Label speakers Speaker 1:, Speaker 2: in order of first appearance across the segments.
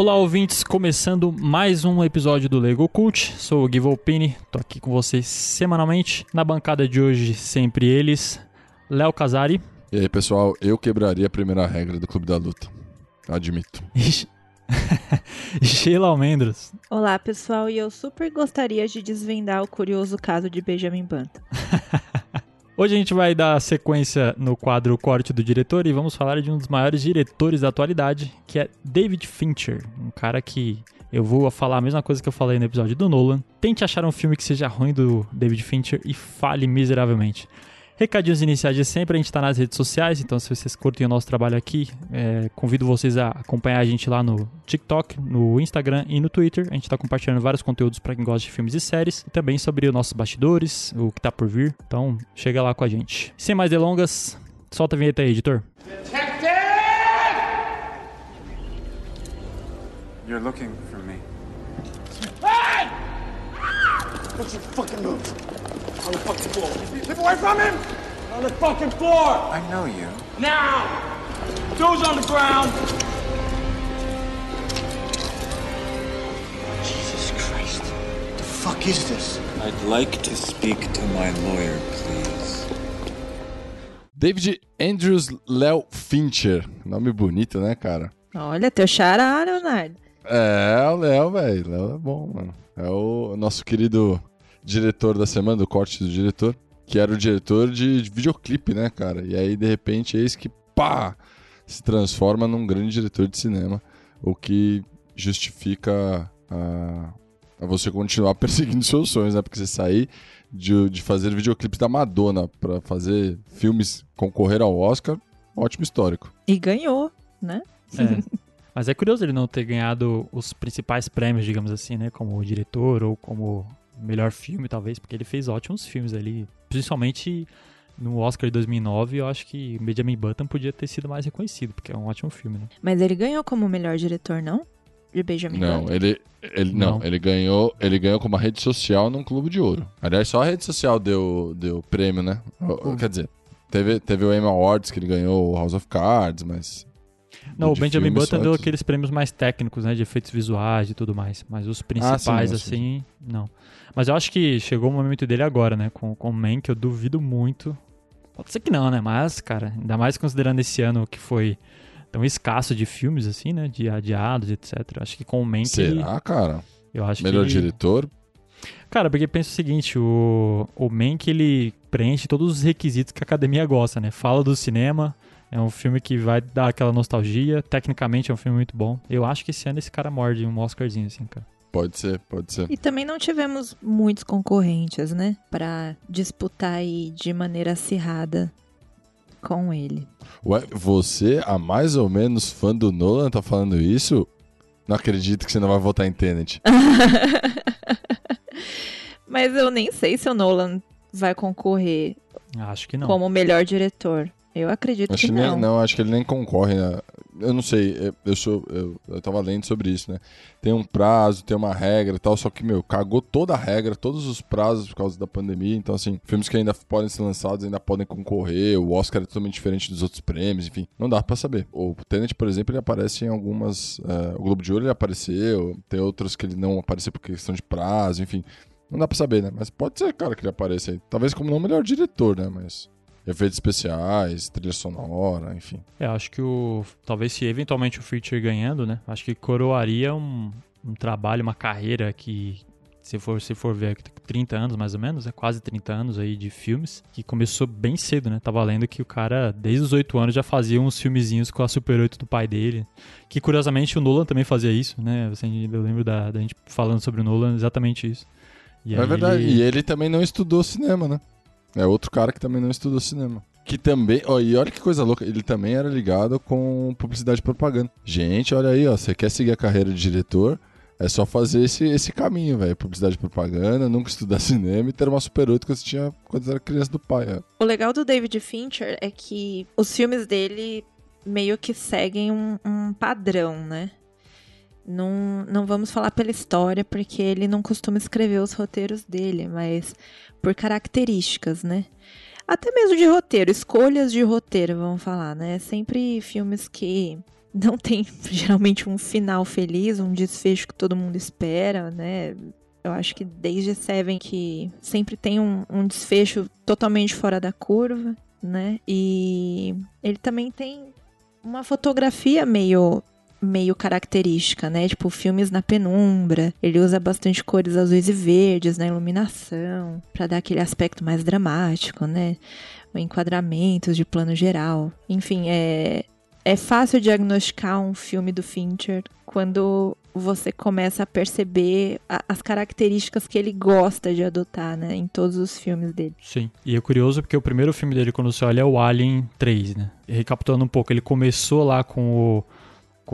Speaker 1: Olá, ouvintes, começando mais um episódio do Lego Cult. Sou o Gui Volpini, tô aqui com vocês semanalmente. Na bancada de hoje, sempre eles, Léo Casari.
Speaker 2: E aí, pessoal, eu quebraria a primeira regra do Clube da Luta. Admito.
Speaker 1: Sheila Almendros.
Speaker 3: Olá, pessoal, e eu super gostaria de desvendar o curioso caso de Benjamin Button.
Speaker 1: Hoje a gente vai dar sequência no quadro Corte do Diretor e vamos falar de um dos maiores diretores da atualidade, que é David Fincher, um cara que eu vou falar a mesma coisa que eu falei no episódio do Nolan. Tente achar um filme que seja ruim do David Fincher e fale miseravelmente. Recadinhos iniciais de sempre, a gente está nas redes sociais, então se vocês curtem o nosso trabalho aqui, é, convido vocês a acompanhar a gente lá no TikTok, no Instagram e no Twitter. A gente está compartilhando vários conteúdos para quem gosta de filmes e séries, e também sobre os nossos bastidores, o que está por vir. Então, chega lá com a gente. Sem mais delongas, solta a vinheta aí, editor.
Speaker 4: You're looking for me.
Speaker 5: What's your fucking move? On the fucking floor. Keep away from him! On the fucking floor!
Speaker 4: I know you.
Speaker 5: Now! Dude's on the ground! Jesus Christ. The fuck is this?
Speaker 4: I'd like to speak to my lawyer, please.
Speaker 2: David Andrews Léo Fincher. Nome bonito, né, cara?
Speaker 3: Olha, teu xará, Leonardo.
Speaker 2: É, o Léo, velho. Léo é bom, mano. É o nosso querido diretor da semana, do corte do diretor, que era o diretor de videoclipe, né, cara? E aí, de repente, eis que, pá, se transforma num grande diretor de cinema, o que justifica a, a você continuar perseguindo seus sonhos, né? Porque você sair de, de fazer videoclipes da Madonna para fazer filmes concorrer ao Oscar, ótimo histórico.
Speaker 3: E ganhou, né?
Speaker 1: É. Mas é curioso ele não ter ganhado os principais prêmios, digamos assim, né? Como diretor ou como melhor filme, talvez, porque ele fez ótimos filmes ali. Principalmente no Oscar de 2009, eu acho que Benjamin Button podia ter sido mais reconhecido, porque é um ótimo filme, né?
Speaker 3: Mas ele ganhou como melhor diretor, não? De Benjamin
Speaker 2: Não,
Speaker 3: Button.
Speaker 2: ele, ele não.
Speaker 1: Não.
Speaker 2: ele ganhou, ele ganhou como uma rede social num clube de ouro. Aliás, só a rede social deu, deu prêmio, né? O- Quer dizer, teve, teve o Emmy Awards que ele ganhou o House of Cards, mas
Speaker 1: Não, o Benjamin
Speaker 2: filme
Speaker 1: Button deu
Speaker 2: de-
Speaker 1: aqueles prêmios mais técnicos, né? De efeitos visuais e tudo mais. Mas os principais,
Speaker 2: não, sim,
Speaker 1: assim, não. Mas eu acho que chegou o momento dele agora, né? Com, com o Man, que eu duvido muito. Pode ser que não, né? Mas, cara, ainda mais considerando esse ano que foi tão escasso de filmes, assim, né? De adiados, etc. Acho que com o Man que ele-
Speaker 2: será, cara?
Speaker 1: eu acho
Speaker 2: Melhor
Speaker 1: que...
Speaker 2: diretor?
Speaker 1: Cara, porque pensa o seguinte, o, o Mank, ele preenche todos os requisitos que a academia gosta, né? Fala do cinema, é um filme que vai dar aquela nostalgia, tecnicamente é um filme muito bom. Eu acho que esse ano esse cara morde um Oscarzinho, assim, cara.
Speaker 2: Pode ser, pode ser.
Speaker 3: E também não tivemos muitos concorrentes, né? Pra disputar aí de maneira acirrada com ele.
Speaker 2: Ué, você, a mais ou menos fã do Nolan, tá falando isso? Não acredito que você não vai votar em Tenet.
Speaker 3: Mas eu nem sei se o Nolan vai concorrer
Speaker 1: Acho que não.
Speaker 3: como melhor diretor. Eu acredito
Speaker 2: Acho
Speaker 3: que
Speaker 2: que nem,
Speaker 3: não.
Speaker 2: não, acho que ele nem concorre. né? Eu não sei, eu- sou, eu, eu tava lendo sobre isso, né? Tem um prazo, tem uma regra e tal, só que, meu, cagou toda a regra, todos os prazos por causa da pandemia. Então, assim, filmes que ainda podem ser lançados ainda podem concorrer. O Oscar é totalmente diferente dos outros prêmios, enfim. Não dá pra saber. O Tenet, por exemplo, ele aparece em algumas. eh, o Globo de Ouro ele apareceu, tem outros que ele não apareceu por questão de prazo, enfim. Não dá pra saber, né? Mas pode ser, cara, que ele apareça aí. Talvez como não melhor diretor, né? Mas. Efeitos especiais, trilha sonora, enfim.
Speaker 1: É, acho que o. Talvez se eventualmente o Fincher ganhando, né? Acho que coroaria um, um trabalho, uma carreira que. Se for, se for ver, tem 30 anos mais ou menos, é quase 30 anos aí de filmes, que começou bem cedo, né? Tava lendo que o cara, desde os 8 anos, já fazia uns filmezinhos com a Super 8 do pai dele. Que curiosamente o Nolan também fazia isso, né? Eu lembro da, da gente falando sobre o Nolan exatamente isso. E
Speaker 2: é verdade.
Speaker 1: ele-
Speaker 2: E ele também não estudou cinema, né? É outro cara que também não estudou cinema. Que também, ó, e olha que coisa louca, ele também era ligado com publicidade e propaganda. Gente, olha aí, ó, você quer seguir a carreira de diretor, é só fazer esse, esse caminho, velho. Publicidade e propaganda, nunca estudar cinema e ter uma Super 8 que você tinha quando era criança do pai. ó.
Speaker 3: O legal do David Fincher é que os filmes dele meio que seguem um, um padrão, né? Não, não vamos falar pela história, porque ele não costuma escrever os roteiros dele, mas por características, né? Até mesmo de roteiro, escolhas de roteiro, vamos falar, né? Sempre filmes que não tem geralmente um final feliz, um desfecho que todo mundo espera, né? Eu acho que desde Seven que sempre tem um, um desfecho totalmente fora da curva, né? E ele também tem uma fotografia meio meio característica, né? Tipo, filmes na penumbra. Ele usa bastante cores azuis e verdes na iluminação, para dar aquele aspecto mais dramático, né? Enquadramentos de plano geral. Enfim, é é fácil diagnosticar um filme do Fincher quando você começa a perceber a, as características que ele gosta de adotar, né, em todos os filmes dele.
Speaker 1: Sim. E é curioso porque o primeiro filme dele, quando você olha, é o Alien 3, né? Recapitulando um pouco, ele começou lá com o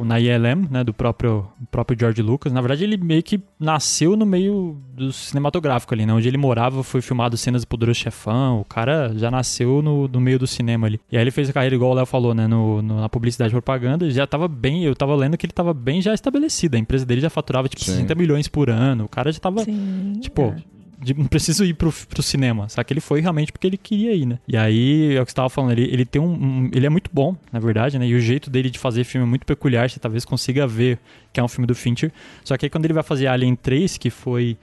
Speaker 1: na ILM, né, do próprio, próprio George Lucas. Na verdade, ele meio que nasceu no meio do cinematográfico ali, né? Onde ele morava foi filmado cenas do Poderoso Chefão. O cara já nasceu no, no meio do cinema ali. E aí ele fez a carreira, igual o Léo falou, né? No, no, na publicidade e propaganda. Já tava bem, eu tava lendo que ele tava bem já estabelecido. A empresa dele já faturava, tipo, Sim. 60 milhões por ano. O cara já tava, Sim, tipo... É de, não preciso ir pro, pro cinema. Só que ele foi realmente porque ele queria ir, né? E aí, é o que você tava falando, ele, ele tem um, um, Ele é muito bom, na verdade, né? E o jeito dele de fazer filme é muito peculiar. Você talvez consiga ver que é um filme do Fincher. Só que aí quando ele vai fazer Alien 3, que foi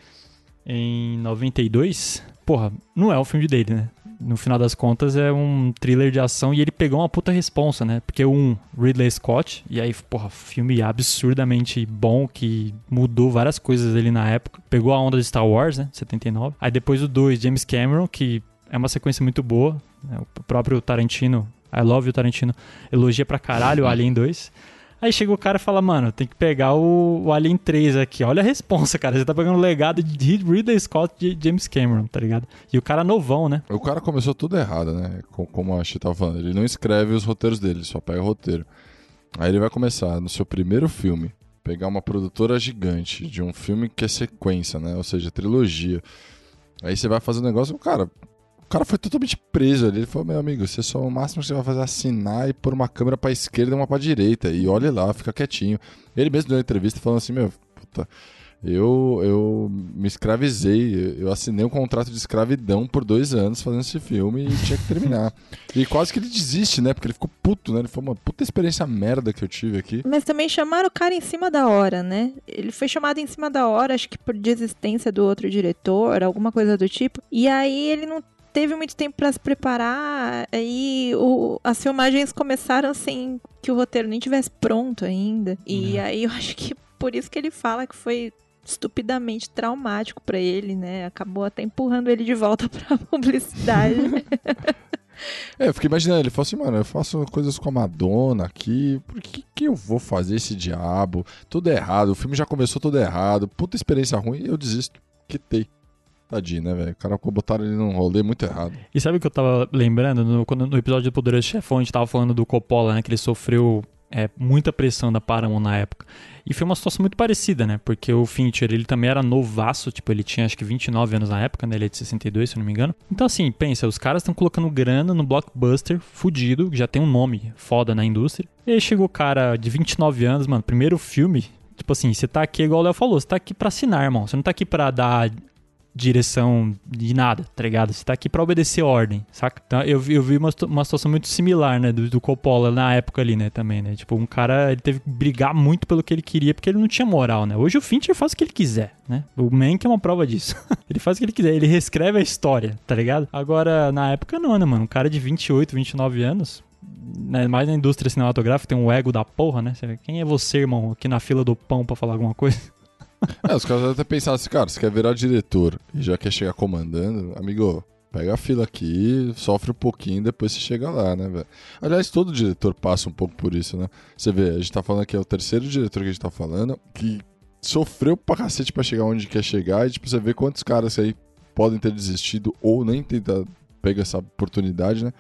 Speaker 1: em 92, porra, não é o filme dele, né? No final das contas, é um thriller de ação e ele pegou uma puta responsa, né? Porque um, Ridley Scott, e aí, porra, filme absurdamente bom que mudou várias coisas ali na época. Pegou a onda de Star Wars, né? 79. Aí depois o 2, James Cameron, que é uma sequência muito boa. Né? O próprio Tarantino, I Love You Tarantino, elogia pra caralho o Alien 2. Aí chega o cara e fala, mano, tem que pegar o, o Alien 3 aqui. Olha a responsa, cara. Você tá pegando o legado de Ridley Scott de James Cameron, tá ligado? E o cara novão, né?
Speaker 2: O cara começou tudo errado, né? Como a gente tava falando. Ele não escreve os roteiros dele, ele só pega o roteiro. Aí ele vai começar no seu primeiro filme, pegar uma produtora gigante de um filme que é sequência, né? Ou seja, trilogia. Aí você vai fazer um negócio, cara, cara foi totalmente preso ali. Ele falou: Meu amigo, você só o máximo que você vai fazer é assinar e pôr uma câmera pra esquerda e uma pra direita. E olhe lá, fica quietinho. Ele mesmo deu uma entrevista falando assim: Meu, puta. Eu, eu me escravizei, eu assinei um contrato de escravidão por dois anos fazendo esse filme e tinha que terminar. e quase que ele desiste, né? Porque ele ficou puto, né? Ele falou, uma puta experiência merda que eu tive aqui.
Speaker 3: Mas também chamaram o cara em cima da hora, né? Ele foi chamado em cima da hora, acho que por desistência do outro diretor, alguma coisa do tipo. E aí ele não teve muito tempo para se preparar e o, as filmagens começaram sem que o roteiro nem tivesse pronto ainda. E uhum. aí eu acho que por isso que ele fala que foi estupidamente traumático para ele, né? Acabou até empurrando ele de volta para publicidade.
Speaker 2: É, eu fiquei imaginando, ele falou assim, mano, eu faço coisas com a Madonna aqui, por que, que eu vou fazer esse diabo? Tudo errado, o filme já começou tudo errado, puta experiência ruim, eu desisto, quitei. Tadinho, né, velho? O cara botaram ele num rolê muito errado.
Speaker 1: E sabe o que eu tava lembrando? No, quando, no episódio do Poderoso Chefão, a gente tava falando do Coppola, né? Que ele sofreu é, muita pressão da Paramount na época. E foi uma situação muito parecida, né? Porque o Fincher, ele também era novaço, tipo, ele tinha acho que 29 anos na época, né? Ele é de 62, se eu não me engano. Então, assim, pensa, os caras estão colocando grana no blockbuster fudido, que já tem um nome foda na indústria. E aí chegou o cara de 29 anos, mano, primeiro filme, Tipo assim, você tá aqui, igual o Léo falou, você tá aqui pra assinar, irmão. Você não tá aqui pra dar direção de nada, tá ligado? Você tá aqui pra obedecer ordem, saca? Então eu vi, eu vi uma, uma situação muito similar, né, do, do Coppola na época ali, né, também, né? Tipo, um cara, ele teve que brigar muito pelo que ele queria, porque ele não tinha moral, né? Hoje o Fincher faz o que ele quiser, né? O Mank é uma prova disso. ele faz o que ele quiser, ele reescreve a história, tá ligado? Agora, na época não, né, mano? Um cara de 28, 29 anos, né, mais na indústria cinematográfica, tem um ego da porra, né? Quem é você, irmão, aqui na fila do pão para falar alguma coisa?
Speaker 2: É, os caras até pensaram assim, cara, você quer virar diretor e já quer chegar comandando, amigo, pega a fila aqui, sofre um pouquinho, depois você chega lá, né, velho? Aliás, todo diretor passa um pouco por isso, né? Você vê, a gente tá falando aqui, é o terceiro diretor que a gente tá falando, que sofreu pra cacete pra chegar onde quer chegar, e tipo, você vê quantos caras aí podem ter desistido ou nem ter pego essa oportunidade, né?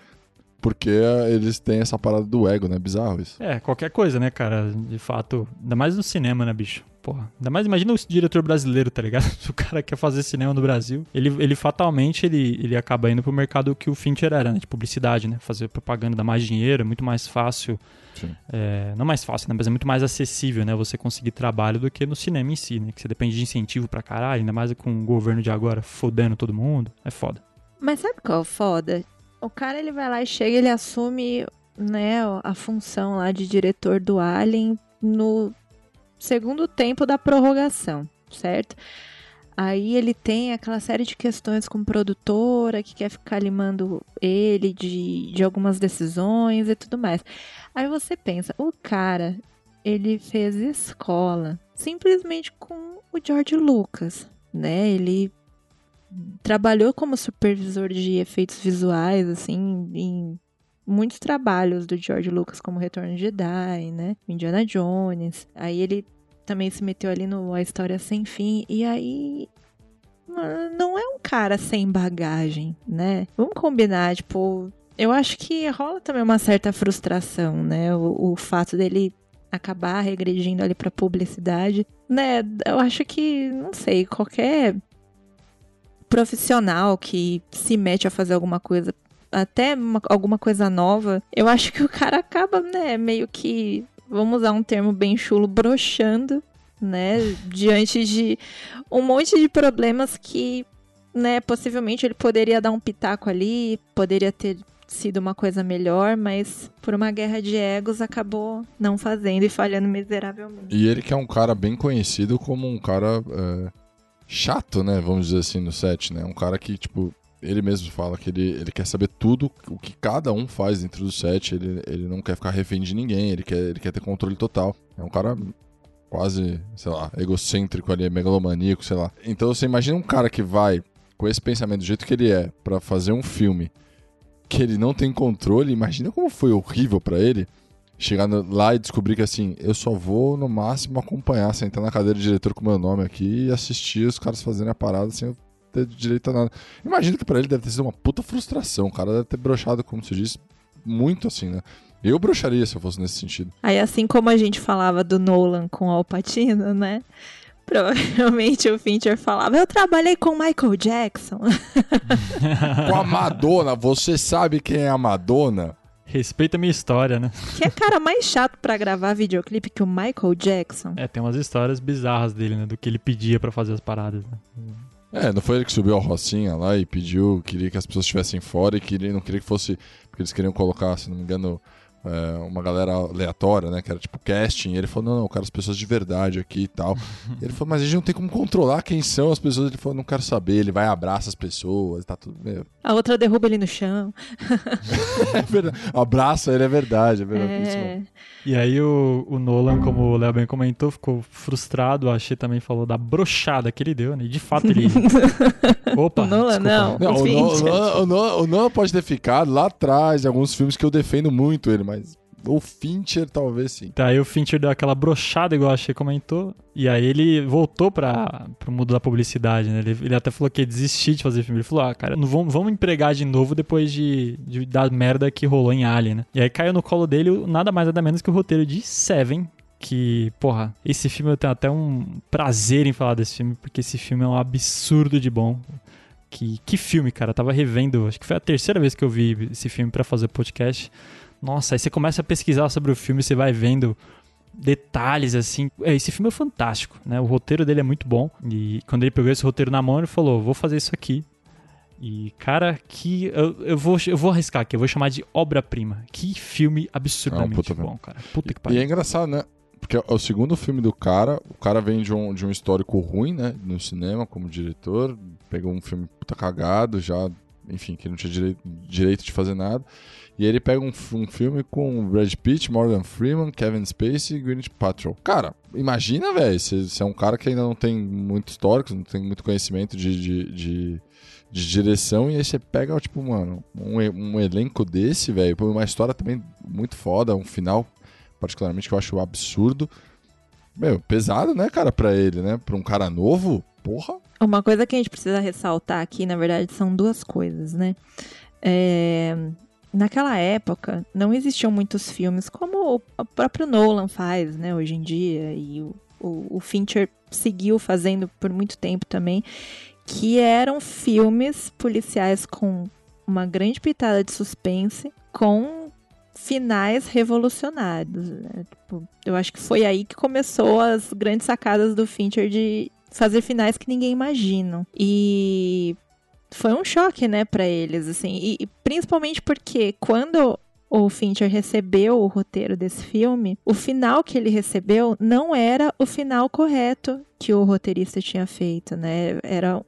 Speaker 2: Porque eles têm essa parada do ego, né? Bizarro isso.
Speaker 1: É, qualquer coisa, né, cara? De fato. Ainda mais no cinema, né, bicho? Porra, ainda mais imagina o diretor brasileiro, tá ligado? Se o cara quer fazer cinema no Brasil, ele, ele fatalmente ele, ele acaba indo pro mercado que o Fincher era, né? De publicidade, né? Fazer propaganda dá mais dinheiro, é muito mais fácil.
Speaker 2: Sim.
Speaker 1: É, não mais fácil, né? Mas é muito mais acessível, né? Você conseguir trabalho do que no cinema em si, né? Que você depende de incentivo pra caralho, ainda mais com o governo de agora fodendo todo mundo. É foda.
Speaker 3: Mas sabe qual é o foda? O cara ele vai lá e chega, ele assume, né, a função lá de diretor do Alien no segundo tempo da prorrogação, certo? Aí ele tem aquela série de questões com produtora que quer ficar limando ele de, de algumas decisões e tudo mais. Aí você pensa, o cara, ele fez escola simplesmente com o George Lucas, né? Ele trabalhou como supervisor de efeitos visuais, assim, em muitos trabalhos do George Lucas, como Retorno de Jedi, né? Indiana Jones. Aí ele também se meteu ali no A História Sem Fim. E aí. mano, Não é um cara sem bagagem, né? Vamos combinar, tipo. Eu acho que rola também uma certa frustração, né? O, o fato dele acabar regredindo ali pra publicidade, né? Eu acho que, não sei, qualquer profissional que se mete a fazer alguma coisa, até uma- alguma coisa nova, eu acho que o cara acaba, né, meio que, vamos usar um termo bem chulo, broxando, né, diante de um monte de problemas que, né, possivelmente ele poderia dar um pitaco ali, poderia ter sido uma coisa melhor, mas por uma guerra de egos acabou não fazendo e falhando miseravelmente.
Speaker 2: E ele que é um cara bem conhecido como um cara é, chato, né? Vamos dizer assim, no set, né? Um cara que, tipo, ele mesmo fala que ele, ele quer saber tudo o que cada um faz dentro do set. Ele, ele não quer ficar refém de ninguém, ele quer, ele quer ter controle total. É um cara quase, sei lá, egocêntrico ali, megalomaníaco, sei lá. Então você imagina um cara que vai com esse pensamento do jeito que ele é pra fazer um filme que ele não tem controle, imagina como foi horrível pra ele chegar lá e descobrir que assim, eu só vou no máximo acompanhar, sentar na cadeira de diretor com meu nome aqui e assistir os caras fazendo a parada sem eu ter direito a nada. Imagino que pra ele deve ter sido uma puta frustração, o cara deve ter brochado, como você disse, muito assim, né? Eu brocharia se eu fosse nesse sentido.
Speaker 3: Aí, assim como a gente falava do Nolan com o Alpatino, né? Provavelmente o Fincher falava: Eu trabalhei com Michael Jackson.
Speaker 2: Com a Madonna, você sabe quem é a Madonna?
Speaker 1: Respeita a minha história, né?
Speaker 3: que é cara mais chato pra gravar videoclipe que o Michael Jackson.
Speaker 1: É, tem umas histórias bizarras dele, né? Do que ele pedia pra fazer as paradas. Né?
Speaker 2: É, não foi ele que subiu a Rocinha lá e pediu, queria que as pessoas estivessem fora e queria, não queria que fosse. Porque eles queriam colocar, se não me engano, é, uma galera aleatória, né? Que era tipo casting. E ele falou: não, não, eu quero as pessoas de verdade aqui e tal. E ele falou: mas a gente não tem como controlar quem são as pessoas. Ele falou: não quero saber. Ele vai e abraça as pessoas, tá tudo. Meu,
Speaker 3: A outra derruba ele no chão.
Speaker 2: é verdade. Abraça ele, é verdade. É verdade.
Speaker 3: É,
Speaker 1: E aí o, o Nolan, como o Léo bem comentou, ficou frustrado. A Axê também falou da brochada que ele deu, né? E de fato ele. Opa!
Speaker 3: O Nolan
Speaker 1: desculpa.
Speaker 3: não.
Speaker 2: Não, o, Nolan, o Nolan- o Nolan pode ter ficado lá atrás em alguns filmes que eu defendo muito ele, mas o Fincher talvez sim.
Speaker 1: Tá, aí o Fincher deu aquela brochada, igual a Axê comentou. E aí ele voltou pra, pro mundo da publicidade, né? Ele, ele até falou que ia desistir de fazer filme. Ele falou, ah, cara, não vamos, vamos empregar de novo depois de, de da merda que rolou em Alien, né? E aí caiu no colo dele o- nada mais nada menos que o roteiro de Seven. Que, porra, esse filme eu tenho até um prazer em falar desse filme, porque esse filme é um absurdo de bom. Que, que filme, cara. Eu tava revendo, acho que foi a terceira vez que eu vi esse filme pra fazer podcast. Nossa, aí você começa a pesquisar sobre o filme, você vai vendo detalhes assim. É, esse filme é fantástico, né? O roteiro dele é muito bom. E quando ele pegou esse roteiro na mão, ele falou: "Vou fazer isso aqui". E cara, que eu, eu vou eu vou arriscar aqui, eu vou chamar de obra-prima. Que filme absurdamente
Speaker 2: puta
Speaker 1: bom, cara. Puta que
Speaker 2: E é
Speaker 1: pariu.
Speaker 2: engraçado, né? Porque é o segundo filme do cara, o cara vem de um, de um histórico ruim, né? No cinema, como diretor. Pegou um filme puta cagado, já, enfim, que não tinha direito, direito de fazer nada. E ele pega um, um filme com Brad Pitt, Morgan Freeman, Kevin Spacey e Gwyneth Paltrow. Cara, imagina, velho, você é um cara que ainda não tem muito histórico, não tem muito conhecimento de, de, de, de direção, e aí você pega, tipo, mano, um, um elenco desse, velho, uma história também muito foda, um final particularmente que eu acho absurdo. Meu, pesado, né, cara, pra ele, né? Pra um cara novo, porra.
Speaker 3: Uma coisa que a gente precisa ressaltar aqui, na verdade, são duas coisas, né? É, Naquela época, não existiam muitos filmes como o próprio Nolan faz, né, hoje em dia, e o o, o Fincher seguiu fazendo por muito tempo também, que eram filmes policiais com uma grande pitada de suspense, com finais revolucionários. né? Tipo, eu acho que foi aí que começou as grandes sacadas do Fincher de fazer finais que ninguém imagina. E foi um choque, né, pra eles, assim, e, e principalmente porque quando o Fincher recebeu o roteiro desse filme, o final que ele recebeu não era o final correto que o roteirista tinha feito, né? Era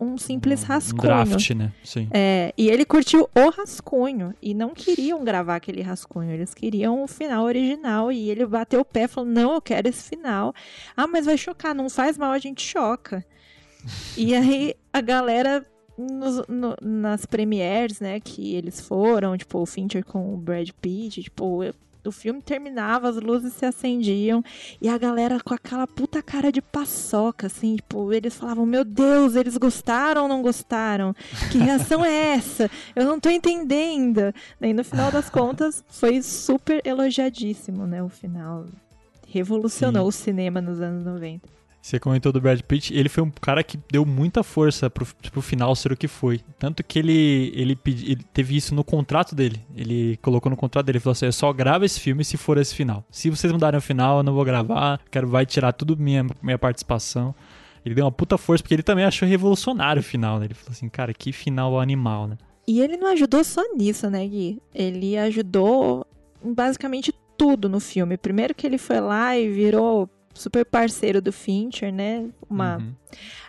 Speaker 3: um simples
Speaker 1: Um
Speaker 3: rascunho.
Speaker 1: draft, né? Sim.
Speaker 3: É, e ele curtiu o rascunho e não queriam gravar aquele rascunho, eles queriam o final original e ele bateu o pé e falou: "Não, eu quero esse final". Ah, mas vai chocar, não faz mal, a gente choca. e aí a galera nos- no- nas premieres, né, que eles foram, tipo, o Fincher com o Brad Pitt, tipo, o filme terminava, as luzes se acendiam e a galera com aquela puta cara de paçoca, assim, tipo, eles falavam, meu Deus, eles gostaram ou não gostaram? Que reação é essa? Eu não tô entendendo. Daí, no final das contas, foi super elogiadíssimo, né, o final. Revolucionou o cinema nos anos 90.
Speaker 1: Você comentou do Brad Pitt, ele foi um cara que deu muita força pro, pro final ser o que foi. Tanto que ele, ele, pedi, ele teve isso no contrato dele. Ele colocou no contrato dele, ele falou assim, eu só gravo esse filme se for esse final. Se vocês mudarem o final, eu não vou gravar, quero, vai tirar tudo minha, minha participação. Ele deu uma puta força, porque ele também achou revolucionário o final, né? Ele falou assim, cara, que final animal, né?
Speaker 3: E ele não ajudou só nisso, né, Gui? Ele ajudou basicamente tudo no filme. Primeiro que ele foi lá e virou super parceiro do Fincher, né? Uma
Speaker 1: Uhum.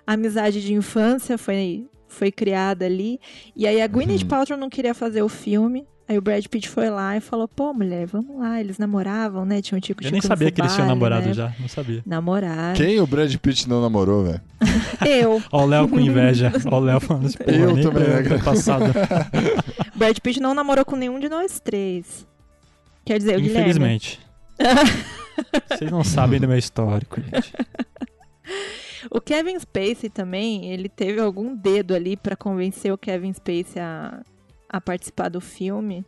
Speaker 3: amizade de infância foi, foi criada ali. E aí a Gwyneth
Speaker 2: Uhum.
Speaker 3: Paltrow não queria fazer o filme. Aí o Brad Pitt foi lá e falou, pô, mulher, vamos lá. Eles namoravam, né? Tinha um tico
Speaker 1: Eu nem sabia que eles tinham namorado já, não sabia.
Speaker 3: Namoraram.
Speaker 2: Quem o Brad Pitt não namorou, velho?
Speaker 3: Eu.
Speaker 1: Ó o Léo com inveja, ó o Léo falando assim, porra,
Speaker 2: Eu
Speaker 1: nem
Speaker 2: também, né,
Speaker 1: passado.
Speaker 3: Brad Pitt não namorou com nenhum de nós três. Quer dizer, o Guilherme.
Speaker 1: Infelizmente. Vocês não sabem do meu histórico, gente.
Speaker 3: O Kevin Spacey também, ele teve algum dedo ali pra convencer o Kevin Spacey a, a participar do filme.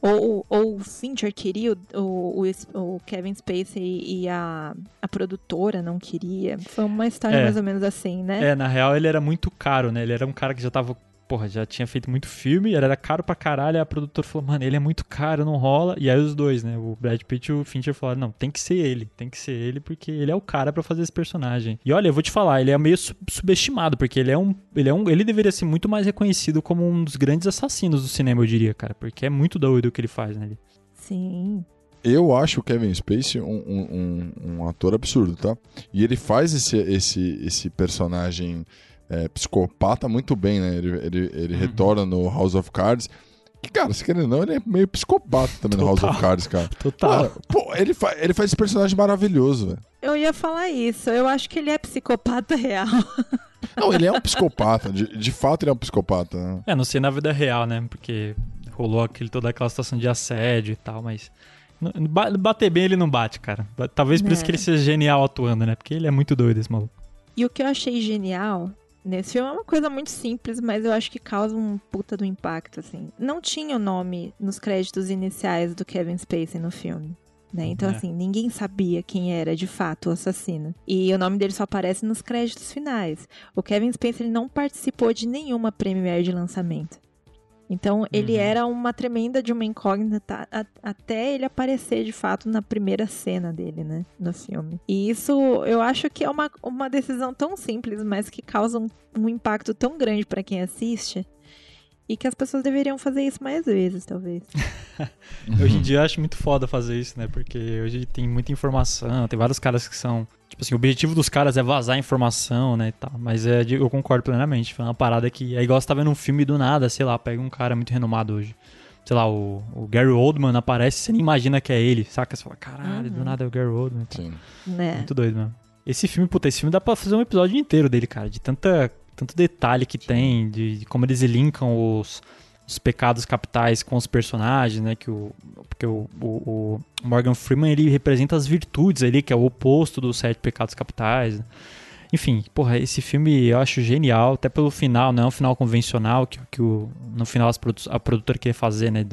Speaker 3: Ou, ou o Fincher queria, o, o, o Kevin Spacey e a, a produtora não queria. Foi uma história
Speaker 1: É.
Speaker 3: mais ou menos assim, né?
Speaker 1: É, na real ele era muito caro, né? Ele era um cara que já tava, porra, já tinha feito muito filme, ele era caro pra caralho, a produtora falou, mano, ele é muito caro, não rola. E aí os dois, né? O Brad Pitt e o Fincher falaram, não, tem que ser ele, tem que ser ele, porque ele é o cara pra fazer esse personagem. E olha, eu vou te falar, ele é meio sub- subestimado, porque ele é um. Ele é um. Ele deveria ser muito mais reconhecido como um dos grandes assassinos do cinema, eu diria, cara. Porque é muito doido o que ele faz, né?
Speaker 3: Sim.
Speaker 2: Eu acho o Kevin Spacey um, um, um- um ator absurdo, tá? E ele faz esse, esse, esse personagem é, psicopata muito bem, né? Ele, ele, ele
Speaker 1: Uhum.
Speaker 2: retorna no House of Cards. Que, cara, se querendo ou não, ele é meio psicopata também no House of
Speaker 1: Total.
Speaker 2: Cards, cara.
Speaker 1: Total.
Speaker 2: Cara, pô, ele, fa ele faz esse personagem maravilhoso, velho.
Speaker 3: Eu ia falar isso. Eu acho que ele é psicopata real.
Speaker 2: Não, ele é um psicopata. De, de fato, ele é um psicopata. Né?
Speaker 1: É, não sei na vida real, né? Porque rolou aquele, toda aquela situação de assédio e tal, mas. Bater bem ele não bate, cara. Talvez por isso
Speaker 3: É.
Speaker 1: que ele seja genial atuando, né? Porque ele é muito doido, esse maluco.
Speaker 3: E o que eu achei genial nesse filme é uma coisa muito simples, mas eu acho que causa um puta do impacto, assim. Não tinha o nome nos créditos iniciais do Kevin Spacey no filme. Né? Então,
Speaker 1: É.
Speaker 3: assim, ninguém sabia quem era de fato o assassino. E o nome dele só aparece nos créditos finais. O Kevin Spacey ele não participou de nenhuma premiere de lançamento. Então, ele
Speaker 1: Uhum.
Speaker 3: era uma tremenda de uma incógnita a- até ele aparecer de fato na primeira cena dele, né? No filme. E isso eu acho que é uma, uma decisão tão simples, mas que causa um, um impacto tão grande pra quem assiste. E que as pessoas deveriam fazer isso mais vezes, talvez.
Speaker 1: Hoje em dia eu acho muito foda fazer isso, né? Porque hoje tem muita informação, tem vários caras que são. Tipo assim, o objetivo dos caras é vazar informação, né? E tal. Mas é, eu concordo plenamente. Foi uma parada que. É igual você tá vendo um filme do nada, sei lá, pega um cara muito renomado hoje. Sei lá, o, o Gary Oldman aparece, você nem imagina que é ele, saca? Você fala, caralho, do
Speaker 3: Uhum.
Speaker 1: nada é o Gary Oldman. e.
Speaker 2: Sim.
Speaker 3: Né?
Speaker 1: Muito doido mesmo. Esse filme, puta, esse filme dá pra fazer um episódio inteiro dele, cara. De tanta, tanto detalhe que tem, de, de como eles linkam os, os pecados capitais com os personagens, né? Que o, porque o, o, o Morgan Freeman, ele representa as virtudes ali, que é o oposto dos sete pecados capitais. né? Enfim, porra, esse filme eu acho genial, até pelo final, não é um final convencional que, que o, no final as produ a produtora quer fazer, né?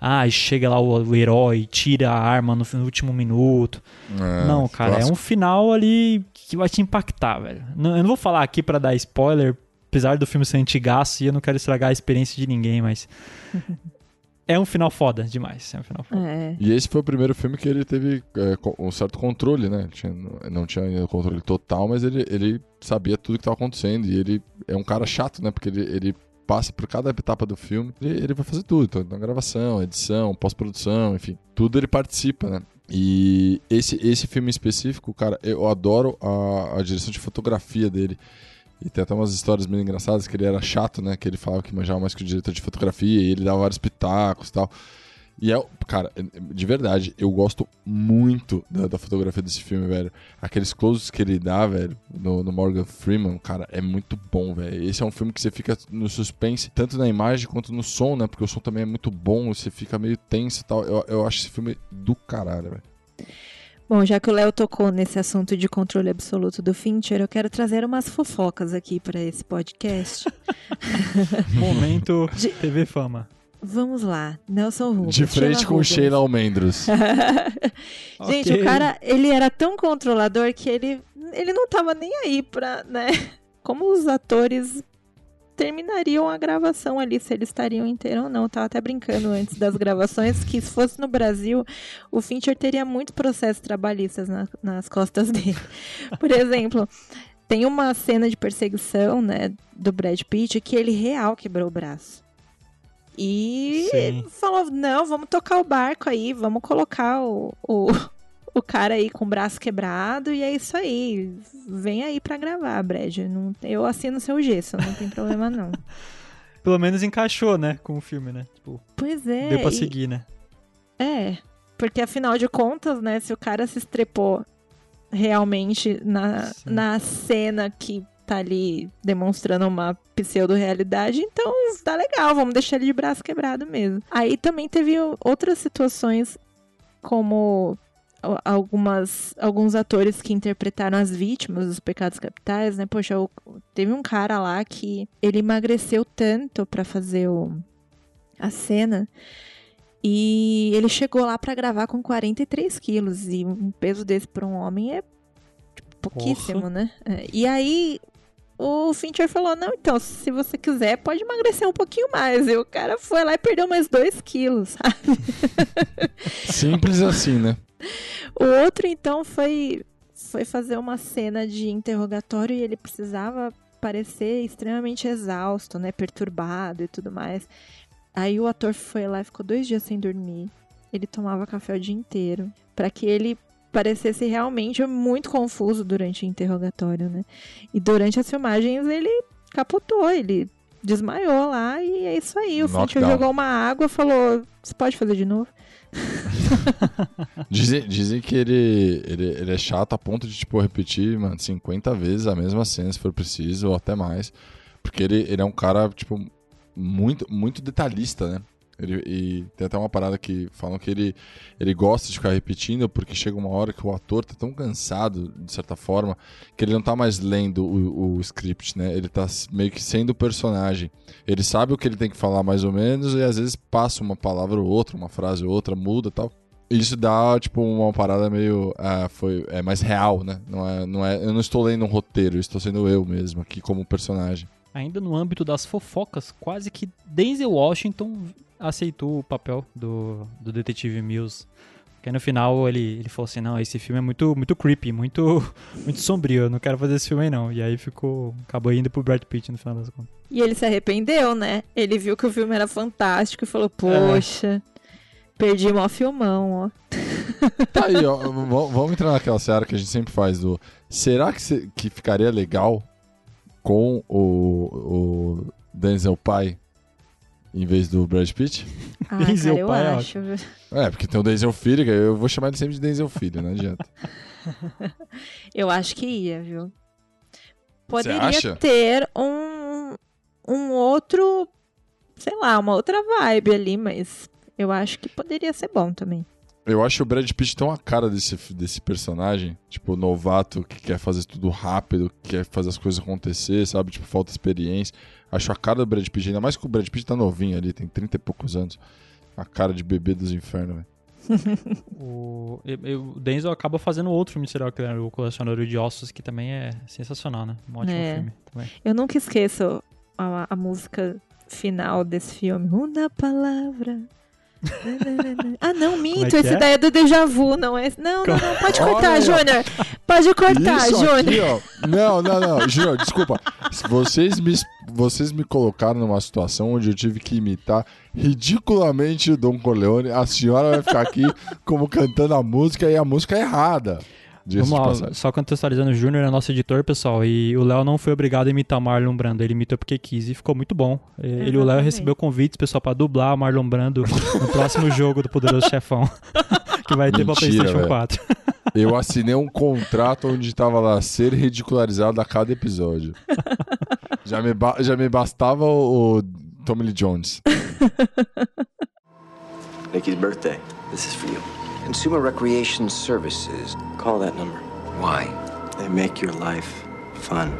Speaker 1: Ah, chega lá o, o herói, tira a arma no, no último minuto.
Speaker 2: É,
Speaker 1: não, cara,
Speaker 2: clássico.
Speaker 1: é um final ali que vai te impactar, velho. Não, eu não vou falar aqui pra dar spoiler, apesar do filme ser antigaço e eu não quero estragar a experiência de ninguém, mas. é um final foda demais. É um final foda.
Speaker 3: É.
Speaker 2: E esse foi o primeiro filme que ele teve é, um certo controle, né? Ele tinha- não tinha ainda controle total, mas ele, ele sabia tudo que estava acontecendo. E ele é um cara chato, né? Porque ele, ele passa por cada etapa do filme, ele, ele vai fazer tudo. Então, na gravação, edição, pós-produção, enfim. Tudo ele participa, né? E esse, esse filme em específico, cara, eu adoro a, a direção de fotografia dele. E tem até umas histórias meio engraçadas que ele era chato, né? Que ele falava que manjava mais que o diretor de fotografia e ele dava vários pitacos e tal. E é, cara, de verdade, eu gosto muito da, da fotografia desse filme, velho. Aqueles closes que ele dá, velho, no, no Morgan Freeman, cara, é muito bom, velho. Esse é um filme que você fica no suspense, tanto na imagem quanto no som, né? Porque o som também é muito bom, você fica meio tenso e tal. Eu, eu acho esse filme do caralho, velho.
Speaker 3: Bom, já que o Léo tocou nesse assunto de controle absoluto do Fincher, eu quero trazer umas fofocas aqui para esse podcast.
Speaker 1: Momento
Speaker 3: De-
Speaker 1: TV Fama.
Speaker 3: Vamos lá, Nelson Rubens.
Speaker 2: De frente
Speaker 3: Sheila
Speaker 2: com
Speaker 3: Rubens.
Speaker 2: Sheila Almendros.
Speaker 3: Gente,
Speaker 1: Ok.
Speaker 3: o cara, ele era tão controlador que ele, ele não tava nem aí pra, né? Como os atores terminariam a gravação ali, se eles estariam inteiros ou não. Eu tava até brincando antes das gravações que se fosse no Brasil, o Fincher teria muitos processos trabalhistas na- nas costas dele. Por exemplo, tem uma cena de perseguição, né, do Brad Pitt que ele real quebrou o braço. E
Speaker 1: Sim.
Speaker 3: falou: não, vamos tocar o barco aí, vamos colocar o, o, o cara aí com o braço quebrado e é isso aí. Vem aí pra gravar, Brad. Não, eu assino seu gesso, não tem problema não.
Speaker 1: Pelo menos encaixou, né, com o filme, né? Tipo,
Speaker 3: Pois é.
Speaker 1: deu pra
Speaker 3: e-
Speaker 1: seguir, né?
Speaker 3: É, porque afinal de contas, né, se o cara se estrepou realmente na,
Speaker 1: Sim.
Speaker 3: na cena que tá ali demonstrando uma pseudo-realidade, então tá legal, vamos deixar ele de braço quebrado mesmo. Aí também teve outras situações, como algumas, alguns atores que interpretaram as vítimas dos pecados capitais, né? Poxa, o- teve um cara lá que ele emagreceu tanto pra fazer o, a cena e ele chegou lá pra gravar com 43 quilos. E um peso desse pra um homem é tipo, pouquíssimo, né? É, E aí o Fincher falou: Não, então, se você quiser, pode emagrecer um pouquinho mais. E o cara foi lá e perdeu mais 2 quilos, sabe?
Speaker 2: Simples assim, né?
Speaker 3: O outro, então, foi, foi fazer uma cena de interrogatório e ele precisava parecer extremamente exausto, né? Perturbado e tudo mais. Aí o ator foi lá e ficou dois dias sem dormir. Ele tomava café o dia inteiro. Pra que ele parecesse realmente muito confuso durante o interrogatório, né? E durante as filmagens ele capotou, ele desmaiou lá e é isso aí. O Fincher jogou uma água e falou: Você pode fazer de novo?
Speaker 2: Dizem, dizem que ele, ele, ele é chato a ponto de, tipo, repetir, mano, 50 vezes a mesma cena, se for preciso, ou até mais. Porque ele, ele é um cara, tipo, muito, muito detalhista, né? Ele, e tem até uma parada que falam que ele, ele gosta de ficar repetindo, porque chega uma hora que o ator tá tão cansado, de certa forma, que ele não tá mais lendo o, o script, né? Ele tá meio que sendo o personagem. Ele sabe o que ele tem que falar mais ou menos, e às vezes passa uma palavra ou outra, uma frase ou outra, muda tal. Isso dá, tipo, uma parada meio. ah, foi, é mais real, né? Não é, não é, eu não estou lendo um roteiro, estou sendo eu mesmo aqui como personagem.
Speaker 1: Ainda no âmbito das fofocas, quase que Denzel Washington aceitou o papel do, do detetive Mills. Porque no final ele, ele falou assim, não, esse filme é muito, muito creepy, muito, muito sombrio, eu não quero fazer esse filme aí não. E aí ficou, acabou indo pro Brad Pitt no final das contas.
Speaker 3: E ele se arrependeu, né? Ele viu que o filme era fantástico e falou: Poxa, perdi mó filmão, ó.
Speaker 2: Tá aí, ó. Vamos entrar naquela seara que a gente sempre faz do. Será que, se- que ficaria legal com o, o Denzel Pai em vez do Brad Pitt?
Speaker 3: Ah,
Speaker 1: Denzel
Speaker 3: cara, eu
Speaker 1: pai é
Speaker 3: acho.
Speaker 2: É, porque tem o Denzel Filho, que eu vou chamar ele sempre de Denzel Filho, não adianta.
Speaker 3: Eu acho que ia, viu? Poderia
Speaker 2: acha?
Speaker 3: ter um, um outro, sei lá, uma outra vibe ali, mas eu acho que poderia ser bom também.
Speaker 2: Eu acho o Brad Pitt tão a cara desse, desse personagem. Tipo, novato que quer fazer tudo rápido, que quer fazer as coisas acontecer, sabe? Tipo, falta experiência. Acho a cara do Brad Pitt, ainda mais que o Brad Pitt tá novinho ali, tem 30 e poucos anos. A cara de bebê dos infernos, velho.
Speaker 1: O, o Denzel acaba fazendo outro filme serial killer, o Colecionador de Ossos, que também é sensacional, né? Um ótimo
Speaker 3: É.
Speaker 1: filme também.
Speaker 3: Eu nunca esqueço a, a música final desse filme. Uma palavra. Ah, não,
Speaker 1: é
Speaker 3: minto.
Speaker 1: que
Speaker 3: Esse
Speaker 1: é?
Speaker 3: daí é do Déjà Vu, não é? Não, não, não. Pode cortar. Júnior. Pode cortar, Júnior.
Speaker 2: Não, não, não. Júnior, desculpa. Vocês me, vocês me colocaram numa situação onde eu tive que imitar ridiculamente o Dom Corleone. A senhora vai ficar aqui como cantando a música e a música é errada.
Speaker 1: Vamos lá, só contextualizando, o Júnior é nosso editor, pessoal, e o Léo não foi obrigado a imitar o Marlon Brando, ele imitou porque quis e ficou muito bom. Ele e o Léo recebeu convites, pessoal, pra dublar o Marlon Brando no próximo jogo do Poderoso Chefão, que vai ter pra
Speaker 2: Mentira,
Speaker 1: PlayStation
Speaker 2: velho.
Speaker 1: 4.
Speaker 2: Eu assinei um contrato onde tava lá ser ridicularizado a cada episódio. Já me, ba- já me bastava o, o Tommy Lee Jones.
Speaker 6: Nikki's birthday. This is for you. Consumer Recreation Services.
Speaker 4: Call that number.
Speaker 6: Why?
Speaker 4: They make your life fun.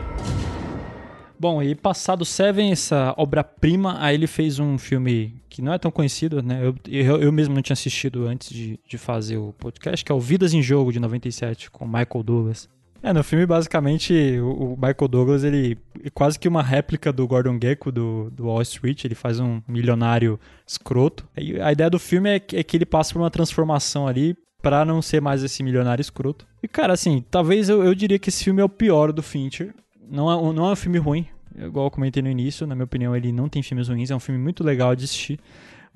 Speaker 1: Bom, e passado Seven, essa obra-prima, aí ele fez um filme que não é tão conhecido, né? Eu, eu, eu mesmo não tinha assistido antes de, de fazer o podcast, que é o Vidas em Jogo, de 97, com Michael Douglas. É, no filme, basicamente, o, Michael Douglas, ele é quase que uma réplica do Gordon Gekko do, do Wall Street, ele faz um milionário escroto. E a ideia do filme é, que- é que ele passa por uma transformação ali pra não ser mais esse milionário escroto. E, cara, assim, talvez eu, eu diria que esse filme é o pior do Fincher. Não é, não é um filme ruim, igual eu comentei no início, na minha opinião ele não tem filmes ruins, é um filme muito legal de assistir.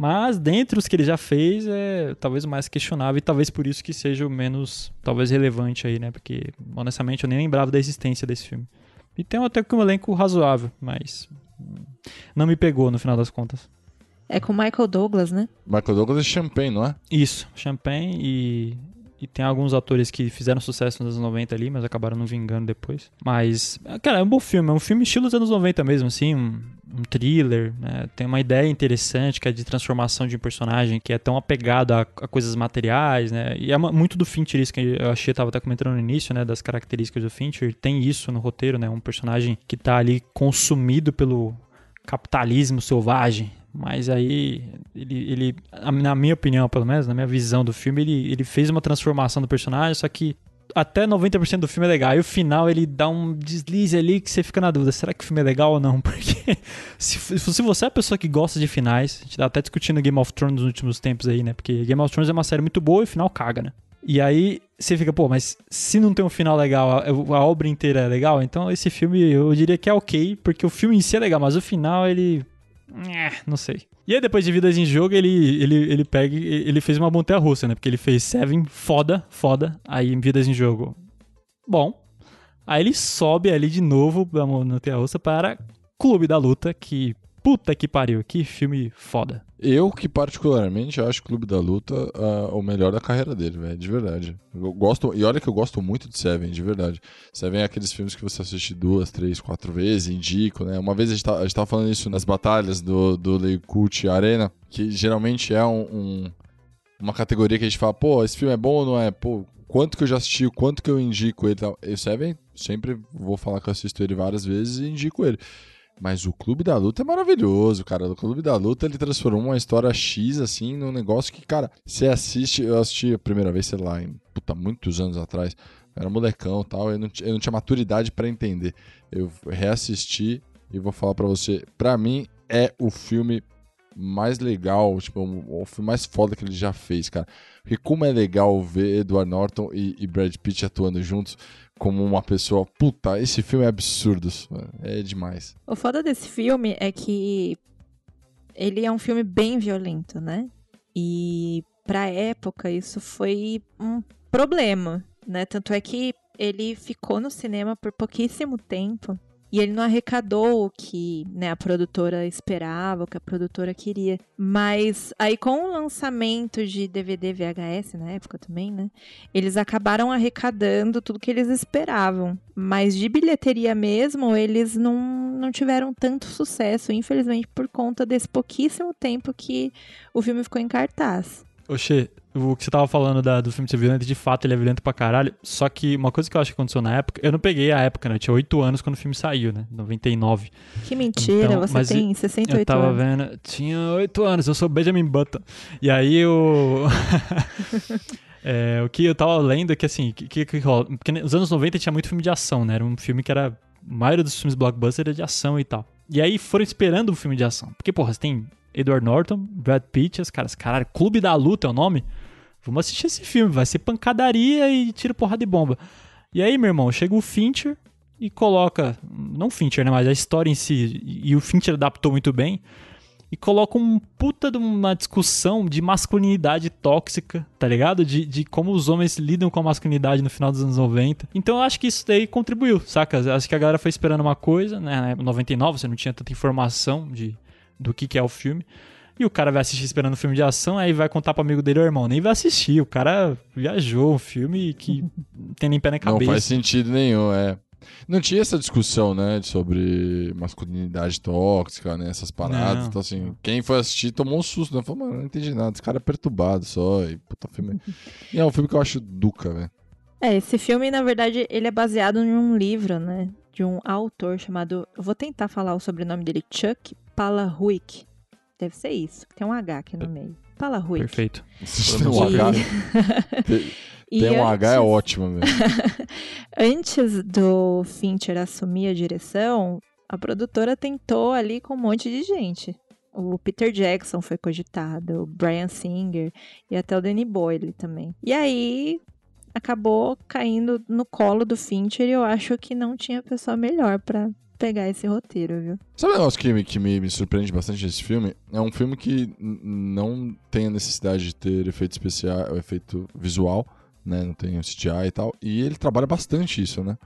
Speaker 1: Mas dentre os que ele já fez, é talvez o mais questionável e talvez por isso que seja o menos, talvez relevante aí, né? Porque, honestamente, eu nem lembrava da existência desse filme. E tem até que um elenco razoável, mas hum, não me pegou no final das contas.
Speaker 3: É com Michael Douglas, né?
Speaker 2: Michael Douglas é Champagne, não é?
Speaker 1: Isso, Champagne e, e tem alguns atores que fizeram sucesso nos anos 90 ali, mas acabaram não vingando depois. Mas, cara, é um bom filme, é um filme estilo dos anos 90 mesmo, assim, um, um thriller, né? Tem uma ideia interessante que é de transformação de um personagem que é tão apegado a, a coisas materiais, né? E é uma- muito do Fincher isso que eu achei, tava até comentando no início, né? Das características do Fincher, tem isso no roteiro, né? Um personagem que tá ali consumido pelo capitalismo selvagem. Mas aí, ele, ele, na minha opinião, pelo menos, na minha visão do filme, ele, ele fez uma transformação do personagem, só que até 90% do filme é legal. E o final, ele dá um deslize ali que você fica na dúvida, será que o filme é legal ou não? Porque se, se você é a pessoa que gosta de finais, a gente tá até discutindo Game of Thrones nos últimos tempos aí, né? Porque Game of Thrones é uma série muito boa e o final caga, né? E aí você fica, pô, mas se não tem um final legal, a, a obra inteira é legal, então esse filme eu diria que é ok, porque o filme em si é legal, mas o final ele. É, não sei. E aí depois de Vidas em Jogo, ele, ele, ele pega. Ele fez uma montanha russa, né? Porque ele fez Seven, foda, foda. Aí Vidas em Jogo, bom. Aí ele sobe ali de novo da montanha russa para Clube da Luta, que. Puta que pariu, que filme foda.
Speaker 2: Eu que particularmente acho Clube da Luta ah, o melhor da carreira dele, velho, de verdade. Eu gosto, e olha que eu gosto muito de Seven, de verdade. Seven é aqueles filmes que você assiste duas, três, quatro vezes, indico, né? Uma vez a gente, tá, a gente tava falando isso nas batalhas do, do Leikut Arena, que geralmente é um, um- uma categoria que a gente fala, pô, esse filme é bom ou não é? Pô, quanto que eu já assisti, quanto que eu indico ele e tal. E Seven, sempre vou falar que eu assisto ele várias vezes e indico ele. Mas o Clube da Luta é maravilhoso, cara. O Clube da Luta ele transformou uma história X, assim, num negócio que, cara, você assiste. Eu assisti a primeira vez, sei lá, em puta, muitos anos atrás. Era molecão tal. Eu não, eu não tinha maturidade pra entender. Eu reassisti e vou falar pra você. Pra mim, é o filme mais legal, tipo, o, o filme mais foda que ele já fez, cara. Porque como é legal ver Edward Norton e, e Brad Pitt atuando juntos como uma pessoa. Puta, esse filme é absurdo. É demais.
Speaker 3: O foda desse filme é que ele é um filme bem violento, né? E pra época isso foi um problema, né? Tanto é que ele ficou no cinema por pouquíssimo tempo e ele não arrecadou o que né, a produtora esperava, o que a produtora queria. Mas aí com o lançamento de DVD VHS na época também, né? Eles acabaram arrecadando tudo que eles esperavam. Mas de bilheteria mesmo, eles não, não tiveram tanto sucesso, infelizmente, por conta desse pouquíssimo tempo que o filme ficou em cartaz.
Speaker 1: Oxê, o que você tava falando da- do filme ser violento, de fato ele é violento pra caralho. Só que uma coisa que eu acho que aconteceu na época, eu não peguei a época, né? Eu tinha 8 anos quando o filme saiu, né? 99.
Speaker 3: Que mentira,
Speaker 1: Então,
Speaker 3: você tem
Speaker 1: eu
Speaker 3: 68
Speaker 1: Eu tava
Speaker 3: anos.
Speaker 1: vendo, tinha 8 anos, eu sou Benjamin Button. E aí eu. É, o que eu tava lendo é que assim, que, que, que rola? Porque nos anos 90 tinha muito filme de ação, né? Era um filme que era. A maioria dos filmes blockbuster era de ação e tal. E aí foram esperando um filme de ação. Porque, porra, você tem Edward Norton, Brad Pitt, os caras, caralho, Clube da Luta é o nome? Vamos assistir esse filme, vai ser pancadaria e tiro porrada de bomba. E aí, meu irmão, chega o Fincher e coloca. Não Fincher, né? Mas a história em si. E o Fincher adaptou muito bem. E coloca um puta de uma discussão de masculinidade tóxica, tá ligado? De, de como os homens lidam com a masculinidade no final dos anos 90. Então eu acho que isso daí contribuiu, saca? Acho que a galera foi esperando uma coisa, né? Em 99 você não tinha tanta informação de, do que, que é o filme. E o cara vai assistir esperando um filme de ação, aí vai contar pro amigo dele, ô irmão, nem vai assistir. O cara viajou, um filme que não tem nem pé nem
Speaker 2: Não
Speaker 1: cabeça.
Speaker 2: faz sentido nenhum, é. Não tinha essa discussão, né, sobre masculinidade tóxica, né, essas paradas.
Speaker 1: Não.
Speaker 2: Então, assim, quem foi assistir tomou um susto, né? Falou, mano, não entendi nada, esse cara é perturbado só. E, puta, filme... e é um filme que eu acho duca, velho.
Speaker 3: É, esse filme, na verdade, ele é baseado em um livro, né? De um autor chamado. Eu vou tentar falar o sobrenome dele, Chuck Palahniuk. Deve ser isso. Tem um H aqui no meio. Palahniuk.
Speaker 1: Perfeito.
Speaker 2: Se tem um H, tem,
Speaker 3: E
Speaker 2: tem um H é
Speaker 3: antes-
Speaker 2: ótimo, velho.
Speaker 3: Antes do Fincher assumir a direção, a produtora tentou ali com um monte de gente. O Peter Jackson foi cogitado, o Brian Singer e até o Danny Boyle também. E aí acabou caindo no colo do Fincher e eu acho que não tinha pessoa melhor pra pegar esse roteiro, viu?
Speaker 2: Sabe um negócio que, que me, me surpreende bastante nesse filme? É um filme que não tem a necessidade de ter efeito especial, efeito visual, né? Não tem CGI e tal. E ele trabalha bastante isso, né?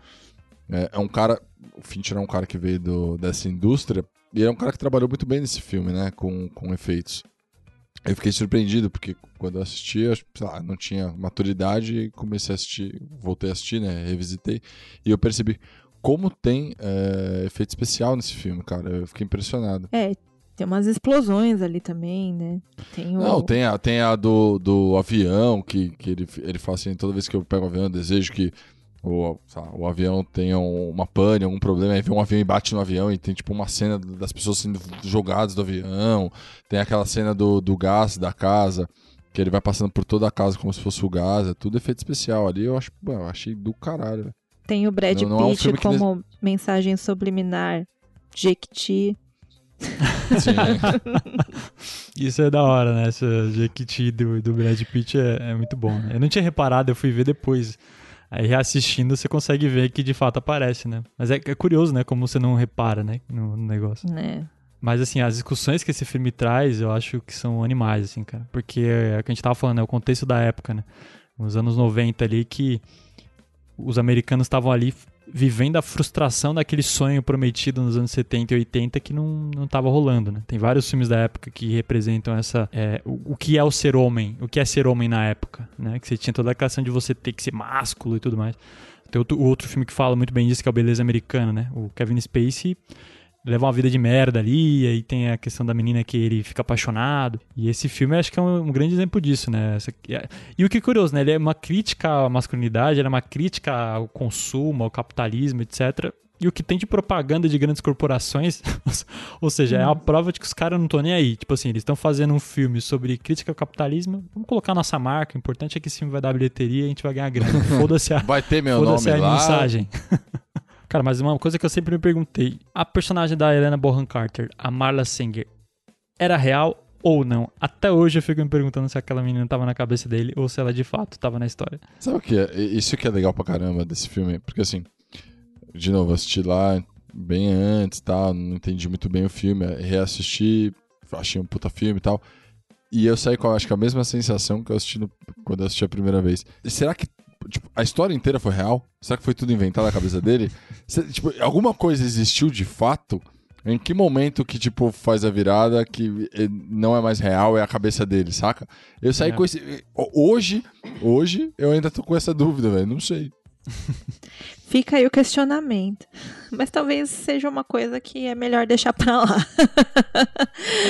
Speaker 2: É, é um cara. O Fincher é um cara que veio do, dessa indústria e é um cara que trabalhou muito bem nesse filme, né? Com, com efeitos. Eu fiquei surpreendido, porque quando eu assisti, eu, lá, não tinha maturidade e comecei a assistir, voltei a assistir, né? Revisitei. E eu percebi como tem é, efeito especial nesse filme, cara. Eu fiquei impressionado.
Speaker 3: É, tem umas explosões ali também, né? Tem o...
Speaker 2: Não, tem a, tem a do, do avião, que, que ele, ele fala assim, toda vez que eu pego o avião, eu desejo que o, lá, o avião tenha um- uma pane, algum problema, aí vem um avião e bate no avião e tem tipo uma cena das pessoas sendo jogadas do avião, tem aquela cena do, do gás da casa, que ele vai passando por toda a casa como se fosse o gás, é tudo efeito especial ali, eu acho, pô, eu achei do caralho. velho.
Speaker 3: Tem o Brad
Speaker 2: Não- não é um
Speaker 3: Pitt
Speaker 2: filme que
Speaker 3: como mensagem subliminar. Jequiti.
Speaker 2: Sim.
Speaker 1: Isso é da hora, né? Essa Jequiti do, do Brad Pitt é, é muito bom. né? Eu não tinha reparado, eu fui ver depois. Aí reassistindo você consegue ver que de fato aparece, né? Mas é, é curioso, né? Como você não repara, né? No, no negócio.
Speaker 3: Né?
Speaker 1: Mas assim, as discussões que esse filme traz, eu acho que são animais, assim, cara. Porque é o que a gente tava falando, é o contexto da época, né? Nos anos 90 ali que os americanos estavam ali vivendo a frustração daquele sonho prometido nos anos 70 e 80 que não, não tava rolando, né? Tem vários filmes da época que representam essa... é, o, o que é o ser homem, o que é ser homem na época, né? Que você tinha toda a questão de você ter que ser másculo e tudo mais. Tem outro, outro filme que fala muito bem disso, que é o Beleza Americana, né? O Kevin Spacey leva uma vida de merda ali, e aí tem a questão da menina que ele fica apaixonado. E esse filme acho que é um, um grande exemplo disso, né? Essa- e o que é curioso, né? Ele é uma crítica à masculinidade, ele é uma crítica ao consumo, ao capitalismo, etc. E o que tem de propaganda de grandes corporações, ou seja, é a prova de que os caras não estão nem aí. Tipo assim, eles estão fazendo um filme sobre crítica ao capitalismo, vamos colocar nossa marca, o importante é que esse filme vai dar bilheteria e a gente vai ganhar grana. Foda-se a,
Speaker 2: Vai ter meu
Speaker 1: Foda-se
Speaker 2: nome
Speaker 1: a
Speaker 2: lá.
Speaker 1: mensagem. Cara, mas uma coisa que eu sempre me perguntei: a personagem da Helena Bonham Carter, a Marla Singer, era real ou não? Até hoje eu fico me perguntando se aquela menina tava na cabeça dele ou se ela de fato tava na história.
Speaker 2: Sabe o que é? Isso que é legal pra caramba desse filme, porque assim, de novo, assisti lá bem antes, tá? Não entendi muito bem o filme, reassisti, achei um puta filme e tal. E eu saí com, acho que a mesma sensação que eu assisti no- quando eu assisti a primeira vez. Será que tipo, a história inteira foi real? Será que foi tudo inventado na cabeça dele? Se- tipo, alguma coisa existiu de fato? Em que momento que, tipo, faz a virada que eh, não é mais real, é a cabeça dele, saca? Eu saí
Speaker 1: É.
Speaker 2: com esse. Hoje, hoje, eu ainda tô com essa dúvida, velho. Não sei.
Speaker 3: Fica aí o questionamento. Mas talvez seja uma coisa que é melhor deixar pra lá.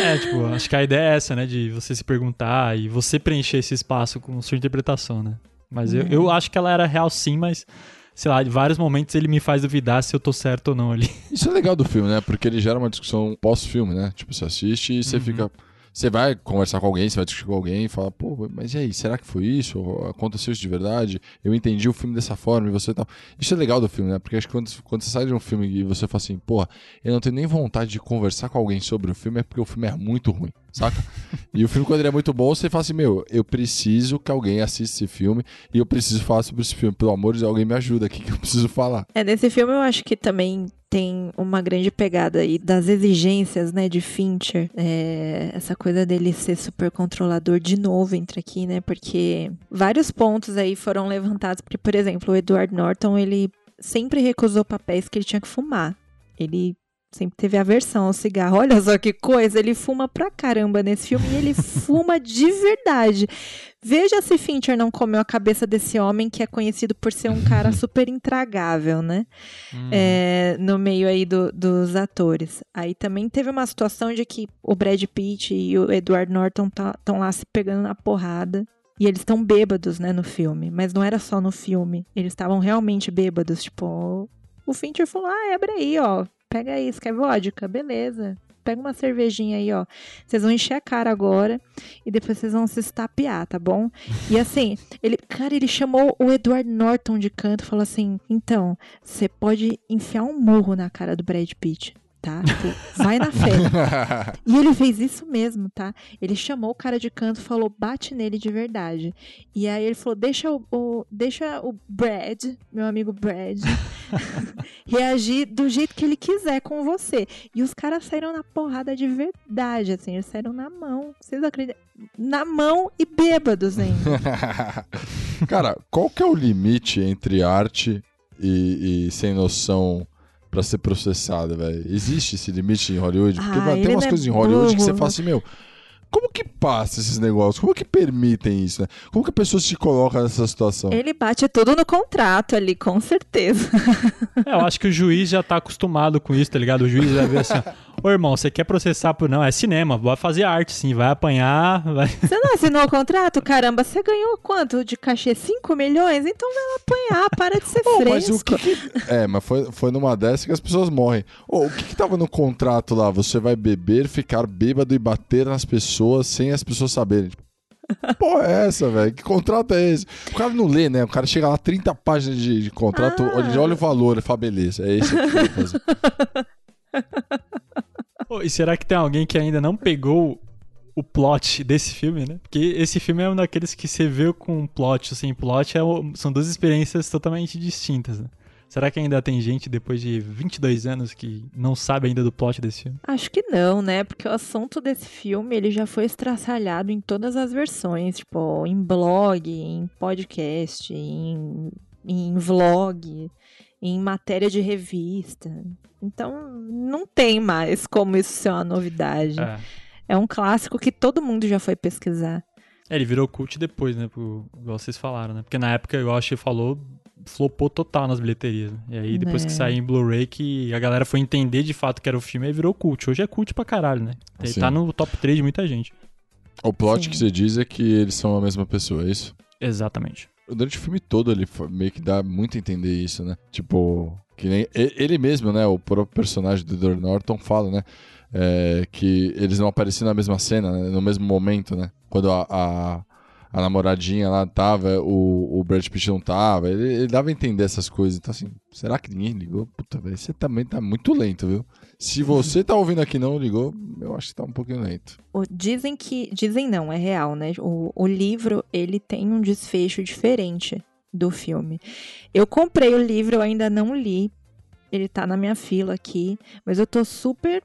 Speaker 1: É, tipo, acho que a ideia é essa, né? De você se perguntar e você preencher esse espaço com sua interpretação, né? Mas eu, eu acho que ela era real sim, mas, sei lá, de vários momentos ele me faz duvidar se eu tô certo ou não ali.
Speaker 2: Isso é legal do filme, né? Porque ele gera uma discussão pós-filme, né? Tipo, você assiste e você fica. Você vai conversar com alguém, você vai discutir com alguém e fala, pô, mas e aí, será que foi isso? Aconteceu isso de verdade? Eu entendi o filme dessa forma e você tal. Isso é legal do filme, né? Porque acho que quando, quando você sai de um filme e você fala assim, porra, eu não tenho nem vontade de conversar com alguém sobre o filme, é porque o filme é muito ruim, saca? e o filme, quando ele é muito bom, você fala assim, meu, eu preciso que alguém assista esse filme e eu preciso falar sobre esse filme. Pelo amor de Deus, alguém me ajuda aqui que eu preciso falar.
Speaker 3: É, nesse filme eu acho que também tem uma grande pegada aí das exigências, né, de Fincher. É, essa coisa dele ser super controlador de novo entra aqui, né, porque vários pontos aí foram levantados, porque, por exemplo, o Edward Norton, ele sempre recusou papéis que ele tinha que fumar. Ele sempre teve aversão ao cigarro. Olha só que coisa, ele fuma pra caramba nesse filme e ele fuma de verdade. Veja se Fincher não comeu a cabeça desse homem que é conhecido por ser um cara super intragável, né? É, no meio aí do- dos atores. Aí também teve uma situação de que o Brad Pitt e o Edward Norton estão lá se pegando na porrada. E eles estão bêbados, né, no filme. Mas não era só no filme. Eles estavam realmente bêbados. Tipo, o Fincher falou: ah, abre aí, ó. Pega você quer vodka? Beleza. Pega uma cervejinha aí, ó. Vocês vão encher a cara agora e depois vocês vão se estapear, tá bom? E assim, ele, cara, ele chamou o Edward Norton de canto falou assim: então, você pode enfiar um murro na cara do Brad Pitt. Tá? Tipo, vai na fé. E ele fez isso mesmo, tá? Ele chamou o cara de canto falou, bate nele de verdade. E aí ele falou, deixa o, o- deixa o Brad, meu amigo Brad, reagir do jeito que ele quiser com você. E os caras saíram na porrada de verdade, assim, eles saíram na mão. Vocês acreditam? Na mão e bêbados ainda.
Speaker 2: Cara, qual que é o limite entre arte e, e sem noção pra ser processada, velho? Existe esse limite em Hollywood? Porque
Speaker 3: Ah,
Speaker 2: tem umas
Speaker 3: é
Speaker 2: coisas em Hollywood que você
Speaker 3: burro.
Speaker 2: fala assim, meu. Como que passa esses negócios? Como que permitem isso, né? Como que a pessoa se coloca nessa situação?
Speaker 3: ele bate tudo no contrato ali, com certeza.
Speaker 1: É, eu acho que o juiz já tá acostumado com isso, tá ligado? O juiz vai ver assim, ô irmão, você quer processar por... Não, é cinema, vai fazer arte sim, vai apanhar, vai...
Speaker 3: Você não assinou o contrato? Caramba, você ganhou quanto de cachê? 5 milhões? Então vai apanhar, para de ser
Speaker 2: mas
Speaker 3: fresco.
Speaker 2: o que, É, mas foi, foi numa dessa que as pessoas morrem. Ô, o que que tava no contrato lá? Você vai beber, ficar bêbado e bater nas pessoas sem as pessoas saberem. Porra, é essa, velho? Que contrato é esse? O cara não lê, né? O cara chega lá, 30 páginas de, de contrato,
Speaker 3: Ah.
Speaker 2: olha, ele olha o valor, ele fala, beleza, é esse aqui
Speaker 1: e será que tem alguém que ainda não pegou o plot desse filme, né? Porque esse filme é um daqueles que você vê com plot sem plot, é são duas experiências totalmente distintas, né? Será que ainda tem gente, depois de 22 anos, que não sabe ainda do plot desse filme?
Speaker 3: Acho que não, né? Porque o assunto desse filme, ele já foi estraçalhado em todas as versões, tipo, em blog, em podcast, em, em vlog, em matéria de revista. Então, não tem mais como isso ser uma novidade.
Speaker 1: É.
Speaker 3: É um clássico que todo mundo já foi pesquisar.
Speaker 1: É, ele virou cult depois, né? Pro, igual vocês falaram, né? Porque na época, igual a Xê falou, flopou total nas bilheterias. né? E aí, depois
Speaker 3: É.
Speaker 1: que saiu em Blu-ray, que a galera foi entender de fato que era o filme, aí virou cult. Hoje é cult pra caralho, né? Ele
Speaker 2: Sim.
Speaker 1: tá no top 3 de muita gente.
Speaker 2: O plot
Speaker 3: Sim.
Speaker 2: que você diz é que eles são a mesma pessoa, é isso?
Speaker 1: Exatamente.
Speaker 2: Durante o filme todo ele meio que dá muito a entender isso, né? Tipo, que nem ele mesmo, né? O próprio personagem do Edward Norton fala, né? é, que eles não apareciam na mesma cena, né, no mesmo momento, né? Quando a, a, a namoradinha lá tava, o, o Brad Pitt não tava. Ele, ele dava a entender essas coisas. Então, assim, será que ninguém ligou? Puta, velho, você também tá muito lento, viu? Se você tá ouvindo aqui não ligou, eu acho que tá um pouquinho lento.
Speaker 3: Dizem que. Dizem não, é real, né? O, o livro, ele tem um desfecho diferente do filme. Eu comprei o livro, eu ainda não li. Ele tá na minha fila aqui. Mas eu tô super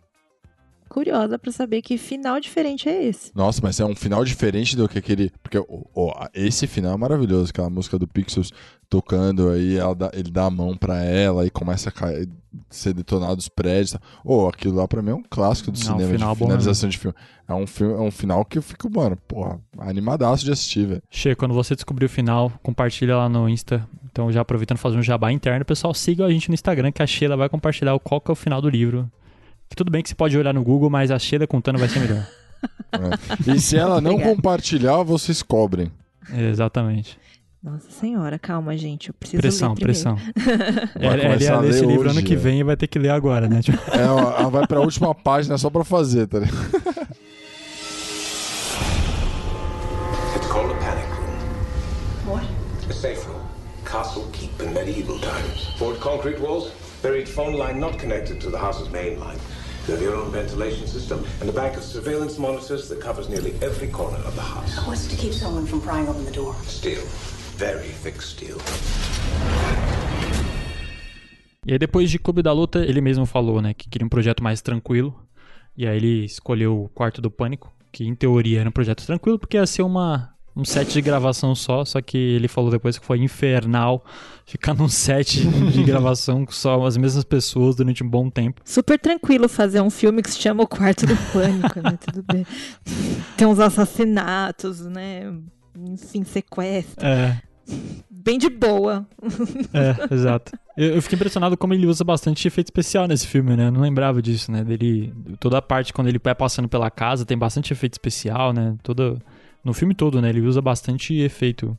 Speaker 3: curiosa pra saber que final diferente é esse.
Speaker 2: Nossa, mas é um final diferente do que aquele. Porque ó, esse final é maravilhoso, aquela música do Pixels tocando aí, ela dá- ele dá a mão pra ela e começa a cair, ser detonado os prédios. tá? Ô, aquilo lá pra mim é um clássico do
Speaker 1: Não,
Speaker 2: cinema,
Speaker 1: final
Speaker 2: de
Speaker 1: bom
Speaker 2: finalização de filme. É um, filme. é um final que eu fico, mano, porra, animadaço de assistir, velho.
Speaker 1: Che, quando você descobrir o final, compartilha lá no Insta. Então, já aproveitando fazer um jabá interno, pessoal, siga a gente no Instagram, que a Sheila vai compartilhar o qual que é o final do livro. Que tudo bem que você pode olhar no Google, mas a Sheila contando vai ser melhor.
Speaker 2: É. E se ela não
Speaker 3: Obrigada.
Speaker 2: compartilhar, vocês cobrem.
Speaker 1: Exatamente.
Speaker 3: Nossa senhora, calma, gente. Eu preciso
Speaker 1: Pressão,
Speaker 3: ler
Speaker 1: pressão.
Speaker 2: Vai
Speaker 1: Ela, ela
Speaker 2: começar
Speaker 1: ia
Speaker 2: a
Speaker 1: ler esse livro ano
Speaker 2: hoje,
Speaker 1: que
Speaker 2: é.
Speaker 1: vem e vai ter que ler agora, né? Tipo,
Speaker 2: É, ela vai pra última página só pra fazer, tá ligado?
Speaker 7: It's called a panic room. What? A safe room. Castle keep in medieval times. Poured concrete walls, buried phone line not connected to the house's main line. Have your own ventilation system and a bank of surveillance monitors that covers nearly every corner of the house.
Speaker 8: What's to keep someone from prying open the door?
Speaker 7: Steel. Very thick steel.
Speaker 1: E aí depois de Clube da Luta, ele mesmo falou, né, que queria um projeto mais tranquilo. E aí ele escolheu o Quarto do Pânico, que em teoria era um projeto tranquilo, porque ia ser uma, um set de gravação só, só que ele falou depois que foi infernal ficar num set de gravação com só as mesmas pessoas durante um bom tempo.
Speaker 3: Super tranquilo fazer um filme que se chama O Quarto do Pânico, né? Tudo bem. Tem uns assassinatos, né? Enfim, sequestro.
Speaker 1: É,
Speaker 3: Bem de boa.
Speaker 1: é, exato. Eu, eu fiquei impressionado como ele usa bastante efeito especial nesse filme, né? Eu não lembrava disso, né? Dele, toda a parte quando ele vai passando pela casa tem bastante efeito especial, né? Toda, no filme todo, né? Ele usa bastante efeito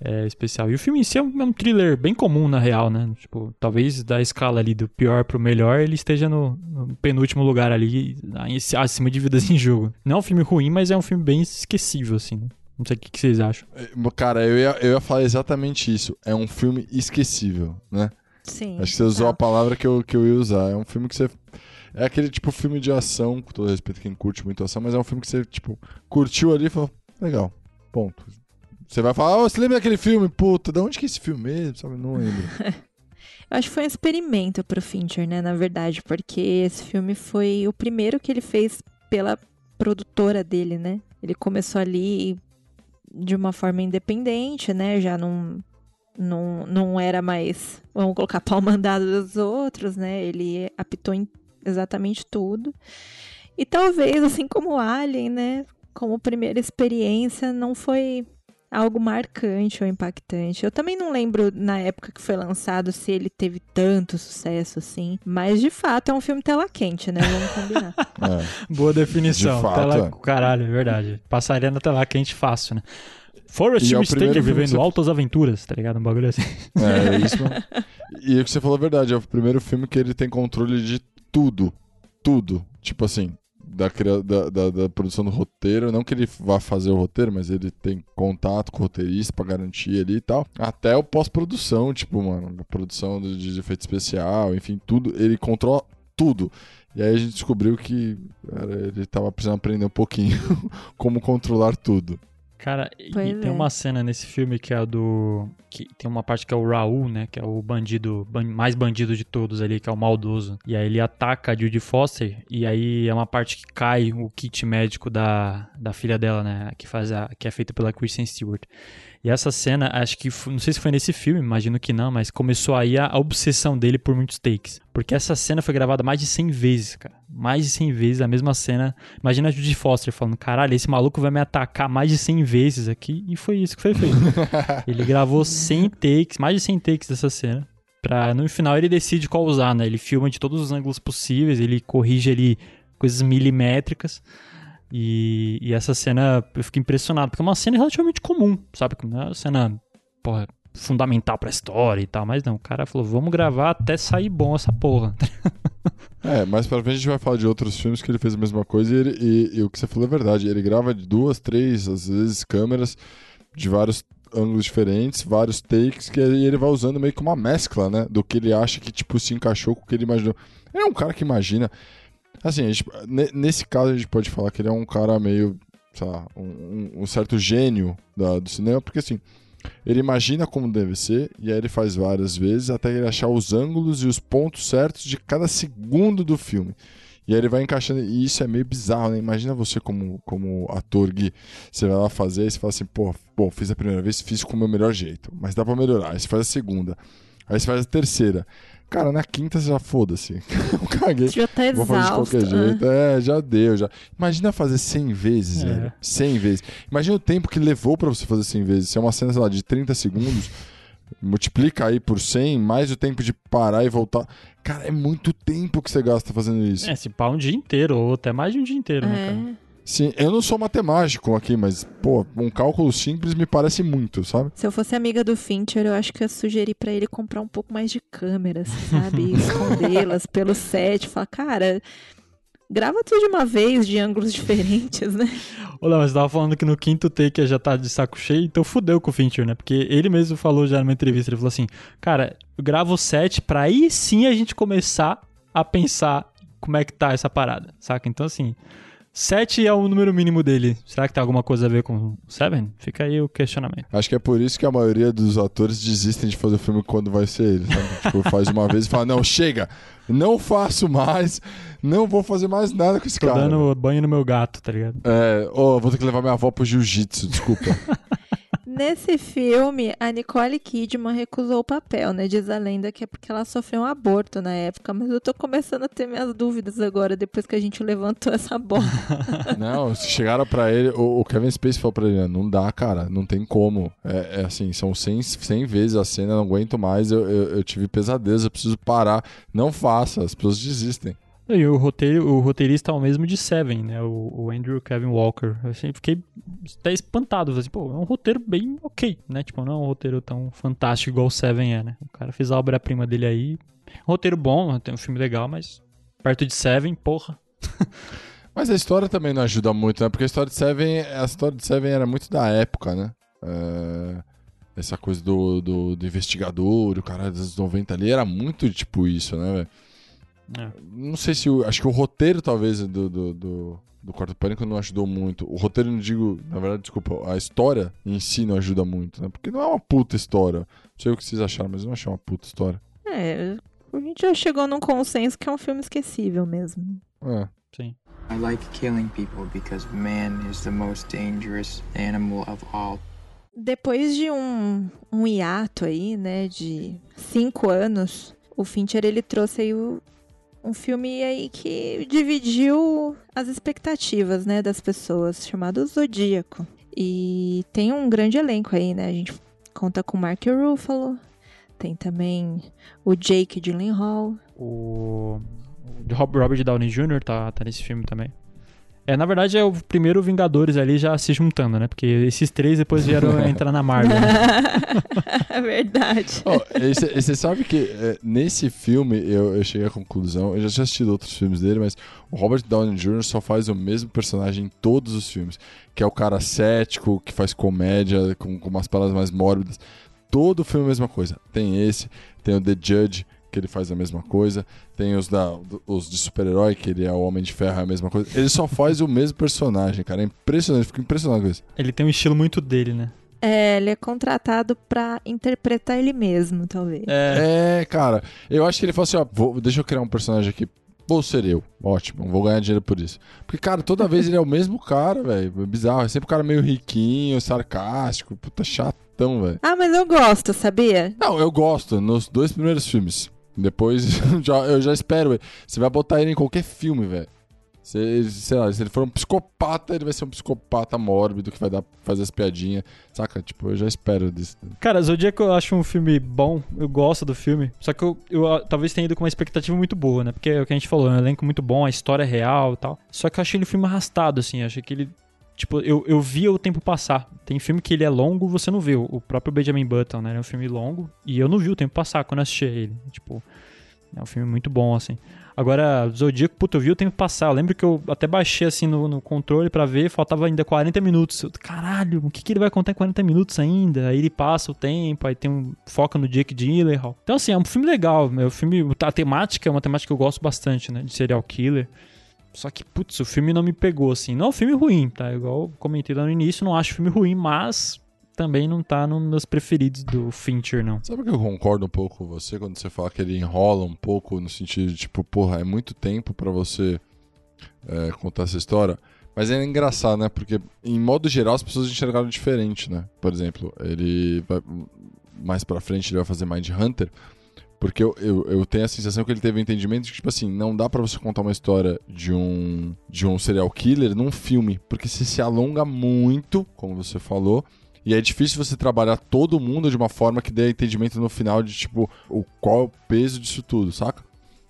Speaker 1: é, especial. E o filme em si é um, é um thriller bem comum, na real, né? Tipo, talvez da escala ali do pior pro melhor, ele esteja no, no penúltimo lugar ali, em- acima de Vidas em Jogo. Não é um filme ruim, mas é um filme bem esquecível, assim, né? Não sei o que, que vocês acham.
Speaker 2: Cara, eu ia, eu ia falar exatamente isso. É um filme esquecível, né?
Speaker 3: Sim.
Speaker 2: Acho que você usou a
Speaker 3: tá.
Speaker 2: palavra que eu, que eu ia usar. É um filme que você. É aquele tipo filme de ação, com todo respeito a quem curte muito ação, mas é um filme que você, tipo, curtiu ali e falou, legal, ponto. Você vai falar, oh, você lembra daquele filme? Puta, de onde que é esse filme mesmo? Sabe? Não lembro.
Speaker 3: Eu acho que foi um experimento pro Fincher, né? Na verdade, porque esse filme foi o primeiro que ele fez pela produtora dele, né? Ele começou ali de uma forma independente, né? Já não, não, não era mais, vamos colocar pau mandado dos outros, né? Ele apitou em exatamente tudo. E talvez, assim como Alien, né? Como primeira experiência, não foi algo marcante ou impactante. Eu também não lembro na época que foi lançado se ele teve tanto sucesso assim, mas de fato é um filme tela quente, né? Vamos combinar.
Speaker 2: É.
Speaker 1: Boa definição.
Speaker 2: De fato,
Speaker 1: tela,
Speaker 2: é.
Speaker 1: Caralho, é verdade. Passaria na tela quente fácil, né? Forrest
Speaker 2: é
Speaker 1: Whitaker vivendo
Speaker 2: você-
Speaker 1: altas aventuras, tá ligado? Um bagulho assim.
Speaker 2: É, é isso mesmo. E o que você falou é verdade, é o primeiro filme que ele tem controle de tudo. Tudo. Tipo assim, da, da, da produção do roteiro. Não que ele vá fazer o roteiro, mas ele tem contato com o roteirista pra garantir ali e tal. Até o pós-produção, tipo, mano, a produção de, de efeito especial, enfim, tudo. Ele controla tudo. E aí a gente descobriu que cara, ele tava precisando aprender um pouquinho como controlar tudo.
Speaker 1: Cara, e
Speaker 3: Pois
Speaker 1: tem
Speaker 3: é.
Speaker 1: uma cena nesse filme que é a do. que tem uma parte que é o Raul, né? Que é o bandido, ban- mais bandido de todos ali, que é o maldoso. E aí ele ataca a Judy Foster, e aí é uma parte que cai o kit médico da, da filha dela, né? Que, faz a, que é feita pela Kristen Stewart. E essa cena, acho que, não sei se foi nesse filme, imagino que não, mas começou aí a, a obsessão dele por muitos takes. Porque essa cena foi gravada mais de 100 vezes, cara. Mais de 100 vezes, a mesma cena. Imagina a Judy Foster falando, caralho, esse maluco vai me atacar mais de 100 vezes aqui. E foi isso que foi feito. ele gravou 100 takes, mais de 100 takes dessa cena. Pra, no final ele decide qual usar, né? Ele filma de todos os ângulos possíveis, ele corrige ali coisas milimétricas. E, e essa cena eu fico impressionado, porque é uma cena relativamente comum, sabe? Não é uma cena, porra, fundamental pra história e tal, mas não, o cara falou, vamos gravar até sair bom essa porra.
Speaker 2: É, mais pra frente a gente vai falar de outros filmes que ele fez a mesma coisa e, ele- e- e o que você falou é verdade. Ele grava de duas, três, às vezes, câmeras de vários ângulos diferentes, vários takes, que ele vai usando meio que uma mescla, né? Do que ele acha que, tipo, se encaixou com o que ele imaginou. Ele é um cara que imagina. Assim, gente- ne- nesse caso a gente pode falar que ele é um cara meio, sei lá, um, um- um certo gênio da- do cinema, porque assim. Ele imagina como deve ser e aí ele faz várias vezes até ele achar os ângulos e os pontos certos de cada segundo do filme. E aí ele vai encaixando, e isso é meio bizarro, né? Imagina você como, como ator, Gui, você vai lá fazer e você fala assim, pô, bom, fiz a primeira vez, fiz com o meu melhor jeito, mas dá pra melhorar. Aí você faz a segunda, aí você faz a terceira. Cara, na quinta você já foda-se. Eu caguei.
Speaker 3: Já tá
Speaker 2: Vou fazer de
Speaker 3: exausto.
Speaker 2: qualquer jeito. É, já deu, já. Imagina fazer 100 vezes,
Speaker 1: É.
Speaker 2: velho. 100 vezes. Imagina o tempo que levou pra você fazer 100 vezes. Se é uma cena, sei lá, de 30 segundos, Multiplica aí por 100, mais o tempo de parar e voltar. Cara, é muito tempo que você gasta fazendo isso.
Speaker 1: É, se pá um dia inteiro, ou até mais de um dia inteiro, né, cara?
Speaker 2: Sim, eu não sou matemático aqui, mas, pô, um cálculo simples me parece muito, sabe?
Speaker 3: Se eu fosse amiga do Fincher, eu acho que eu ia sugerir pra ele comprar um pouco mais de câmeras, sabe? E Escondê-las pelo set. Falar, cara, grava tudo de uma vez, de ângulos diferentes, né?
Speaker 1: Ô, Léo, mas você tava falando que no quinto take já tá de saco cheio, então fudeu com o Fincher, né? Porque ele mesmo falou já numa entrevista, ele falou assim, cara, eu gravo o set pra aí sim a gente começar a pensar como é que tá essa parada, saca? Então, assim, 7 é o número mínimo dele. Será que tem alguma coisa a ver com 7? Fica aí o questionamento.
Speaker 2: Acho que é por isso que a maioria dos atores desistem de fazer o filme quando vai ser ele, sabe? tipo, faz uma vez e fala, não, chega, não faço mais, não vou fazer mais nada com esse
Speaker 1: Tô
Speaker 2: cara.
Speaker 1: dando banho no meu gato, tá ligado?
Speaker 2: É, ô, vou ter que levar minha avó pro jiu-jitsu, desculpa.
Speaker 3: Nesse filme, a Nicole Kidman recusou o papel, né? Diz a lenda que é porque ela sofreu um aborto na época, mas eu tô começando a ter minhas dúvidas agora, depois que a gente levantou essa bola.
Speaker 2: não, chegaram pra ele, o, o Kevin Spacey falou pra ele, não dá, cara, não tem como. É, é assim, são 100, 100 vezes a cena, não aguento mais, eu, eu, eu tive pesadelo, eu preciso parar. Não faça, as pessoas desistem.
Speaker 1: E o, roteiro, o roteirista é o mesmo de Seven, né? O, o Andrew Kevin Walker. Eu assim, fiquei até espantado. Assim, pô, é um roteiro bem ok, né? Tipo, não é um roteiro tão fantástico igual o Seven é, né? O cara fez a obra-prima dele aí. Um roteiro bom, tem um filme legal, mas perto de Seven, porra.
Speaker 2: mas a história também não ajuda muito, né? Porque a história de Seven, a história de Seven era muito da época, né? É... Essa coisa do, do, do investigador, o cara dos 90 ali, era muito tipo isso, né, velho? É. Não sei se. O, acho que o roteiro, talvez, do, do, do, do Quarto Pânico não ajudou muito. O roteiro, não digo. Na verdade, desculpa. A história em si não ajuda muito, né? Porque não é uma puta história. Não sei o que vocês acharam, mas eu não achei uma puta história.
Speaker 3: É. A gente já chegou num consenso que é um filme esquecível mesmo.
Speaker 2: É.
Speaker 1: Sim.
Speaker 9: I like killing people because man is the most dangerous animal of all.
Speaker 3: Depois de um, um hiato aí, né, de cinco anos, o Fincher ele trouxe aí o, um filme aí que dividiu as expectativas, né, das pessoas, chamado Zodíaco. E tem um grande elenco aí, né? A gente conta com Mark Ruffalo, tem também o Jake Gyllenhaal.
Speaker 1: O, Robert Downey Jr. tá, tá nesse filme também. É, na verdade é o primeiro Vingadores ali já se juntando, né? Porque esses três depois vieram entrar na Marvel. Né?
Speaker 3: é verdade.
Speaker 2: Oh, você sabe que é, nesse filme eu, eu, cheguei à conclusão, eu já tinha assistido outros filmes dele, mas o Robert Downey Jr. só faz o mesmo personagem em todos os filmes, que é o cara cético, que faz comédia com, com umas palavras mais mórbidas. Todo filme é a mesma coisa. Tem esse, tem o The Judge, que ele faz a mesma coisa. Tem os, da, os de super-herói, que ele é o Homem de Ferro, é a mesma coisa. Ele só faz o mesmo personagem, cara. É impressionante, fico impressionado com isso.
Speaker 1: Ele tem um estilo muito dele, né?
Speaker 3: É, ele é contratado pra interpretar ele mesmo, talvez.
Speaker 2: É, é cara. Eu acho que ele falou assim, ó, vou, deixa eu criar um personagem aqui. Vou ser eu. Ótimo, vou ganhar dinheiro por isso. Porque, cara, toda vez ele é o mesmo cara, velho. É bizarro. É sempre um cara meio riquinho, sarcástico, puta chatão, velho.
Speaker 3: Ah, mas eu gosto, sabia?
Speaker 2: Não, eu gosto. Nos dois primeiros filmes. Depois já, eu já espero. Você vai botar ele em qualquer filme, velho. Se, sei lá, se ele for um psicopata, ele vai ser um psicopata mórbido que vai dar, fazer as piadinhas. Saca? Tipo, eu já espero disso.
Speaker 1: Cara, Zodíaco eu acho um filme bom, eu gosto do filme. Só que eu, eu, eu talvez tenha ido com uma expectativa muito boa, né? Porque é o que a gente falou, é um elenco muito bom, a história é real e tal. Só que eu achei ele um filme arrastado, assim. Achei que ele. Tipo, eu, eu via o tempo passar. Tem filme que ele é longo, você não vê. O próprio Benjamin Button, né? É um filme longo. E eu não vi o tempo passar quando eu assisti ele. Tipo, é um filme muito bom, assim. Agora, Zodíaco, puta, eu vi o tempo passar. Eu lembro que eu até baixei assim no, no controle para ver, faltava ainda 40 minutos. Eu, Caralho, o que, que ele vai contar em 40 minutos ainda? Aí ele passa o tempo, aí tem um foco no Jake Gyllenhaal. Então, assim, é um filme legal. É um filme, a temática é uma temática que eu gosto bastante, né? De serial killer. Só que, putz, o filme não me pegou, assim. Não é um filme ruim, tá? Igual eu comentei lá no início, não acho filme ruim, mas também não tá nos meus preferidos do Fincher, não.
Speaker 2: Sabe que eu concordo um pouco com você quando você fala que ele enrola um pouco no sentido de, tipo, porra, é muito tempo para você é, contar essa história. Mas é engraçado, né? Porque, em modo geral, as pessoas enxergaram diferente, né? Por exemplo, ele vai. Mais pra frente ele vai fazer Mind Hunter. Porque eu, eu, eu, tenho a sensação que ele teve um entendimento de que, tipo assim, não dá para você contar uma história de um, de um serial killer num filme. Porque se se alonga muito, como você falou, E é difícil você trabalhar todo mundo de uma forma que dê entendimento no final de, tipo, o, qual é o peso disso tudo, saca?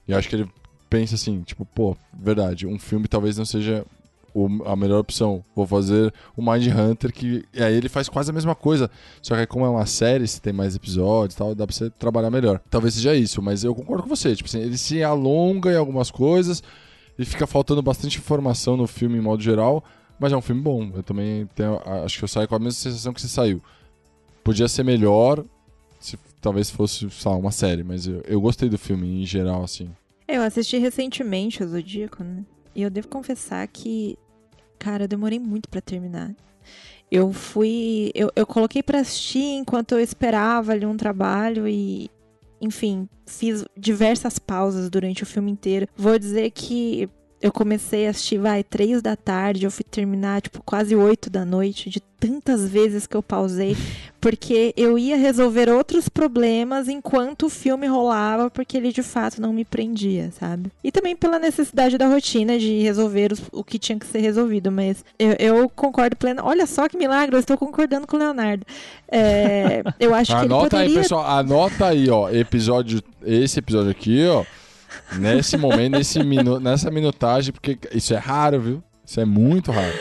Speaker 2: E eu acho que ele pensa assim, tipo, pô, verdade, um filme talvez não seja o, a melhor opção. Vou fazer o Mind Hunter, que e aí ele faz quase a mesma coisa. Só que aí, como é uma série, se tem mais episódios e tal, dá pra você trabalhar melhor. Talvez seja isso, mas eu concordo com você. Tipo assim, ele se alonga em algumas coisas e fica faltando bastante informação no filme em modo geral. Mas é um filme bom. Eu também tenho. Acho que eu saio com a mesma sensação que você saiu. Podia ser melhor se talvez fosse, sei lá, uma série, mas eu, eu gostei do filme em geral, assim.
Speaker 3: Eu assisti recentemente o Zodíaco, né? E eu devo confessar que, cara, eu demorei muito para terminar. Eu fui. Eu, eu coloquei pra assistir enquanto eu esperava ali um trabalho e. Enfim, fiz diversas pausas durante o filme inteiro. Vou dizer que eu comecei a assistir, vai, três da tarde, eu fui terminar, tipo, quase oito da noite, de tantas vezes que eu pausei, porque eu ia resolver outros problemas enquanto o filme rolava, porque ele de fato não me prendia, sabe? E também pela necessidade da rotina de resolver os, o que tinha que ser resolvido, mas eu, eu concordo pleno. Olha só que milagre, eu estou concordando com o Leonardo. É, eu acho que
Speaker 2: Anota
Speaker 3: ele poderia...
Speaker 2: aí, pessoal, anota aí, ó, episódio, esse episódio aqui, ó, nesse momento, nesse minu, nessa minutagem, porque isso é raro, viu? Isso é muito raro.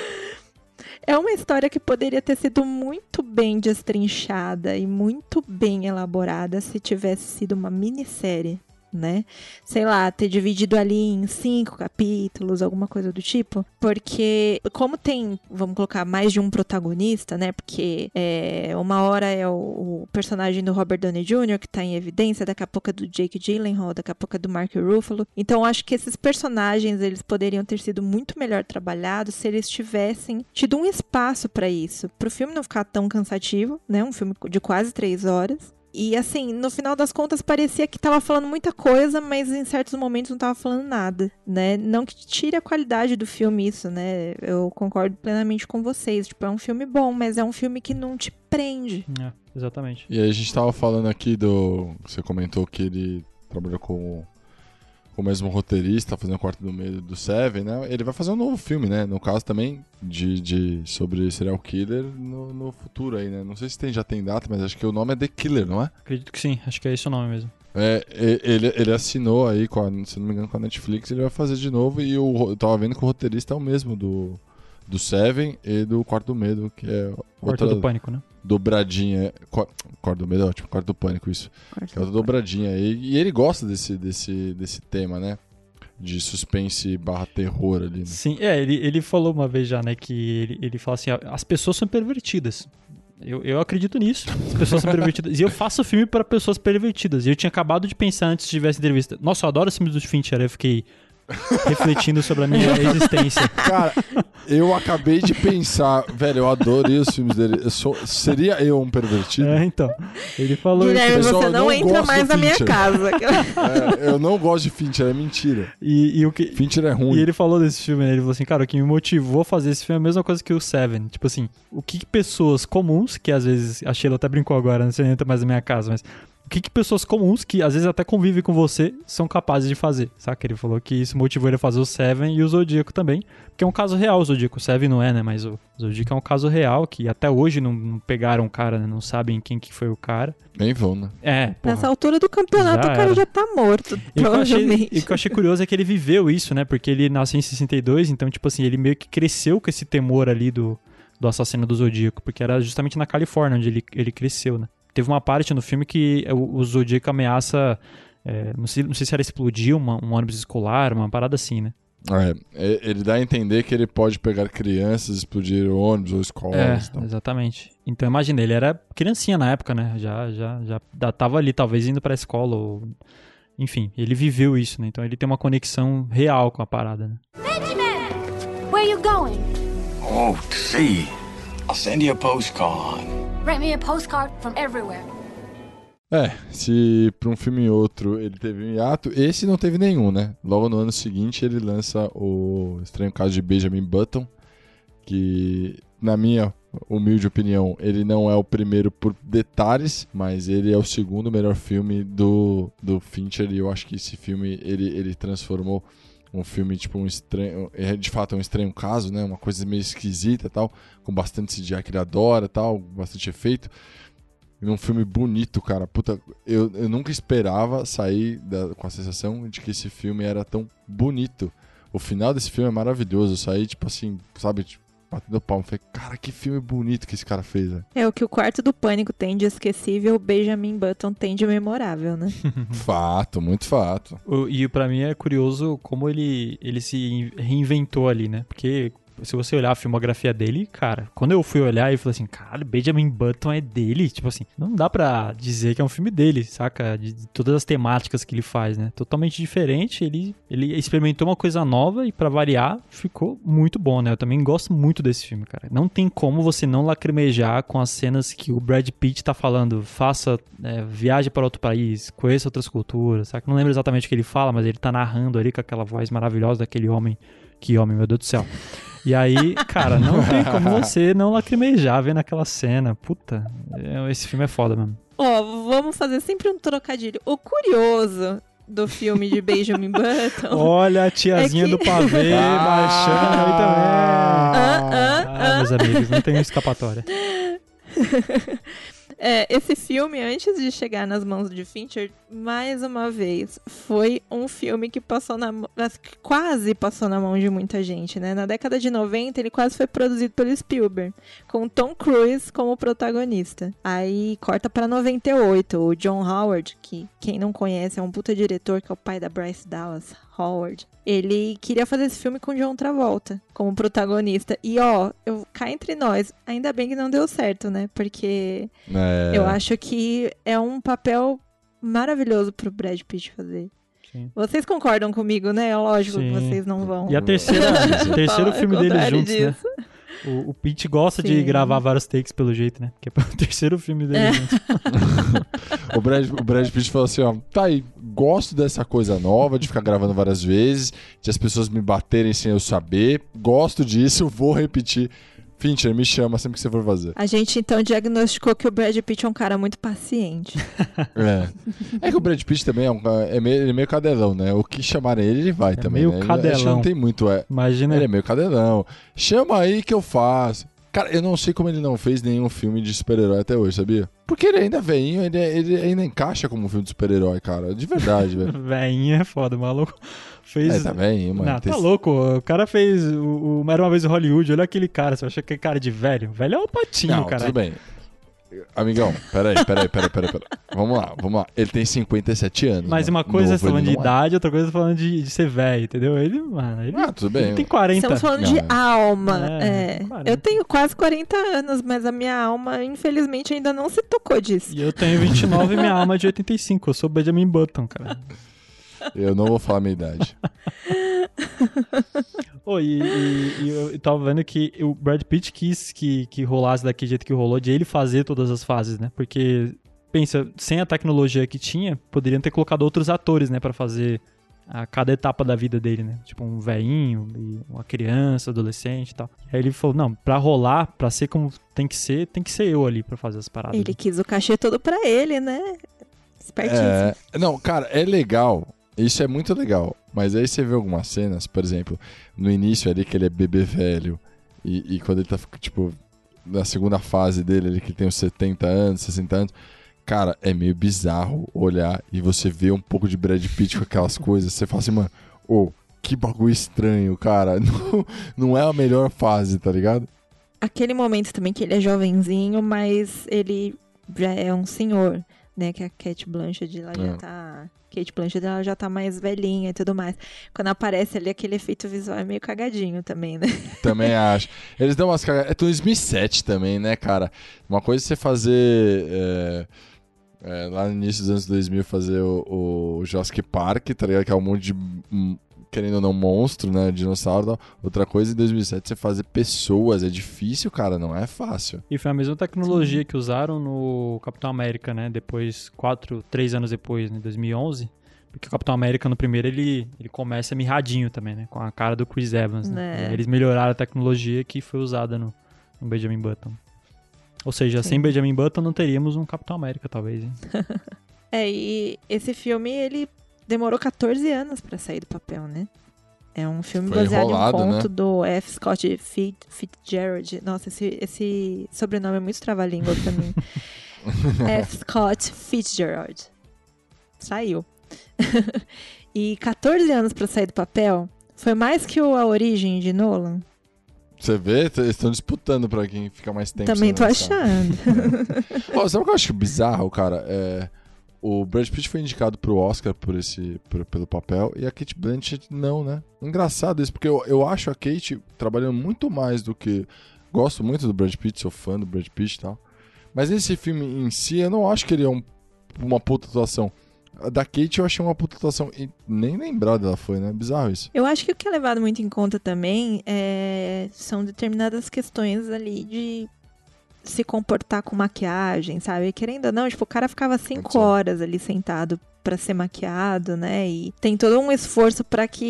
Speaker 3: É uma história que poderia ter sido muito bem destrinchada e muito bem elaborada se tivesse sido uma minissérie né? Sei lá, ter dividido ali em cinco capítulos, alguma coisa do tipo. Porque, como tem, vamos colocar, mais de um protagonista, né? Porque é, uma hora é o, o, personagem do Robert Downey Jr., que tá em evidência, daqui a pouco é do Jake Gyllenhaal, daqui a pouco é do Mark Ruffalo. Então, acho que esses personagens, eles poderiam ter sido muito melhor trabalhados se eles tivessem tido um espaço para isso. Pro filme não ficar tão cansativo, né? Um filme de quase três horas. E assim, no final das contas parecia que tava falando muita coisa, mas em certos momentos não tava falando nada, né? Não que tire a qualidade do filme isso, né? Eu concordo plenamente com vocês. Tipo, é um filme bom, mas é um filme que não te prende.
Speaker 1: É, exatamente.
Speaker 2: E aí a gente tava falando aqui do. Você comentou que ele trabalhou com o mesmo roteirista, fazendo o quarto do meio do Seven, né? Ele vai fazer um novo filme, né? No caso também de, de sobre serial killer no, no futuro aí, né? Não sei se tem, já tem data, mas acho que o nome é The Killer, não é?
Speaker 1: Acredito que sim, acho que é esse o nome mesmo.
Speaker 2: É, ele, ele assinou aí, com a, se não me engano, com a Netflix, ele vai fazer de novo e eu, eu tava vendo que o roteirista é o mesmo do, do Seven e do Quarto do Medo, que é...
Speaker 1: Quarto outra, do Pânico, né?
Speaker 2: Dobradinha. Quarto do medo é ótimo, quarto do pânico, isso. Que é outra dobradinha. E, e ele gosta desse, desse, desse tema, né? De suspense barra terror ali. Né?
Speaker 1: Sim, é, ele, ele falou uma vez já, né? Que ele, ele fala assim: as pessoas são pervertidas. Eu, eu acredito nisso. As pessoas são pervertidas. E eu faço filme para pessoas pervertidas. E eu tinha acabado de pensar antes de essa entrevista. Nossa, eu adoro os filmes do Fincher. Eu fiquei refletindo sobre a minha existência.
Speaker 2: Cara, eu acabei de pensar, velho, eu adorei os filmes dele. Eu sou, seria eu um pervertido?
Speaker 1: É, então. Ele falou
Speaker 3: Guilherme, isso. você não, não entra mais na minha casa.
Speaker 2: É, eu não gosto de Fincher, é mentira.
Speaker 1: E, e, o que,
Speaker 2: Fincher é ruim.
Speaker 1: E ele falou desse filme, né? Ele falou assim, cara, o que me motivou a fazer esse filme é a mesma coisa que o Seven. Tipo assim, o que pessoas comuns, que às vezes, a Sheila até brincou agora, não sei se entra mais na minha casa, mas o que, que, pessoas comuns, que às vezes até convivem com você, são capazes de fazer, saca? Ele falou que isso motivou ele a fazer o Seven e o Zodíaco também, que é um caso real o Zodíaco. O Seven não é, né? Mas o Zodíaco é um caso real, que até hoje não, não pegaram o cara, né? Não sabem quem que foi o cara.
Speaker 2: Nem vão, né?
Speaker 1: É,
Speaker 3: porra. Nessa altura do campeonato já o cara já tá morto, e provavelmente.
Speaker 1: E o que eu achei curioso é que ele viveu isso, né? Porque ele nasceu em 62, então, tipo assim, ele meio que cresceu com esse temor ali do, do assassino do Zodíaco, porque era justamente na Califórnia onde ele, ele cresceu, né? Teve uma parte no filme que o, o Zodíaco ameaça. É, não, sei, não sei se era explodir uma, um ônibus escolar, uma parada assim, né?
Speaker 2: É, ele dá a entender que ele pode pegar crianças, explodir ônibus ou escolas.
Speaker 1: É, exatamente. Então imagina, ele era criancinha na época, né? Já, já, já tava ali, talvez indo pra escola ou... Enfim, ele viveu isso, né? Então ele tem uma conexão real com a parada, né?
Speaker 10: Benjamin! Where you going?
Speaker 4: Oh, to see. I'll send you a postcard.
Speaker 10: Write me a postcard from everywhere.
Speaker 2: É, se para um filme e outro ele teve um hiato, esse não teve nenhum, né? Logo no ano seguinte ele lança o Estranho Caso de Benjamin Button, que na minha humilde opinião, ele não é o primeiro por detalhes, mas ele é o segundo melhor filme do, do Fincher e eu acho que esse filme ele, ele transformou um filme tipo um estranho, é de fato um estranho caso, né? Uma coisa meio esquisita, tal, com bastante CGI que ele adora, tal, bastante efeito. E um filme bonito, cara. Puta, eu, eu nunca esperava sair da, com a sensação de que esse filme era tão bonito. O final desse filme é maravilhoso. Eu saí, tipo assim, sabe, tipo, batendo palma. Falei, cara, que filme bonito que esse cara fez, velho.
Speaker 3: É o que o quarto do pânico tem de esquecível, o Benjamin Button tem de memorável, né?
Speaker 2: fato, muito fato.
Speaker 1: O- E pra mim é curioso como ele, ele se reinventou ali, né? Porque se você olhar a filmografia dele, cara, quando eu fui olhar e falei assim, cara, Benjamin Button é dele? Tipo assim, não dá pra dizer que é um filme dele, saca? De, de todas as temáticas que ele faz, né? Totalmente diferente, ele, ele experimentou uma coisa nova e pra variar, ficou muito bom, né? Eu também gosto muito desse filme, cara. Não tem como você não lacrimejar com as cenas que o Brad Pitt tá falando, faça, é, viaje para outro país, conheça outras culturas, saca? Não lembro exatamente o que ele fala, mas ele tá narrando ali com aquela voz maravilhosa daquele homem. Que homem, meu Deus do céu. E aí, cara, não tem como você não lacrimejar vendo aquela cena. Puta, é- esse filme é foda mesmo.
Speaker 3: Ó, vamos fazer sempre um trocadilho. O curioso do filme de Benjamin Button.
Speaker 1: Olha a tiazinha
Speaker 3: É que-
Speaker 1: do pavê baixando aí também.
Speaker 3: Ah, ah,
Speaker 1: Ah, meus amigos, não tem escapatória.
Speaker 3: É, esse filme, antes de chegar nas mãos de Fincher, mais uma vez, foi um filme que passou na quase passou na mão de muita gente, né? Na década de 90, ele quase foi produzido pelo Spielberg, com Tom Cruise como protagonista. Aí corta pra 98, o John Howard, que quem não conhece é um puta diretor, que é o pai da Bryce Dallas Howard. Ele queria fazer esse filme com John Travolta como protagonista. E ó, eu cá entre nós, ainda bem que não deu certo, né? Porque
Speaker 2: É,
Speaker 3: eu acho que é um papel maravilhoso pro Brad Pitt fazer.
Speaker 1: Sim.
Speaker 3: Vocês concordam comigo, né? É lógico
Speaker 1: Sim.
Speaker 3: que vocês não vão.
Speaker 1: E a terceira, terceiro filme deles juntos, né? O, o Pitt gosta de
Speaker 3: Sim.
Speaker 1: gravar vários takes pelo jeito, né? Porque é o terceiro filme deles
Speaker 3: É.
Speaker 2: O Brad, o Brad Pitt falou assim, ó, tá aí, gosto dessa coisa nova, de ficar gravando várias vezes, de as pessoas me baterem sem eu saber, gosto disso, vou repetir. Fincher, me chama sempre que você for fazer.
Speaker 3: A gente então diagnosticou que o Brad Pitt é um cara muito paciente.
Speaker 2: É. É que o Brad Pitt também é, um, é, meio, ele é meio cadelão, né? O que chamarem ele, ele vai também.
Speaker 1: meio
Speaker 2: né? Ele-
Speaker 1: cadelão.
Speaker 2: não tem muito, é.
Speaker 1: Imagina.
Speaker 2: Ele é meio cadelão. Chama aí que eu faço. Cara, eu não sei como ele não fez nenhum filme de super-herói até hoje, sabia? Porque ele ainda é veinho, ele, ele ainda encaixa como um filme de super-herói, cara. De verdade, velho.
Speaker 1: Veinha é foda, maluco. Fez.
Speaker 2: É, tá veinho, mano.
Speaker 1: Não,
Speaker 2: Tem-
Speaker 1: tá louco. O cara fez o, o Era uma vez em Hollywood. Olha aquele cara. Você acha que é cara de velho? Velho é o patinho, cara.
Speaker 2: tudo bem. Amigão, peraí, peraí, peraí, peraí, peraí. Vamos lá, vamos lá. Ele tem 57 anos.
Speaker 1: Mas
Speaker 2: mano.
Speaker 1: uma coisa é
Speaker 2: Novo
Speaker 1: você falando de
Speaker 2: é.
Speaker 1: idade, outra coisa é falando de, de ser velho, entendeu? Ele, mano, ele,
Speaker 2: Ah, tudo bem.
Speaker 1: ele tem 40.
Speaker 3: Estamos falando
Speaker 2: Não,
Speaker 3: de
Speaker 2: é.
Speaker 3: alma.
Speaker 1: É,
Speaker 3: É,
Speaker 1: 40.
Speaker 3: Eu tenho quase 40 anos, mas a minha alma, infelizmente, ainda não se tocou disso.
Speaker 1: E eu tenho 29 e minha alma é de 85. Eu sou Benjamin Button, cara.
Speaker 2: Eu não vou falar a minha idade.
Speaker 1: Ô, e, e- e eu tava vendo que o Brad Pitt quis que, que rolasse daquele jeito que rolou, de ele fazer todas as fases, né? Porque, pensa, sem a tecnologia que tinha, poderiam ter colocado outros atores, né, Pra fazer a cada etapa da vida dele, né? Tipo um velhinho, e uma criança, adolescente e tal. Aí ele falou, não, pra rolar, pra ser como tem que ser, tem que ser eu ali pra fazer as paradas.
Speaker 3: Ele quis o cachê todo pra ele, né? Espertíssimo.
Speaker 2: É, não, cara, é legal. Isso é muito legal. Mas aí você vê algumas cenas, por exemplo, no início ali que ele é bebê velho. E, e quando ele tá, tipo, na segunda fase dele, ali que ele tem uns 70 anos, 60 anos. Cara, é meio bizarro olhar e você vê um pouco de Brad Pitt com aquelas coisas. Você fala assim, mano, ô, que bagulho estranho, cara. Não, não é a melhor fase, tá ligado?
Speaker 3: Aquele momento também que ele é jovenzinho, mas ele já é um senhor, né? Que a Kate Blanchett ela já
Speaker 2: É.
Speaker 3: tá. Kate Blanchett ela já tá mais velhinha e tudo mais. Quando aparece ali aquele efeito visual é meio cagadinho também, né?
Speaker 2: Também acho. Eles dão umas cagadas. É 2007 também, né, cara? Uma coisa é você fazer. é, é, lá no início dos anos 2000, fazer o, o Jurassic Park, tá ligado? Que é um monte de. Querendo ou não, monstro, né? Dinossauro. tal. Outra coisa, em 2007, você fazer pessoas. É difícil, cara. Não é fácil.
Speaker 1: E foi a mesma tecnologia que usaram no Capitão América, né? Depois, quatro, três anos depois, né? 2011. Porque o Capitão América, no primeiro, ele, ele começa mirradinho também, né? Com a cara do Chris Evans, né?
Speaker 3: É.
Speaker 1: Eles melhoraram a tecnologia que foi usada no, no Benjamin Button. Ou seja,
Speaker 3: Sim.
Speaker 1: sem Benjamin Button não teríamos um Capitão América, talvez, hein?
Speaker 3: É, e esse filme, ele demorou 14 anos pra sair do papel, né? É um filme
Speaker 2: Foi
Speaker 3: baseado
Speaker 2: enrolado,
Speaker 3: em um conto
Speaker 2: né?
Speaker 3: do F. Scott Fit- Fitzgerald. Nossa, esse, esse sobrenome é muito trava-língua pra mim. F. Scott Fitzgerald. Saiu. e 14 anos pra sair do papel foi mais que o A Origem de Nolan.
Speaker 2: Você vê, eles estão disputando pra quem fica mais tempo.
Speaker 3: Também tô
Speaker 2: lançar.
Speaker 3: achando.
Speaker 2: Ó, sabe o que eu acho bizarro, cara? É, o Brad Pitt foi indicado pro Oscar por esse, por- pelo papel e a Kate Blanchett não, né? Engraçado isso, porque eu, eu acho a Kate trabalhando muito mais do que. Gosto muito do Brad Pitt, sou fã do Brad Pitt e tal. Mas esse filme em si, eu não acho que ele é um- uma puta atuação. Da Kate eu achei uma puta atuação. E nem lembrado dela foi, né? Bizarro isso.
Speaker 3: Eu acho que o que é levado muito em conta também é, são determinadas questões ali de se comportar com maquiagem, sabe? Querendo ou não, tipo, o cara ficava cinco horas ali sentado pra ser maquiado, né? E tem todo um esforço pra que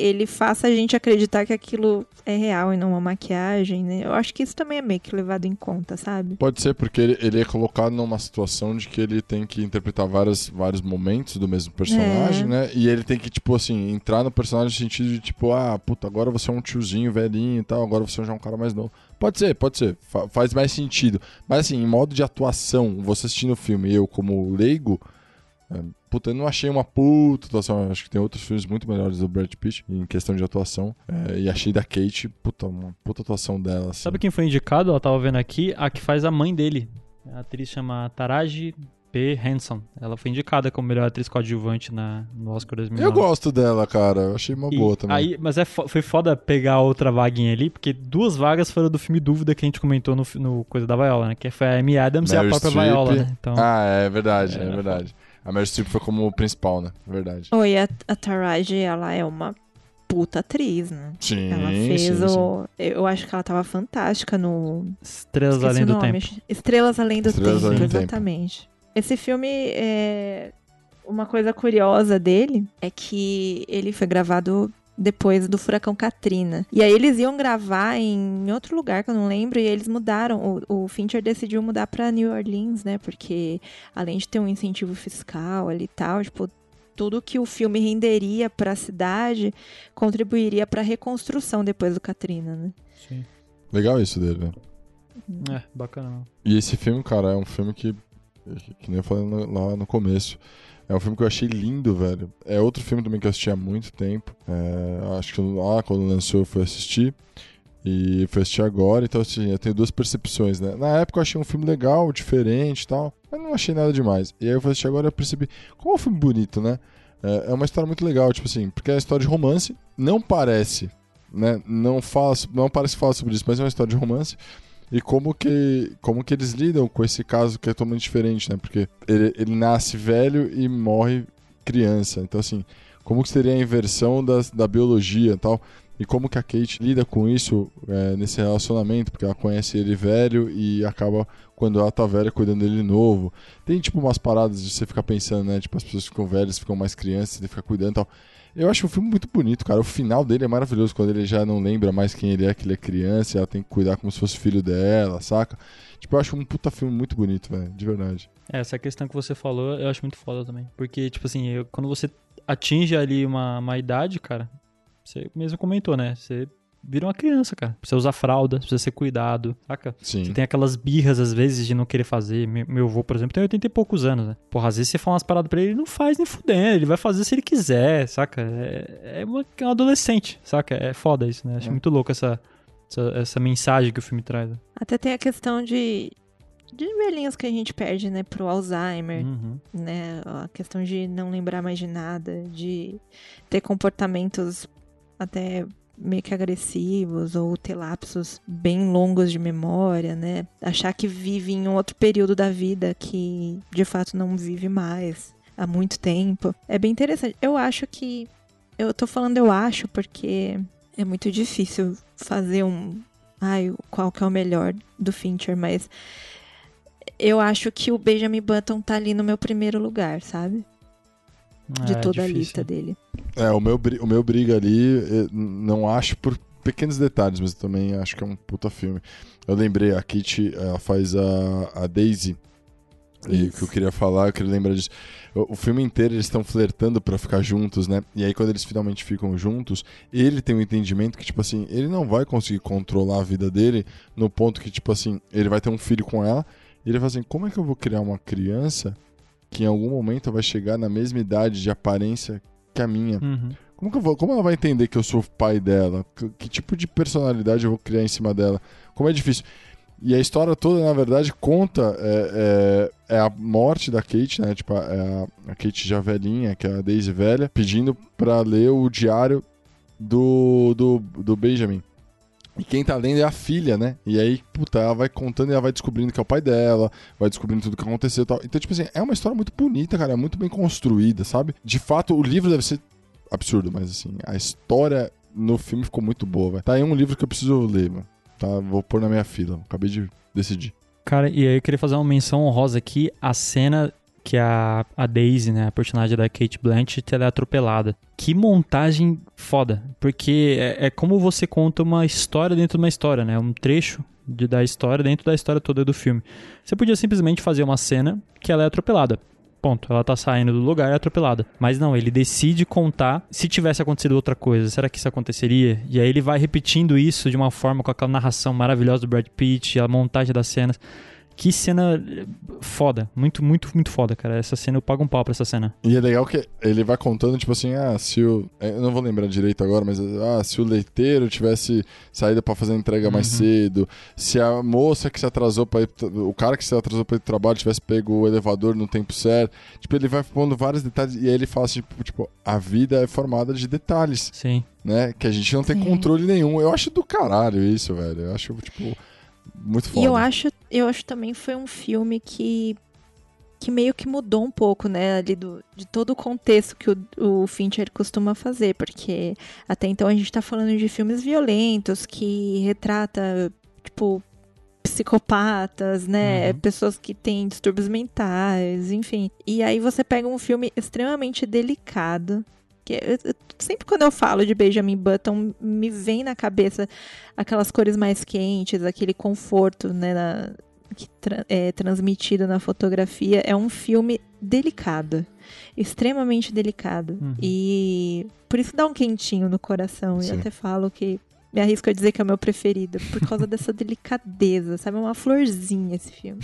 Speaker 3: ele faça a gente acreditar que aquilo é real e não uma maquiagem, né? Eu acho que isso também é meio que levado em conta, sabe?
Speaker 2: Pode ser porque ele, ele é colocado numa situação de que ele tem que interpretar vários, vários momentos do mesmo personagem,
Speaker 3: É.
Speaker 2: né? E ele tem que, tipo assim, entrar no personagem no sentido de, tipo, ah, puta, agora você é um tiozinho velhinho e tal, agora você já é um cara mais novo. Pode ser, pode ser. Fa- faz mais sentido. Mas assim, em modo de atuação, você assistindo o filme, eu como leigo, é, puta, eu não achei uma puta atuação. Acho que tem outros filmes muito melhores do Brad Pitt em questão de atuação. É, e achei da Kate, puta, uma puta atuação dela. Assim.
Speaker 1: Sabe quem foi indicado? Ela tava vendo aqui, a que faz a mãe dele. A atriz chama Taraji P. Henson. Ela foi indicada como melhor atriz coadjuvante na, no Oscar 2009.
Speaker 2: Eu gosto dela, cara. Eu achei uma
Speaker 1: E
Speaker 2: boa também.
Speaker 1: Aí, mas é fo- foi foda pegar outra vaguinha ali, porque duas vagas foram do filme Dúvida que a gente comentou no, no Coisa da Viola, né? Que foi a Amy Adams e a própria
Speaker 2: Streep.
Speaker 1: Viola, né? Então,
Speaker 2: Ah, é verdade, é,
Speaker 1: É,
Speaker 2: verdade. A Meryl Streep foi como principal, né? Verdade.
Speaker 3: Oi, a, a Taraji, ela é uma puta atriz, né?
Speaker 2: Sim,
Speaker 3: Ela fez
Speaker 2: sim, sim.
Speaker 3: o. Eu acho que ela tava fantástica no.
Speaker 1: Estrelas
Speaker 3: Esqueci
Speaker 1: Além do
Speaker 3: nome.
Speaker 1: Tempo.
Speaker 3: Estrelas Além do
Speaker 2: Estrelas
Speaker 3: Tempo,
Speaker 2: Além do Tempo.
Speaker 3: Esse filme é. Uma coisa curiosa dele é que ele foi gravado depois do furacão Katrina. E aí eles iam gravar em outro lugar que eu não lembro e eles mudaram. O, o Fincher decidiu mudar pra New Orleans, né? Porque além de ter um incentivo fiscal ali e tal, tipo, tudo que o filme renderia pra cidade contribuiria pra reconstrução depois do Katrina, né?
Speaker 1: Sim.
Speaker 2: Legal isso dele, né?
Speaker 1: É, bacana.
Speaker 2: E esse filme, cara, é um filme que, que, que nem eu falei lá no começo, é um filme que eu achei lindo, velho. É outro filme também que eu assisti há muito tempo. É, acho que lá quando lançou eu fui assistir. E fui assistir agora, então assim, eu tenho duas percepções, né? Na época eu achei um filme legal, diferente e tal, mas não achei nada demais. E aí eu fui assistir agora e percebi como é um filme bonito, né? É, é uma história muito legal, tipo assim, porque é uma história de romance, não parece, né? Não, fala, não parece falar sobre isso, mas é uma história de romance. E como que, como que eles lidam com esse caso que é totalmente diferente, né? Porque ele, ele nasce velho e morre criança. Então, assim, como que seria a inversão das, da biologia e tal? E como que a Kate lida com isso é, nesse relacionamento? Porque ela conhece ele velho e acaba, quando ela tá velha, cuidando dele novo. Tem, tipo, umas paradas de você ficar pensando, né? Tipo, as pessoas ficam velhas, ficam mais crianças, você ficar cuidando e tal. Eu acho um filme muito bonito, cara. O final dele é maravilhoso, quando ele já não lembra mais quem ele é, que ele é criança, ela tem que cuidar como se fosse filho dela, saca? Tipo, eu acho um puta filme muito bonito, velho, de verdade.
Speaker 1: É, Essa questão que você falou, eu acho muito foda também. Porque, tipo assim, eu- quando você atinge ali uma, uma idade, cara, você mesmo comentou, né? Você vira uma criança, cara. Precisa usar fralda, precisa ser cuidado, saca?
Speaker 2: Sim.
Speaker 1: Você tem aquelas birras, às vezes, de não querer fazer. Meu, meu avô, por exemplo, tem 80 e poucos anos, né? Porra, às vezes você fala umas paradas pra ele, ele não faz nem fudendo. Ele vai fazer se ele quiser, saca? É, é, uma, é um adolescente, saca? É foda isso, né? Acho
Speaker 2: É.
Speaker 1: muito louco essa, essa, essa mensagem que o filme traz. né?
Speaker 3: Até tem a questão de, de velhinhos que a gente perde, né, pro Alzheimer,
Speaker 1: Uhum.
Speaker 3: né? A questão de não lembrar mais de nada, de ter comportamentos até meio que agressivos ou ter lapsos bem longos de memória, né? Achar que vive em outro período da vida que de fato não vive mais há muito tempo. É bem interessante. Eu acho que eu tô falando eu acho porque é muito difícil fazer um ai, qual que é o melhor do Fincher, mas eu acho que o Benjamin Button tá ali no meu primeiro lugar, sabe? De
Speaker 1: É,
Speaker 3: toda a
Speaker 1: difícil.
Speaker 3: lista dele.
Speaker 2: É, o meu, o meu briga ali, eh, não acho por pequenos detalhes, mas eu também acho que é um puta filme. Eu lembrei, a Kit ela faz a, a Daisy E o que eu queria falar, eu queria lembrar disso. O, o filme inteiro eles estão flertando pra ficar juntos, né? E aí quando eles finalmente ficam juntos, ele tem um entendimento que, tipo assim, ele não vai conseguir controlar a vida dele no ponto que, tipo assim, ele vai ter um filho com ela. E ele fala assim: como é que eu vou criar uma criança que em algum momento vai chegar na mesma idade de aparência que a minha?
Speaker 1: Uhum.
Speaker 2: Como, que eu vou, como ela vai entender que eu sou o pai dela? Que, que tipo de personalidade eu vou criar em cima dela? Como é difícil. E a história toda, na verdade, conta é, é, é a morte da Kate, né? Tipo, é a, a Kate já velhinha, que é a Daisy velha, pedindo pra ler o diário do, do, do Benjamin. E quem tá lendo é a filha, né? E aí, puta, ela vai contando e ela vai descobrindo que é o pai dela, vai descobrindo tudo que aconteceu e tal. Então, tipo assim, é uma história muito bonita, cara, é muito bem construída, sabe? De fato, o livro deve ser absurdo, mas assim, a história no filme ficou muito boa, velho. Tá aí um livro que eu preciso ler, mano. Tá, vou pôr na minha fila. Acabei de decidir.
Speaker 1: Cara, e aí eu queria fazer uma menção honrosa aqui, a cena que a, a Daisy, né, a personagem da Kate Blanchett, ela é atropelada. Que montagem foda, porque é, é como você conta uma história dentro de uma história, né, um trecho de, da história dentro da história toda do filme. Você podia simplesmente fazer uma cena que ela é atropelada. Ponto. Ela tá saindo do lugar e é atropelada. Mas não, ele decide contar se tivesse acontecido outra coisa. Será que isso aconteceria? E aí ele vai repetindo isso de uma forma com aquela narração maravilhosa do Brad Pitt, a montagem das cenas. Que cena foda. Muito, muito, muito foda, cara. Essa cena, eu pago um pau pra essa cena.
Speaker 2: E é legal que ele vai contando, tipo assim, ah, se o. Eu não vou lembrar direito agora, mas ah, se o leiteiro tivesse saído para fazer a entrega mais cedo, se a moça que se atrasou para O cara que se atrasou pra ir pro trabalho tivesse pego o elevador no tempo certo. Tipo, ele vai pondo vários detalhes e aí ele fala assim, tipo, tipo, a vida é formada de detalhes.
Speaker 1: Sim.
Speaker 2: Né? Que a gente não tem
Speaker 3: Sim.
Speaker 2: controle nenhum. Eu acho do caralho isso, velho. Eu acho, tipo, muito foda.
Speaker 3: E eu acho, eu acho também foi um filme que que meio que mudou um pouco, né, ali do, de todo o contexto que o, o Fincher costuma fazer, porque até então a gente tá falando de filmes violentos que retrata, tipo, psicopatas, né,
Speaker 1: Uhum.
Speaker 3: pessoas que têm distúrbios mentais, enfim. E aí você pega um filme extremamente delicado, que eu- eu- sempre quando eu falo de Benjamin Button, me vem na cabeça aquelas cores mais quentes, aquele conforto, né, na- que tra- é transmitido na fotografia. É um filme delicado, extremamente delicado.
Speaker 1: Uhum.
Speaker 3: E por isso dá um quentinho no coração.
Speaker 2: Sim.
Speaker 3: E até falo que me arrisco a dizer que é o meu preferido, por causa dessa delicadeza, sabe? É uma florzinha esse filme.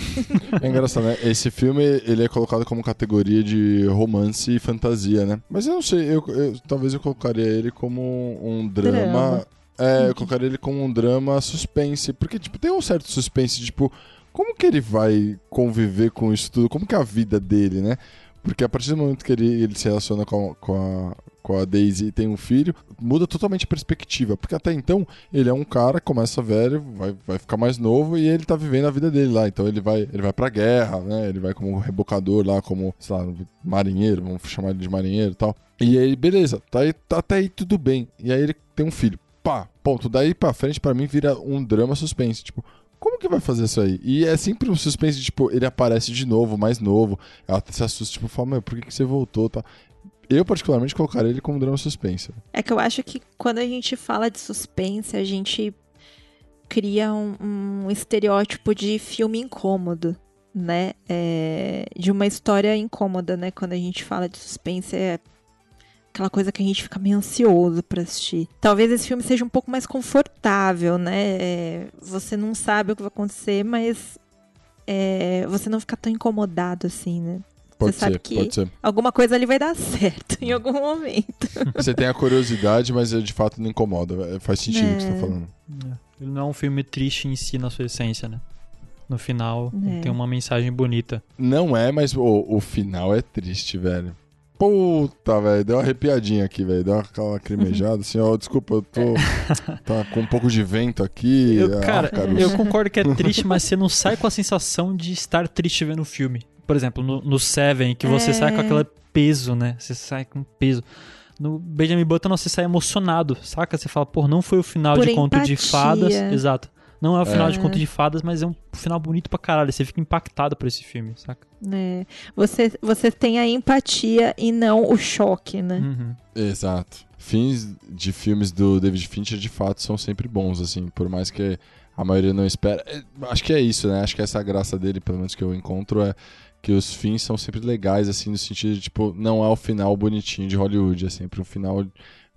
Speaker 2: É engraçado, né? Esse filme, ele é colocado como categoria de romance e fantasia, né? Mas eu não sei, eu, eu- talvez eu colocaria ele como um drama...
Speaker 3: Drama.
Speaker 2: É, eu colocaria ele como um drama suspense. Porque, tipo, tem um certo suspense, tipo... Como que ele vai conviver com isso tudo? Como que é a vida dele, né? Porque a partir do momento que ele, ele se relaciona com com, a, com a Daisy e tem um filho, muda totalmente a perspectiva. Porque até então, ele é um cara, começa velho, vai, vai ficar mais novo e ele tá vivendo a vida dele lá. Então ele vai, ele vai pra guerra, né? Ele vai como rebocador lá, como, sei lá, marinheiro, vamos chamar ele de marinheiro e tal. E aí, beleza, tá aí, tá até aí tudo bem. E aí ele tem um filho. Pá, ponto. Daí pra frente, pra mim, vira um drama suspense. Tipo, como que vai fazer isso aí? E é sempre um suspense, tipo, ele aparece de novo, mais novo. Ela se assusta, tipo, fala, meu, por que, que você voltou? Tá? Eu, particularmente, colocaria ele como drama suspense.
Speaker 3: É que eu acho que quando a gente fala de suspense, a gente cria um, um estereótipo de filme incômodo, né? É, de uma história incômoda, né? Quando a gente fala de suspense, é aquela coisa que a gente fica meio ansioso pra assistir. Talvez esse filme seja um pouco mais confortável, né? É, você não sabe o que vai acontecer, mas é, você não fica tão incomodado assim, né?
Speaker 2: Pode
Speaker 3: Você sabe
Speaker 2: ser,
Speaker 3: que-
Speaker 2: pode ser.
Speaker 3: Alguma coisa ali vai dar certo em algum momento.
Speaker 2: Você tem a curiosidade, mas de fato não incomoda. É, Faz sentido o que você tá
Speaker 3: É.
Speaker 2: falando.
Speaker 1: Ele não é um filme triste em si na sua essência, né? No final,
Speaker 3: É.
Speaker 1: tem uma mensagem bonita.
Speaker 2: Não é, mas o, o final é triste, velho. Puta, velho, deu uma arrepiadinha aqui, velho. Deu aquela lacrimejada, assim, ó, desculpa, eu tô tá com um pouco de vento aqui.
Speaker 1: Eu,
Speaker 2: ah,
Speaker 1: cara, eu concordo que é triste, mas você não sai com a sensação de estar triste vendo o filme. Por exemplo, no, no Seven, que você
Speaker 3: É.
Speaker 1: sai com aquele peso, né? Você sai com peso. No Benjamin Button, você sai emocionado, saca? Você fala, pô, não foi o final
Speaker 3: Por
Speaker 1: de Conto de
Speaker 3: empatia.
Speaker 1: Fadas. Exato. Não é o final
Speaker 3: É.
Speaker 1: de Conto de Fadas, mas é um final bonito pra caralho. Você fica impactado por esse filme, saca?
Speaker 3: né? Você, você tem a empatia e não o choque, né?
Speaker 1: Uhum.
Speaker 2: Exato. Fins de filmes do David Fincher, de fato, são sempre bons, assim, por mais que a maioria não espera. É, Acho que é isso, né? Acho que essa é graça dele, pelo menos que eu encontro, é que os fins são sempre legais, assim, no sentido de, tipo, não é o final bonitinho de Hollywood, é sempre um final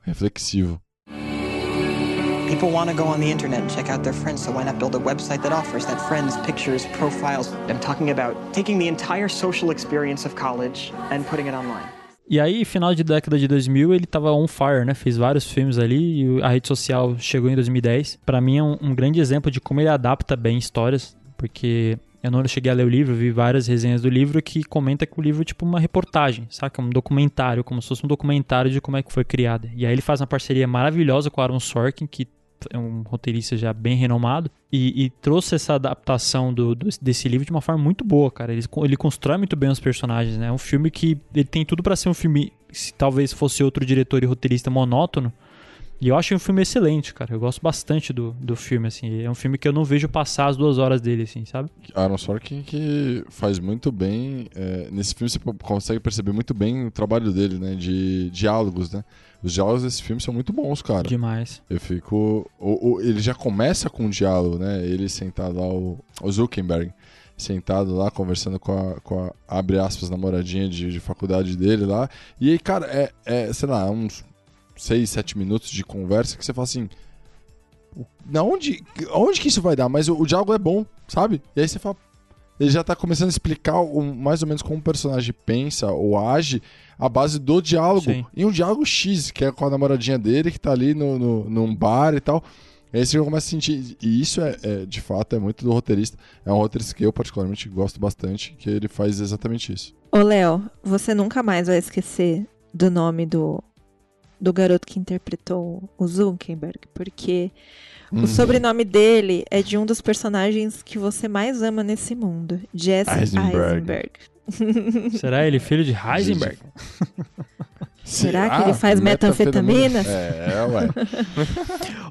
Speaker 2: reflexivo.
Speaker 9: People want to go on the internet and check out their friends, so why not build a website that offers that friends, pictures, profiles? I'm talking about taking the entire social experience of college and putting it online.
Speaker 1: E aí, final de década de 2000, ele tava on fire, né? Fez vários filmes ali e a rede social chegou em 2010. Para mim é um, um, grande exemplo de como ele adapta bem histórias, porque eu não cheguei a ler o livro, vi várias resenhas do livro que comenta que o livro é tipo uma reportagem, saca? Um documentário, como se fosse um documentário de como é que foi criada. E aí ele faz uma parceria maravilhosa com o Aaron Sorkin, que é um roteirista já bem renomado, e, e trouxe essa adaptação do, do, desse livro de uma forma muito boa, cara. Ele, ele constrói muito bem os personagens, né? É um filme que ele tem tudo para ser um filme, se talvez fosse outro diretor e roteirista monótono, e eu acho um filme excelente, cara. Eu gosto bastante do, do filme, assim. É um filme que eu não vejo passar as duas horas dele, assim, sabe?
Speaker 2: Aaron Sorkin que faz muito bem... É, nesse filme você consegue perceber muito bem o trabalho dele, né? De diálogos, né? Os diálogos desse filme são muito bons, cara.
Speaker 1: Demais.
Speaker 2: Eu fico... O, o, ele já começa com um diálogo, né? Ele sentado lá, o, o Zuckerberg sentado lá, conversando com a, com a abre aspas, namoradinha de, de faculdade dele lá. E aí, cara, é, é sei lá, uns 6, 7 minutos de conversa que você fala assim. Na onde, onde que isso vai dar? Mas o, o diálogo é bom, sabe? E aí você fala. Ele já tá começando a explicar o, mais ou menos como o personagem pensa ou age a base do diálogo. Sim. E um diálogo X, que é com a namoradinha dele, que tá ali no, no, num bar e tal. E aí você começa a sentir. E isso é, é, de fato, é muito do roteirista. É um roteirista que eu, particularmente, gosto bastante, que ele faz exatamente isso.
Speaker 3: Ô, Léo, você nunca mais vai esquecer do nome do do garoto que interpretou o Zuckerberg, porque uhum. o sobrenome dele é de um dos personagens que você mais ama nesse mundo, Jesse Eisenberg.
Speaker 1: Eisenberg. Será ele filho de Heisenberg?
Speaker 3: Será que ele faz metanfetamina?
Speaker 2: É, ué.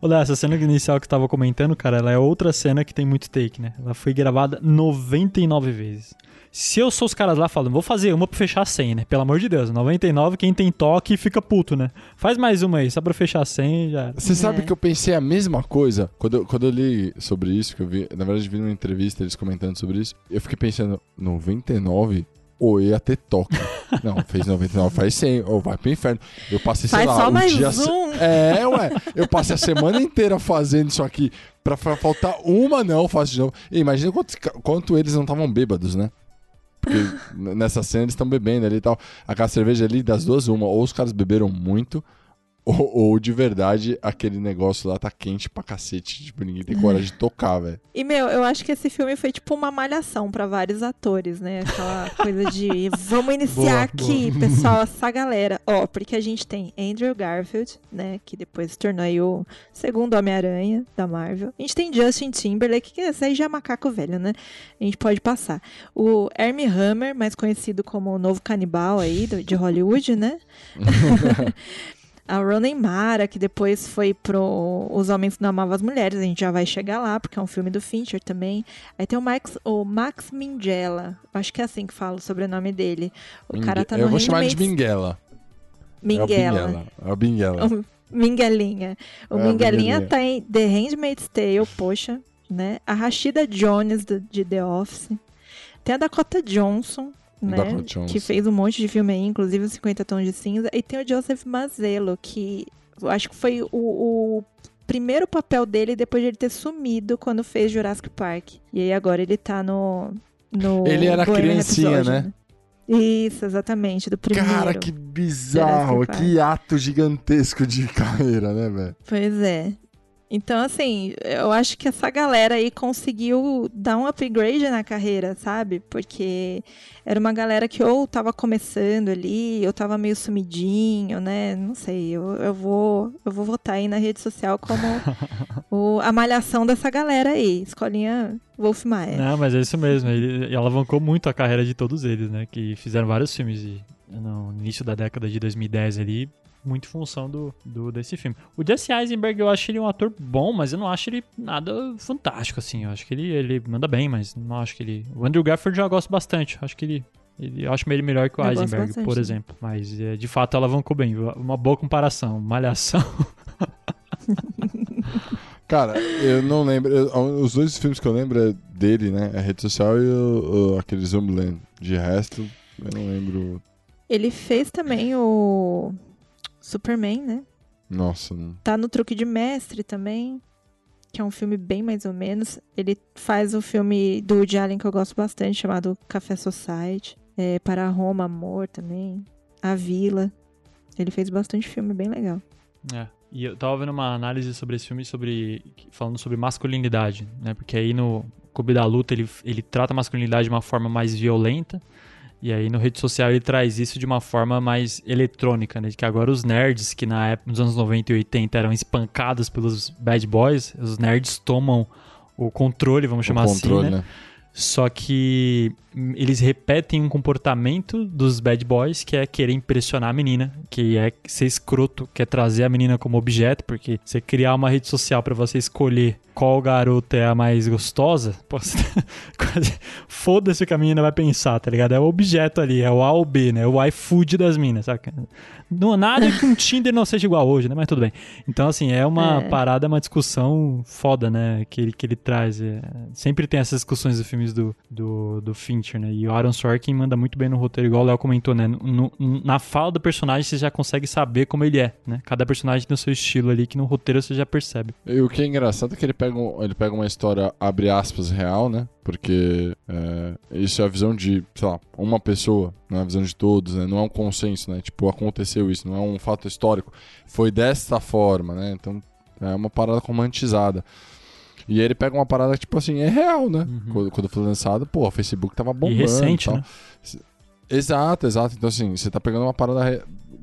Speaker 1: Olha, essa cena inicial que eu tava comentando, cara, ela é outra cena que tem muito take, né? Ela foi gravada 99 vezes. Se eu sou os caras lá falando, vou fazer uma pra fechar 100, né? Pelo amor de Deus, 99, quem tem toque fica puto, né? Faz mais uma aí, só pra fechar 100 já.
Speaker 2: Você é. sabe que eu pensei a mesma coisa quando eu, quando eu li sobre isso, que eu vi, na verdade, vi numa entrevista eles comentando sobre isso. Eu fiquei pensando, 99? ou ia ter toque. Não, fez 99, faz 100, ou vai pro inferno. Eu passei,
Speaker 3: faz
Speaker 2: sei lá,
Speaker 3: só
Speaker 2: um
Speaker 3: mais
Speaker 2: dia.
Speaker 3: Um.
Speaker 2: É, ué. Eu passei a semana inteira fazendo isso aqui. Pra faltar uma, não, faço de novo. E imagina quanto, quanto eles não estavam bêbados, né? Porque nessa cena eles estão bebendo ali e tal. Aquela cerveja ali, das duas, uma. Ou os caras beberam muito, ou, ou, de verdade aquele negócio lá tá quente pra cacete. Tipo, ninguém tem coragem de tocar, velho.
Speaker 3: E, meu, eu acho que esse filme foi tipo uma malhação para vários atores, né? Aquela coisa de vamos iniciar boa, aqui, boa. pessoal, essa galera. Ó, porque a gente tem Andrew Garfield, né? Que depois se tornou aí o segundo Homem-Aranha da Marvel. A gente tem Justin Timberlake, que esse aí já é macaco velho, né? A gente pode passar. O Hermie Hammer, mais conhecido como o novo canibal aí de Hollywood, né? a Ronen Mara, que depois foi pro Os Homens Não Amavam as Mulheres, a gente já vai chegar lá, porque é um filme do Fincher também. Aí tem o Max, o Max Minghella, acho que é assim que fala o sobrenome dele. O Mingue... cara tá no
Speaker 2: Eu vou chamar de Minghella.
Speaker 3: Minghella.
Speaker 2: É o Minghella.
Speaker 3: O Minguelinha. O é Minguelinha tá em The Handmaid's Tale, poxa, né? A Rashida Jones de The Office. Tem a Dakota Johnson, né? Que fez um monte de filme aí, inclusive os 50 Tons de Cinza. E tem o Joseph Mazzello, que acho que foi o, o primeiro papel dele depois de ele ter sumido quando fez Jurassic Park. E aí agora ele tá no. no
Speaker 2: ele era criancinha, né? né?
Speaker 3: Isso, exatamente, do primeiro.
Speaker 2: Cara, que bizarro, que ato gigantesco de carreira, né, velho?
Speaker 3: Pois é. Então, assim, eu acho que essa galera aí conseguiu dar um upgrade na carreira, sabe? Porque era uma galera que ou tava começando ali, ou tava meio sumidinho, né? Não sei, eu, eu, vou, eu vou votar aí na rede social como o, a malhação dessa galera aí, escolinha Wolf Maia.
Speaker 1: Não, mas é isso mesmo, ele alavancou muito a carreira de todos eles, né? Que fizeram vários filmes no início da década de 2010 ali, muito em função do, do, desse filme. O Jesse Eisenberg, eu acho ele um ator bom, mas eu não acho ele nada fantástico, assim. Eu acho que ele, ele manda bem, mas não acho que ele... O Andrew Garfield eu já gosto bastante. Acho que ele... ele eu acho ele melhor que o eu Eisenberg, por exemplo. Mas, é, de fato, ela alavancou bem. Uma boa comparação. Malhação.
Speaker 2: Cara, eu não lembro. Eu, os dois filmes que eu lembro é dele, né? A rede social e o, o, aquele Zoomland. De resto, eu não lembro.
Speaker 3: Ele fez também o Superman, né?
Speaker 2: Nossa. Não...
Speaker 3: Tá no Truque de Mestre também, que é um filme bem mais ou menos. Ele faz o filme do Woody Allen que eu gosto bastante, chamado Café Society. É, Para Roma, Amor também. A Vila. Ele fez bastante filme bem legal.
Speaker 1: É. E eu tava vendo uma análise sobre esse filme sobre falando sobre masculinidade, né? Porque aí no Clube da Luta ele, ele trata a masculinidade de uma forma mais violenta. E aí no rede social ele traz isso de uma forma mais eletrônica, né? Que agora os nerds que na época, nos anos 90 e 80 eram espancados pelos bad boys, os nerds tomam o controle, vamos chamar
Speaker 2: o controle,
Speaker 1: assim, né?
Speaker 2: né?
Speaker 1: Só que eles repetem um comportamento dos bad boys que é querer impressionar a menina, que é ser escroto, que é trazer a menina como objeto, porque você criar uma rede social para você escolher qual garota é a mais gostosa, foda-se o que a menina vai pensar, tá ligado? É o objeto ali, é o A ou B, né? O iFood das minas, saca? Não, nada que um Tinder não seja igual hoje, né? Mas tudo bem. Então, assim, é uma é. parada, uma discussão foda, né? Que ele, que ele traz. É, sempre tem essas discussões dos filmes do, do, do Fincher, né? E o Aaron Sorkin manda muito bem no roteiro, igual o Léo comentou, né? No, no, na fala do personagem você já consegue saber como ele é, né? Cada personagem tem o seu estilo ali, que no roteiro você já percebe.
Speaker 2: E o que é engraçado é que ele pega, um, ele pega uma história, abre aspas, real, né? Porque é, isso é a visão de, sei lá, uma pessoa, não é a visão de todos, né? Não é um consenso, né? Tipo, aconteceu isso, não é um fato histórico. Foi desta forma, né? Então é uma parada romantizada. E aí ele pega uma parada que, tipo assim, é real, né? Uhum. Quando, quando foi lançado, pô, o Facebook tava bombando. E
Speaker 1: recente,
Speaker 2: e
Speaker 1: né?
Speaker 2: Exato, exato. Então, assim, você tá pegando uma parada. Re...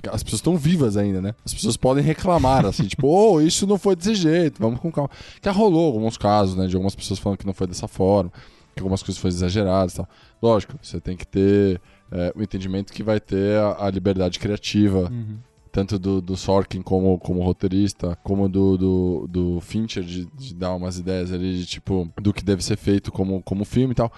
Speaker 2: As pessoas estão vivas ainda, né? As pessoas podem reclamar, assim, tipo, oh, isso não foi desse jeito, vamos com calma. Que rolou alguns casos, né? De algumas pessoas falando que não foi dessa forma, que algumas coisas foram exageradas e tal. Lógico, você tem que ter é, o entendimento que vai ter a, a liberdade criativa. Uhum. Tanto do, do Sorkin como, como roteirista, como do, do, do Fincher, de, de dar umas ideias ali de tipo, do que deve ser feito como, como filme e tal.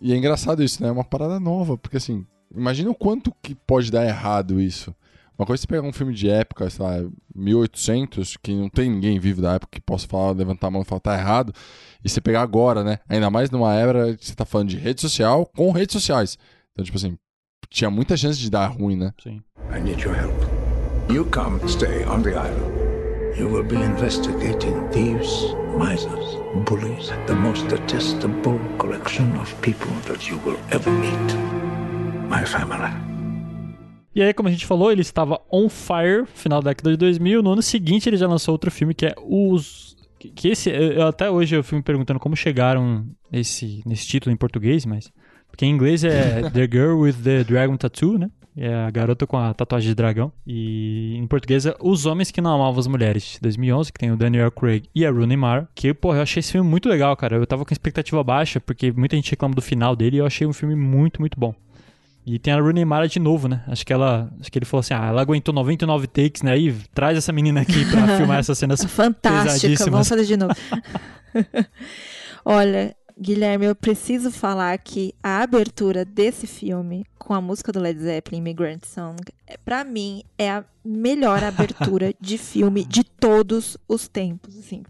Speaker 2: E é engraçado isso, né? É uma parada nova, porque assim, imagina o quanto que pode dar errado isso. Uma coisa é você pegar um filme de época, sei lá, 1800, que não tem ninguém vivo da época que possa falar, levantar a mão e falar tá errado, e você pegar agora, né? Ainda mais numa era que você tá falando de rede social com redes sociais. Então, tipo assim, tinha muita chance de dar ruim, né?
Speaker 1: Sim.
Speaker 7: I need your help. You come stay on the island. You will be investigating thieves, misers, bullies, the most detestable collection of people that you will ever meet. My family.
Speaker 1: E aí, como a gente falou, ele estava on fire final da década de 2000. No ano seguinte, ele já lançou outro filme que é Os. Que esse, eu, até hoje eu fui me perguntando como chegaram esse, nesse título em português, mas. Porque em inglês é The Girl with the Dragon Tattoo, né? É a garota com a tatuagem de dragão. E em português é Os Homens que Não Amavam as Mulheres, 2011, que tem o Daniel Craig e a Rooney Mara. Que, pô, eu achei esse filme muito legal, cara. Eu tava com expectativa baixa, porque muita gente reclama do final dele e eu achei um filme muito, muito bom. E tem a Rooney Mara de novo, né? Acho que ela. Acho que ele falou assim: ah, ela aguentou 99 takes, né? E traz essa menina aqui pra filmar essas cenas
Speaker 3: Fantástica, vamos fazer de novo. Olha, Guilherme, eu preciso falar que a abertura desse filme com a música do Led Zeppelin, Immigrant Song, é, para mim é a melhor abertura de filme de todos os tempos, assim.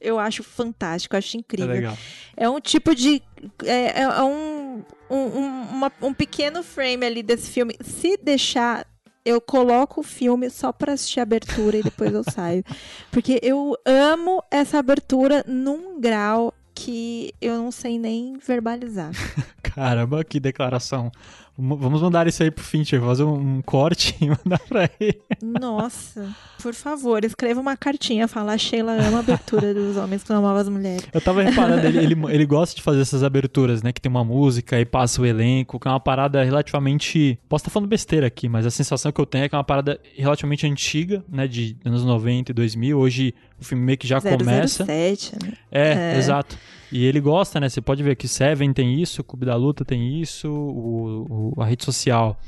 Speaker 3: Eu acho fantástico, acho incrível.
Speaker 1: É,
Speaker 3: é um tipo de. É, é um, um, uma, um pequeno frame ali desse filme. Se deixar eu coloco o filme só para assistir a abertura e depois eu saio. Porque eu amo essa abertura num grau que eu não sei nem verbalizar.
Speaker 1: Caramba, que declaração. Vamos mandar isso aí pro Fincher, fazer um corte e mandar pra ele.
Speaker 3: Nossa, por favor, escreva uma cartinha, fala a Sheila ama a abertura dos homens que não amavam as mulheres.
Speaker 1: Eu tava reparando, ele, ele, ele, gosta de fazer essas aberturas, né? Que tem uma música e passa o elenco, que é uma parada relativamente. Posso estar falando besteira aqui, mas a sensação que eu tenho é que é uma parada relativamente antiga, né? De anos 90 e 2000. Hoje o filme meio que já 007, começa.
Speaker 3: Né?
Speaker 1: É, é, exato. E ele gosta, né? Você pode ver que Seven tem isso, o Clube da Luta tem isso, o, o, a rede social.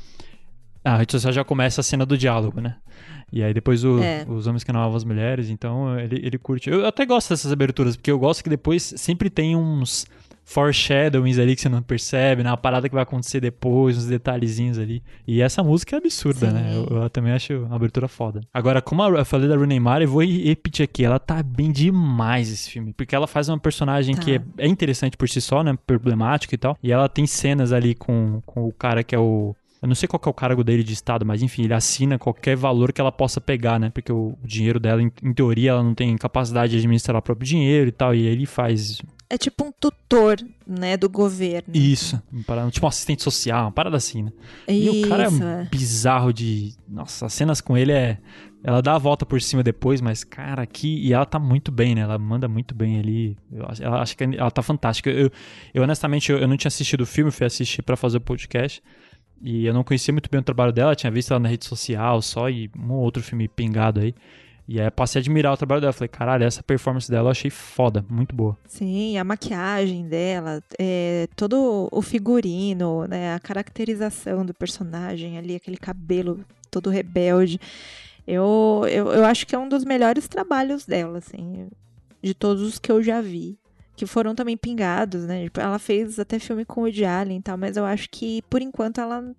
Speaker 1: A rede social já começa a cena do diálogo, né? E aí depois o, é. os homens que não amavam as mulheres, então ele, ele curte. Eu até gosto dessas aberturas, porque eu gosto que depois sempre tem uns foreshadowings ali que você não percebe, né? Uma parada que vai acontecer depois, uns detalhezinhos ali. E essa música é absurda,
Speaker 3: Sim.
Speaker 1: né? Eu, eu também acho uma abertura foda. Agora, como eu falei da Rooney Mara, eu vou repetir aqui. Ela tá bem demais esse filme. Porque ela faz uma personagem
Speaker 3: Tá.
Speaker 1: que é, é interessante por si só, né? Problemática e tal. E ela tem cenas ali com, com o cara que é o... Eu não sei qual que é o cargo dele de Estado, mas enfim, ele assina qualquer valor que ela possa pegar, né? Porque o, dinheiro dela, em, em teoria, ela não tem capacidade de administrar o próprio dinheiro e tal. E aí ele faz
Speaker 3: É tipo um tutor, né, do governo.
Speaker 1: isso. parada- tipo um assistente social, uma parada assim, né? E o cara
Speaker 3: Isso,
Speaker 1: é
Speaker 3: é.
Speaker 1: bizarro de. Nossa, as cenas com ele é. Ela dá a volta por cima depois, mas, cara, aqui. E ela tá muito bem, né? Ela manda muito bem ali. Eu, ela acho que ela tá fantástica. Eu, eu honestamente, eu, eu não tinha assistido o filme, fui assistir pra fazer o podcast. E eu não conhecia muito bem o trabalho dela, tinha visto ela na rede social só e um ou outro filme pingado aí. E aí passei a admirar o trabalho dela. Falei, caralho, essa performance dela eu achei foda, muito boa.
Speaker 3: Sim, a maquiagem dela, é, todo o figurino, né, a caracterização do personagem ali, aquele cabelo todo rebelde. Eu, eu, eu acho que é um dos melhores trabalhos dela, assim, de todos os que eu já vi. Que foram também pingados, né? Tipo, Ela fez até filme com o Woody Allen e tal, mas eu acho que, por enquanto, ela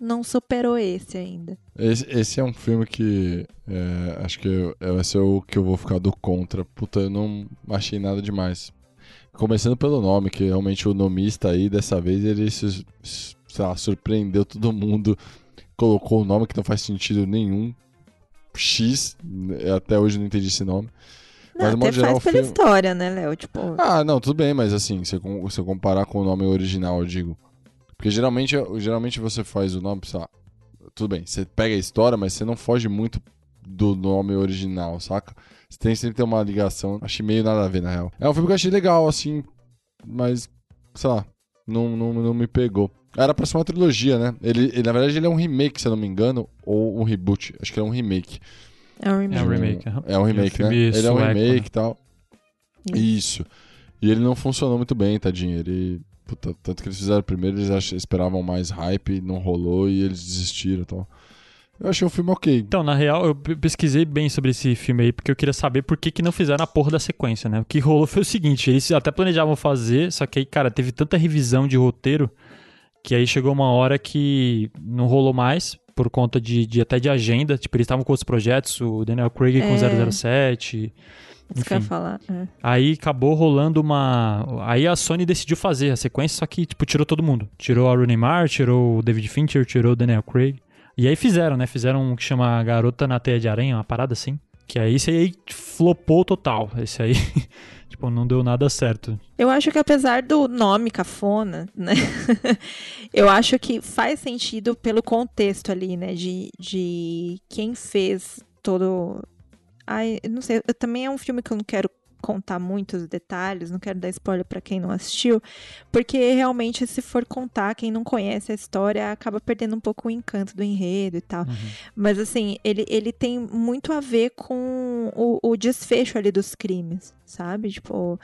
Speaker 3: não superou esse ainda.
Speaker 2: Esse, esse é um filme que é, acho que eu- é, vai ser o que eu vou ficar do contra. Puta, eu não achei nada demais. Começando pelo nome, que realmente o nomista aí, dessa vez, ele se, lá, surpreendeu todo mundo. Colocou um nome que não faz sentido nenhum. X, até hoje não entendi esse nome.
Speaker 3: Não,
Speaker 2: no
Speaker 3: até
Speaker 2: geral,
Speaker 3: faz pela
Speaker 2: filme-
Speaker 3: história, né, Léo? Tipo,
Speaker 2: Ah, não, tudo bem, mas assim, se se eu comparar com o nome original, eu digo. Porque geralmente, geralmente você faz o nome, sei lá, tudo bem, você pega a história, mas você não foge muito do nome original, saca? Você tem sempre ter uma ligação. Achei meio nada a ver, na real. É um filme que eu achei legal, assim, mas, sei lá, não, não, não me pegou. Era pra ser uma trilogia, né? Ele, ele, na verdade, ele é um remake, se eu não me engano, ou um reboot. Acho que é um remake.
Speaker 3: é um remake.
Speaker 1: É um remake.
Speaker 2: É um remake,
Speaker 1: É um
Speaker 2: né? Ele é um
Speaker 1: sueco,
Speaker 2: remake
Speaker 1: né?
Speaker 2: e tal. Isso. E ele não funcionou muito bem, tadinho. Ele. Puta, tanto que eles fizeram primeiro, eles ach- esperavam mais hype, não rolou e eles desistiram e tal. Eu achei um filme ok.
Speaker 1: Então, na real, eu pe- pesquisei bem sobre esse filme aí, porque eu queria saber por que, que não fizeram a porra da sequência, né? O que rolou foi o seguinte, eles até planejavam fazer, só que aí, cara, teve tanta revisão de roteiro, que aí chegou uma hora que não rolou mais, por conta de, de até de agenda, tipo, eles estavam com outros projetos, o Daniel Craig com
Speaker 3: É.
Speaker 1: 007...
Speaker 3: Isso que eu ia
Speaker 1: Enfim.
Speaker 3: falar. é.
Speaker 1: Aí acabou rolando uma. Aí a Sony decidiu fazer a sequência, só que, tipo, tirou todo mundo. Tirou a Rooney Mara, tirou o David Fincher, tirou o Daniel Craig. E aí fizeram, né? Fizeram um que chama Garota na Teia de Aranha, uma parada assim. Que aí esse aí flopou total. Esse aí, não deu nada certo.
Speaker 3: Eu acho que apesar do nome cafona, né? eu acho que faz sentido pelo contexto ali, né? De, de quem fez todo. Ai, não sei. também é um filme que eu não quero contar muitos detalhes, não quero dar spoiler pra quem não assistiu, porque realmente se for contar, quem não conhece a história acaba perdendo um pouco o encanto do enredo e tal. Mas assim, ele, ele tem muito a ver com o, o desfecho ali dos crimes, sabe? Tipo,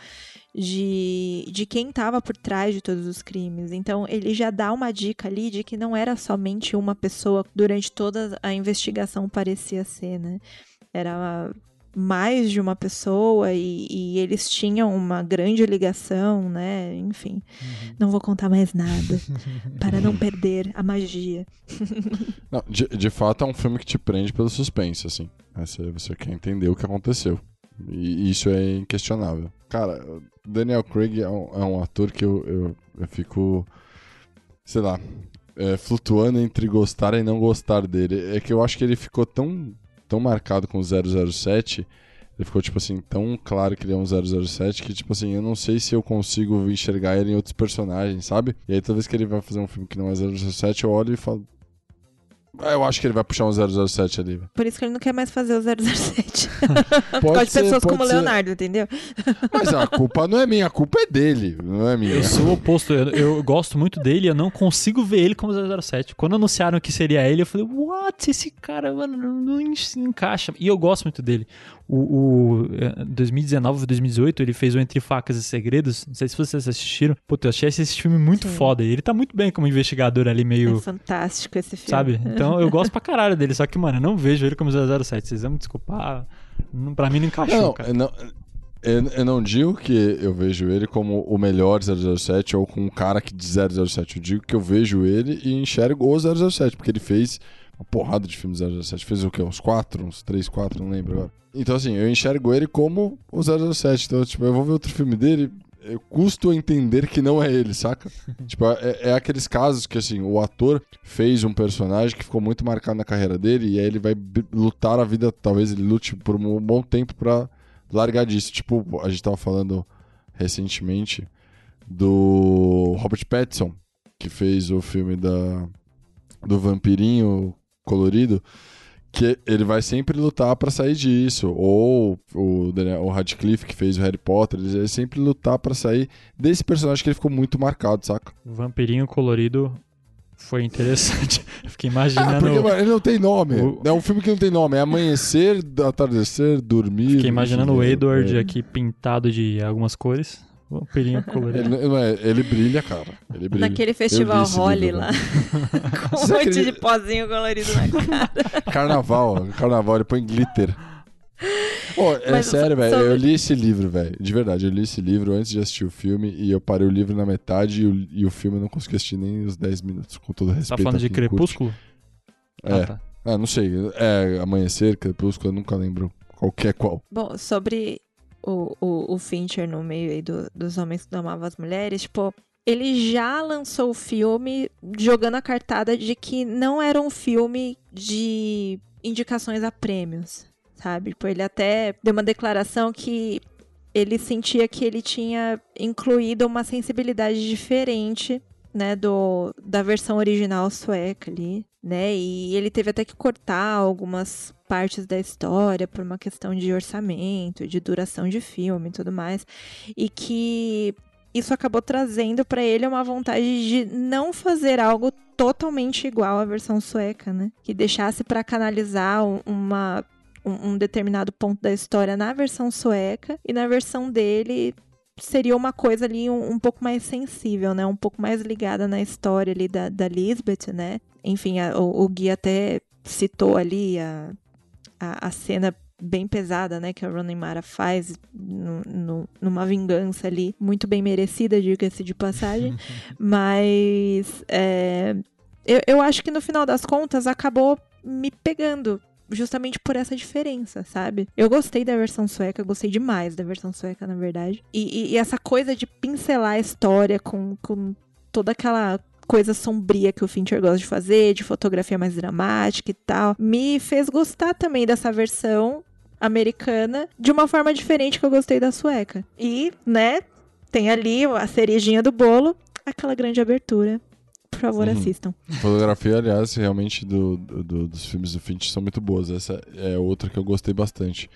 Speaker 3: de, de quem estava por trás de todos os crimes. Então, ele já dá uma dica ali de que não era somente uma pessoa durante toda a investigação parecia ser, né? Era mais de uma pessoa e, e eles tinham uma grande ligação, né? Enfim, não vou contar mais nada para não perder a magia.
Speaker 2: Não, de, de fato é um filme que te prende pelo suspense, assim. Você, você quer entender o que aconteceu. E isso é inquestionável. Cara, Daniel Craig é um, é um ator que eu, eu, eu fico, sei lá, é, flutuando entre gostar e não gostar dele. É que eu acho que ele ficou tão, tão marcado com o 007, ele ficou, tipo assim, tão claro que ele é um 007 que, tipo assim, eu não sei se eu consigo enxergar ele em outros personagens, sabe? E aí toda vez que ele vai fazer um filme que não é 007, eu olho e falo, Eu acho que ele vai puxar um 007 ali.
Speaker 3: Por isso que ele não quer mais fazer o 007. Por
Speaker 2: Pode
Speaker 3: causa de
Speaker 2: ser,
Speaker 3: pessoas
Speaker 2: pode
Speaker 3: como o
Speaker 2: ser.
Speaker 3: Leonardo, entendeu?
Speaker 2: Mas a culpa não é minha, a culpa é dele, não é minha.
Speaker 1: Eu sou o oposto, eu, eu gosto muito dele, eu não consigo ver ele como 007. Quando anunciaram que seria ele, eu falei, what? Esse cara, mano, não, não en- se encaixa. E eu gosto muito dele. O, o eh, 2019, 2018, ele fez o Entre Facas e Segredos. Não sei se vocês assistiram. Puta, eu achei esse filme muito
Speaker 3: Sim.
Speaker 1: foda. E ele tá muito bem como investigador ali, meio.
Speaker 3: É fantástico esse filme.
Speaker 1: Sabe? Então eu gosto pra caralho dele. Só que, mano, eu não vejo ele como 007. Vocês vão me desculpar. Não, pra mim não encaixou,
Speaker 2: Não,
Speaker 1: cara.
Speaker 2: não, Eu, eu não digo que eu vejo ele como o melhor 007 ou com um cara que de 007. Eu digo que eu vejo ele e enxergo o 007, porque ele fez uma porrada de filmes 007. Fez o quê? Uns quatro? Uns três, quatro? Não lembro agora. Então, assim, eu enxergo ele como o 007. Então, tipo, eu vou ver outro filme dele, eu custo entender que não é ele, saca? tipo, é, é, aqueles casos que, assim, o ator fez um personagem que ficou muito marcado na carreira dele e aí ele vai lutar a vida, talvez ele lute por um bom tempo pra largar disso. Tipo, a gente tava falando recentemente do Robert Pattinson, que fez o filme da, do vampirinho colorido, que ele vai sempre lutar para sair disso. Ou o, Daniel, o Radcliffe, que fez o Harry Potter, ele vai sempre lutar para sair desse personagem que ele ficou muito marcado, saca?
Speaker 1: O vampirinho colorido foi interessante. Fiquei imaginando. Ah,
Speaker 2: porque ele não tem nome. O... É um filme que não tem nome. É amanhecer, atardecer, dormir.
Speaker 1: Fiquei imaginando o Edward é. aqui pintado de algumas cores. Vampirinho colorido.
Speaker 2: Ele, é, ele brilha, cara. Ele brilha.
Speaker 3: Naquele festival Holly lá. com um monte ele... de pozinho colorido na cara.
Speaker 2: Carnaval. Carnaval, ele põe glitter. Pô, é Mas sério, velho. Sobre... Eu li esse livro, velho. De verdade, eu li esse livro antes de assistir o filme e eu parei o livro na metade e o, e o filme eu não consegui assistir nem os 10 minutos, com todo respeito.
Speaker 1: Tá falando de Crepúsculo?
Speaker 2: É. Ah, tá. ah, não sei. É Amanhecer, Crepúsculo, eu nunca lembro qualquer qual.
Speaker 3: Bom, sobre o, o, o Fincher no meio aí do, dos homens que amavam as mulheres, tipo, ele já lançou o filme jogando a cartada de que não era um filme de indicações a prêmios, sabe? Tipo, ele até deu uma declaração que ele sentia que ele tinha incluído uma sensibilidade diferente, né, do, da versão original sueca ali, né? E ele teve até que cortar algumas partes da história por uma questão de orçamento, de duração de filme e tudo mais, e que isso acabou trazendo para ele uma vontade de não fazer algo totalmente igual à versão sueca, né? Que deixasse para canalizar uma um, determinado ponto da história na versão sueca e na versão dele seria uma coisa ali um, um, pouco mais sensível, né? Um pouco mais ligada na história ali da, da Lisbeth, né? Enfim, a, o, o Gui até citou ali a, a, a cena bem pesada, né, que a Ronin Mara faz no, no, numa vingança ali, muito bem merecida, diga-se de passagem, mas é, eu, eu acho que no final das contas acabou me pegando justamente por essa diferença, sabe? Eu gostei da versão sueca, gostei demais da versão sueca, na verdade. E, e, e essa coisa de pincelar a história com, com toda aquela coisa sombria que o Fincher gosta de fazer, de fotografia mais dramática e tal, me fez gostar também dessa versão americana de uma forma diferente que eu gostei da sueca. E, né, tem ali a cerejinha do bolo, aquela grande abertura. Por favor, uhum. assistam.
Speaker 2: Fotografia, aliás, realmente do, do, dos filmes do Fincher são muito boas. Essa é outra que eu gostei bastante.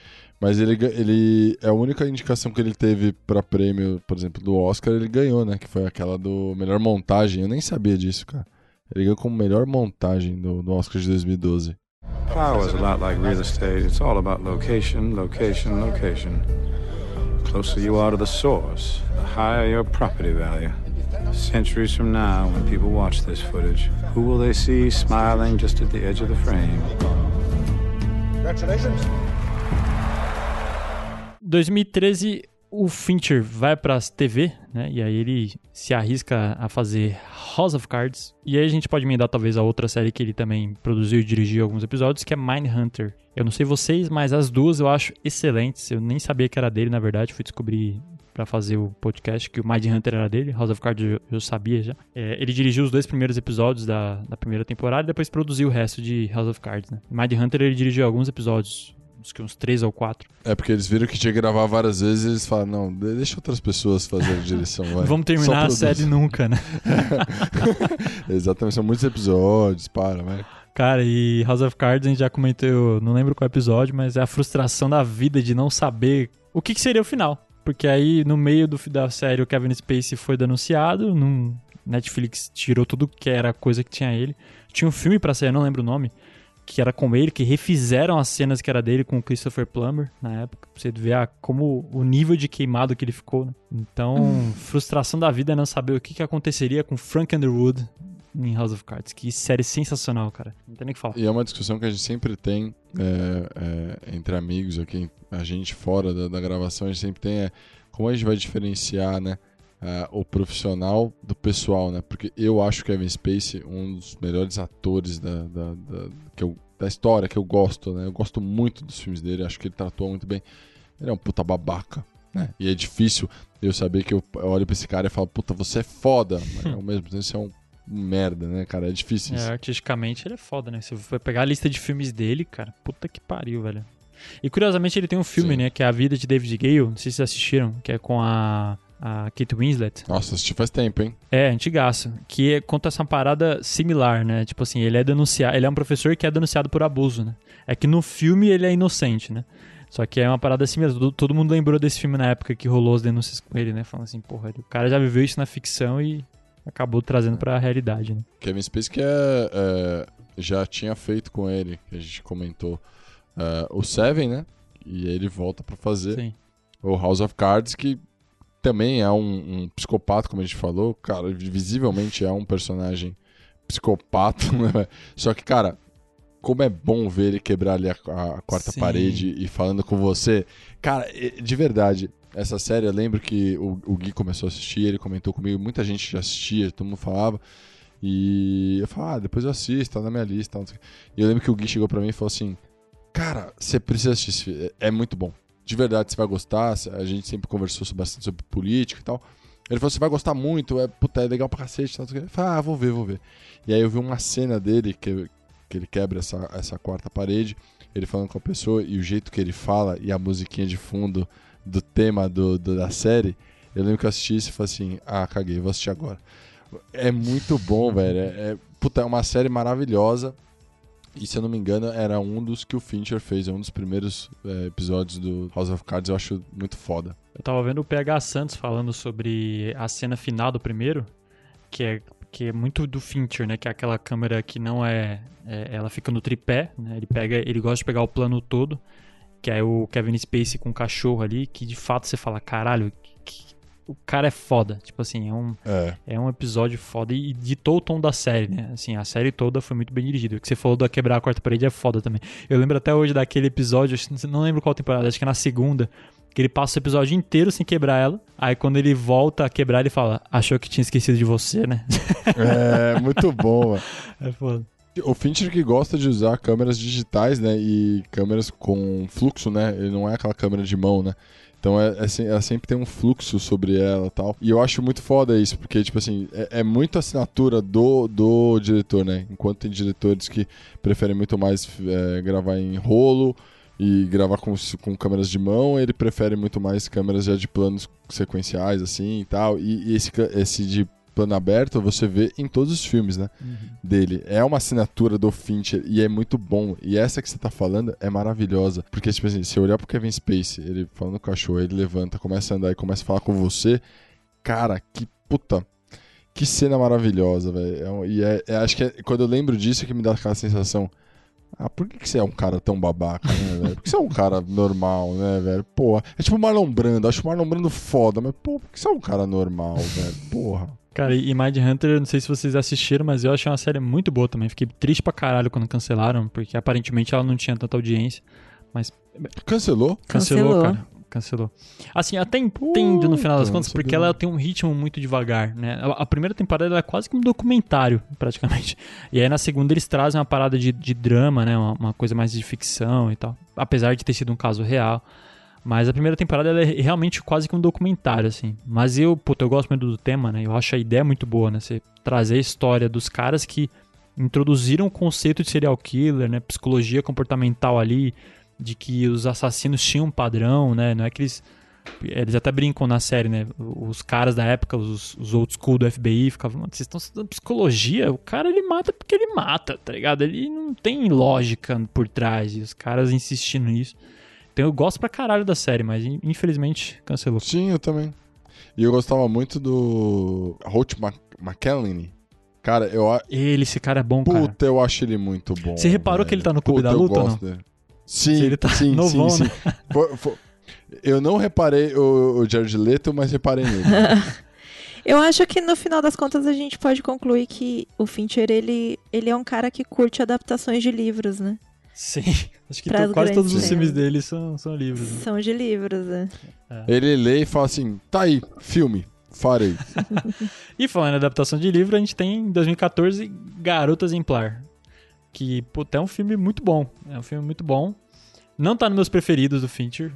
Speaker 2: Mas ele, ele é a única indicação que ele teve para prêmio, por exemplo, do Oscar, ele ganhou, né? Que foi aquela do melhor montagem. Eu nem sabia disso, cara. Ele ganhou como melhor montagem no, no Oscar de 2012. Power is a lot like real estate. It's all about location, location, location. Closer you are to the source, the higher your property value. Centuries from now, when people watch this footage, who will they see smiling just at the edge of the frame?
Speaker 1: Congratulations. 2013, o Fincher vai para as TV, né? E aí ele se arrisca a fazer House of Cards. E aí a gente pode emendar talvez a outra série que ele também produziu e dirigiu alguns episódios, que é Mindhunter. Eu não sei vocês, mas as duas eu acho excelentes. Eu nem sabia que era dele, na verdade. Fui descobrir para fazer o podcast que o Mindhunter era dele. House of Cards eu, sabia já. É, ele dirigiu os dois primeiros episódios da, da primeira temporada e depois produziu o resto de House of Cards, né? Mindhunter ele dirigiu alguns episódios que uns três ou quatro.
Speaker 2: É, porque eles viram que tinha que gravar várias vezes e eles falaram, não, deixa outras pessoas fazerem direção, vai.
Speaker 1: Vamos terminar a série nunca, né?
Speaker 2: Exatamente, são muitos episódios, para, vai.
Speaker 1: Cara, e House of Cards a gente já comentou, não lembro qual episódio, mas é a frustração da vida de não saber o que, que seria o final. Porque aí, no meio do, da série, o Kevin Spacey foi denunciado, num, Netflix tirou tudo que era coisa que tinha ele. Tinha um filme pra sair, eu não lembro o nome, que era com ele, que refizeram as cenas que era dele com o Christopher Plummer na época. Pra você ver ah, como o nível de queimado que ele ficou. Né? Então, frustração da vida é não saber o que, que aconteceria com Frank Underwood em House of Cards. Que série sensacional, cara. Não tem nem o que falar.
Speaker 2: E é uma discussão que a gente sempre tem é, é, entre amigos aqui, a gente fora da, da, gravação, a gente sempre tem é como a gente vai diferenciar, né? Uh, o profissional do pessoal, né? Porque eu acho que Kevin Spacey um dos melhores atores da, da, da, que eu, da história, que eu gosto, né? Eu gosto muito dos filmes dele, acho que ele tratou muito bem. Ele é um puta babaca, né? E é difícil eu saber que eu, olho pra esse cara e falo, puta, você é foda, mas ao mesmo tempo você é um merda, né, cara? É difícil isso.
Speaker 1: É, artisticamente ele é foda, né? Se você for pegar a lista de filmes dele, cara, puta que pariu, velho. E curiosamente ele tem um filme, Sim. né, que é A Vida de David Gale, não sei se vocês assistiram, que é com a a Kate Winslet.
Speaker 2: Nossa, assisti faz tempo, hein?
Speaker 1: É, antigaço. Que é, conta essa parada similar, né? Tipo assim, ele é denunciado, ele é um professor que é denunciado por abuso, né? É que no filme ele é inocente, né? Só que é uma parada mesmo. Todo mundo lembrou desse filme na época que rolou as denúncias com ele, né? Falando assim, porra, o cara já viveu isso na ficção e acabou trazendo pra realidade, né?
Speaker 2: Kevin Spacey que é, é, já tinha feito com ele, que a gente comentou, uh, o Seven, né? E ele volta para fazer Sim. o House of Cards, que também é um, um, psicopata, como a gente falou. Cara, visivelmente é um personagem psicopata, né? Só que, cara, como é bom ver ele quebrar ali a, a quarta Sim. parede e falando com você. Cara, de verdade, essa série, eu lembro que o, o Gui começou a assistir, ele comentou comigo, muita gente já assistia, todo mundo falava. E eu falei, ah, depois eu assisto, tá na minha lista. E eu lembro que o Gui chegou pra mim e falou assim: Cara, você precisa assistir, é, é muito bom. De verdade, você vai gostar. A gente sempre conversou bastante sobre política e tal. Ele falou: Você vai gostar muito, é, puta, é legal pra cacete. Tal. Eu falei: Ah, vou ver, vou ver. E aí eu vi uma cena dele que, que ele quebra essa, essa quarta parede, ele falando com a pessoa e o jeito que ele fala e a musiquinha de fundo do tema do, do, da série, eu lembro que eu assisti isso e falei assim, ah, caguei, vou assistir agora. É muito bom, velho. É, é, puta, é uma série maravilhosa. E se eu não me engano, era um dos que o Fincher fez, é um dos primeiros é, episódios do House of Cards, eu acho muito foda.
Speaker 1: Eu tava vendo o PH Santos falando sobre a cena final do primeiro, que é, que é muito do Fincher, né? Que é aquela câmera que não é, é ela fica no tripé, né? Ele pega, ele gosta de pegar o plano todo que é o Kevin Spacey com o cachorro ali, que de fato você fala, caralho, que, o cara é foda. Tipo assim, é um, é. é um episódio foda e ditou o tom da série, né? Assim, a série toda foi muito bem dirigida. O que você falou da quebrar a quarta parede é foda também. Eu lembro até hoje daquele episódio, não lembro qual temporada, acho que é na segunda, que ele passa o episódio inteiro sem quebrar ela. Aí quando ele volta a quebrar, ele fala: Achou que tinha esquecido de você, né?
Speaker 2: É, muito bom, mano.
Speaker 1: É foda.
Speaker 2: O Fincher que gosta de usar câmeras digitais, né? E câmeras com fluxo, né? Ele não é aquela câmera de mão, né? Então é, é, ela sempre tem um fluxo sobre ela tal. E eu acho muito foda isso, porque, tipo assim, é, é muito assinatura do, do diretor, né? Enquanto tem diretores que preferem muito mais é, gravar em rolo e gravar com, com câmeras de mão, ele prefere muito mais câmeras já de planos sequenciais, assim e tal. E, e esse, esse de plano aberto você vê em todos os filmes, né? Uhum. Dele. É uma assinatura do Fincher e é muito bom. E essa que você tá falando é maravilhosa. Porque, tipo assim, se olhar pro Kevin Spacey, ele falando com o cachorro, ele levanta, começa a andar e começa a falar com você. Cara, que puta. Que cena maravilhosa, velho. É, e é, é, acho que é, quando eu lembro disso é que me dá aquela sensação. Ah, por que, que você é um cara tão babaca, né, velho? Por que você é um cara normal, né, velho? Porra. É tipo o Marlon Brando. Acho o Marlon Brando foda, mas, pô, por que você é um cara normal, velho? Porra.
Speaker 1: Cara, e Mind Hunter, não sei se vocês assistiram, mas eu achei uma série muito boa também. Fiquei triste pra caralho quando cancelaram, porque aparentemente ela não tinha tanta audiência. Mas.
Speaker 2: Cancelou?
Speaker 1: Cancelou, Cancelou. cara. Cancelou. Assim, até entendo no final das contas, porque ela tem um ritmo muito devagar, né? A primeira temporada é quase que um documentário, praticamente. E aí na segunda eles trazem uma parada de, de drama, né? Uma, uma coisa mais de ficção e tal. Apesar de ter sido um caso real. Mas a primeira temporada é realmente quase que um documentário, assim. Mas eu, puta, eu gosto muito do tema, né? Eu acho a ideia muito boa, né? Você trazer a história dos caras que introduziram o conceito de serial killer, né? Psicologia comportamental ali, de que os assassinos tinham um padrão, né? Não é que eles. Eles até brincam na série, né? Os caras da época, os, os old school do FBI, ficavam, vocês estão estudando psicologia? O cara ele mata porque ele mata, tá ligado? Ele não tem lógica por trás. E os caras insistindo nisso. Então eu gosto pra caralho da série, mas infelizmente cancelou.
Speaker 2: Sim, eu também. E eu gostava muito do Holt McKellen. Cara, eu
Speaker 1: Ele, esse cara é bom,
Speaker 2: Puta,
Speaker 1: cara.
Speaker 2: Puta, eu acho ele muito bom.
Speaker 1: Você reparou
Speaker 2: velho.
Speaker 1: que ele tá no Clube Puta, da Luta ou não? Dele.
Speaker 2: Sim, ele tá sim, novão, sim, né? sim. For, for... Eu não reparei o, o Jared Leto, mas reparei nele.
Speaker 3: Eu acho que no final das contas a gente pode concluir que o Fincher, ele, ele é um cara que curte adaptações de livros, né?
Speaker 1: Sim, acho que to- quase todos os filmes dele são, são livros. né?
Speaker 3: São de livros, né?
Speaker 2: Ele lê e fala assim: tá aí, filme, farei.
Speaker 1: E falando em adaptação de livro, a gente tem em 2014 Garota Exemplar. Que, puta, é um filme muito bom. É um filme muito bom. Não tá nos meus preferidos do Fincher,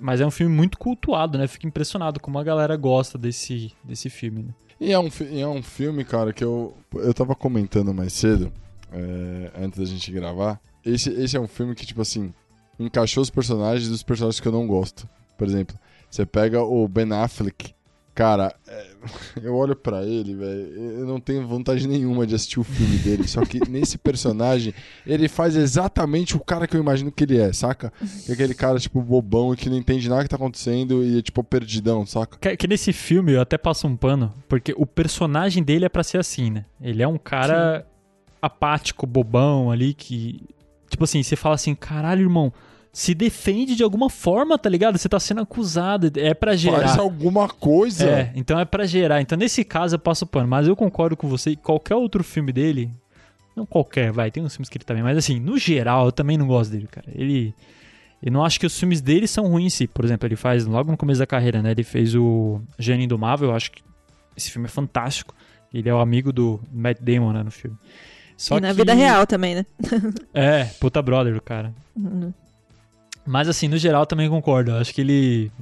Speaker 1: mas é um filme muito cultuado, né? Fico impressionado como a galera gosta desse, desse filme. Né?
Speaker 2: E é um, é um filme, cara, que eu, eu tava comentando mais cedo, é, antes da gente gravar. Esse, esse é um filme que, tipo assim, encaixou os personagens dos personagens que eu não gosto. Por exemplo, você pega o Ben Affleck. Cara, é, eu olho pra ele, velho, eu não tenho vontade nenhuma de assistir o filme dele. Só que nesse personagem, ele faz exatamente o cara que eu imagino que ele é, saca? Que é aquele cara, tipo, bobão que não entende nada que tá acontecendo e é, tipo, perdidão, saca?
Speaker 1: Que, que nesse filme eu até passo um pano, porque o personagem dele é pra ser assim, né? Ele é um cara apático, bobão ali, que. Tipo assim, você fala assim, caralho, irmão, se defende de alguma forma, tá ligado? Você tá sendo acusado, é pra gerar.
Speaker 2: Faz alguma coisa.
Speaker 1: É, então é pra gerar. Então nesse caso eu passo pano, mas eu concordo com você que qualquer outro filme dele, não qualquer, vai, tem uns filmes que ele também, mas assim, no geral eu também não gosto dele, cara. Ele eu não acho que os filmes dele são ruins em si. Por exemplo, ele faz logo no começo da carreira, né? Ele fez o Gênio Indomável, eu acho que esse filme é fantástico. Ele é o amigo do Matt Damon, né, no filme. Só
Speaker 3: e na
Speaker 1: que-
Speaker 3: vida real também, né?
Speaker 1: É, puta brother do cara.
Speaker 3: Uhum.
Speaker 1: Mas assim, no geral também concordo. Eu Acho que ele.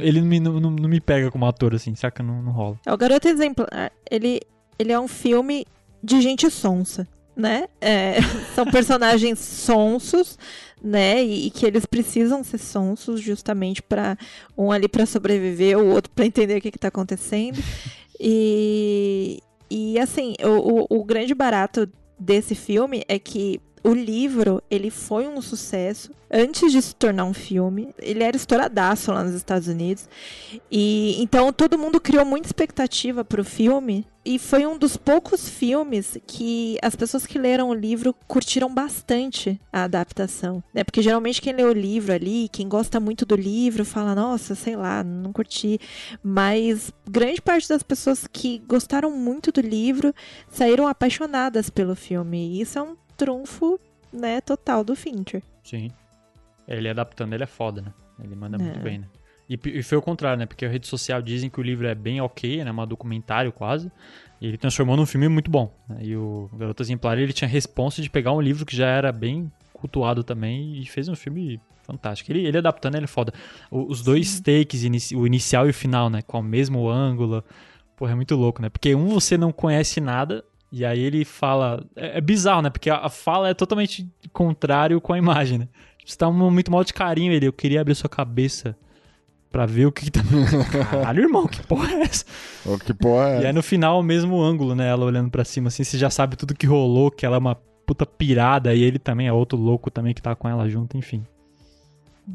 Speaker 1: Ele não me, não, não- me pega como ator, assim, saca? Não, não rola.
Speaker 3: É, O Garoto Exemplar, ele, ele é um filme de gente sonsa, né? É, são personagens sonsos, né? E, e que eles precisam ser sonsos justamente para um ali para sobreviver, o outro para entender o que, que tá acontecendo. E, e assim, o, o, o grande barato desse filme é que o livro, ele foi um sucesso antes de se tornar um filme. Ele era estouradaço lá nos Estados Unidos. E então todo mundo criou muita expectativa pro filme e foi um dos poucos filmes que as pessoas que leram o livro curtiram bastante a adaptação, né? Porque geralmente quem lê o livro ali, quem gosta muito do livro, fala: "Nossa, sei lá, não curti". Mas grande parte das pessoas que gostaram muito do livro saíram apaixonadas pelo filme. E isso é um trunfo, né, total do Fincher.
Speaker 1: Sim. Ele adaptando, ele é foda, né? Ele manda muito
Speaker 3: É.
Speaker 1: bem, né? E, e foi o contrário, né? Porque a rede social dizem que o livro é bem ok, né? Um documentário quase. E ele transformou num filme muito bom. né? E o Garoto Exemplar, ele tinha a responsa de pegar um livro que já era bem cultuado também e fez um filme fantástico. Ele, ele adaptando, ele é foda. O- os dois takes, inici- o inicial e o final, né? Com o mesmo ângulo. Porra, é muito louco, né? Porque um você não conhece nada e aí ele fala... É, é bizarro, né? Porque a, a fala é totalmente contrário com a imagem, né? Você tá um- muito mal de carinho, ele. Eu queria abrir sua cabeça pra ver o que, que tá. Caralho, irmão, que porra é essa?
Speaker 2: Ô, que porra é
Speaker 1: E aí no final, o mesmo ângulo, né? Ela olhando pra cima, assim, você já sabe tudo que rolou, que ela é uma puta pirada, e ele também é outro louco também que tá com ela junto, enfim.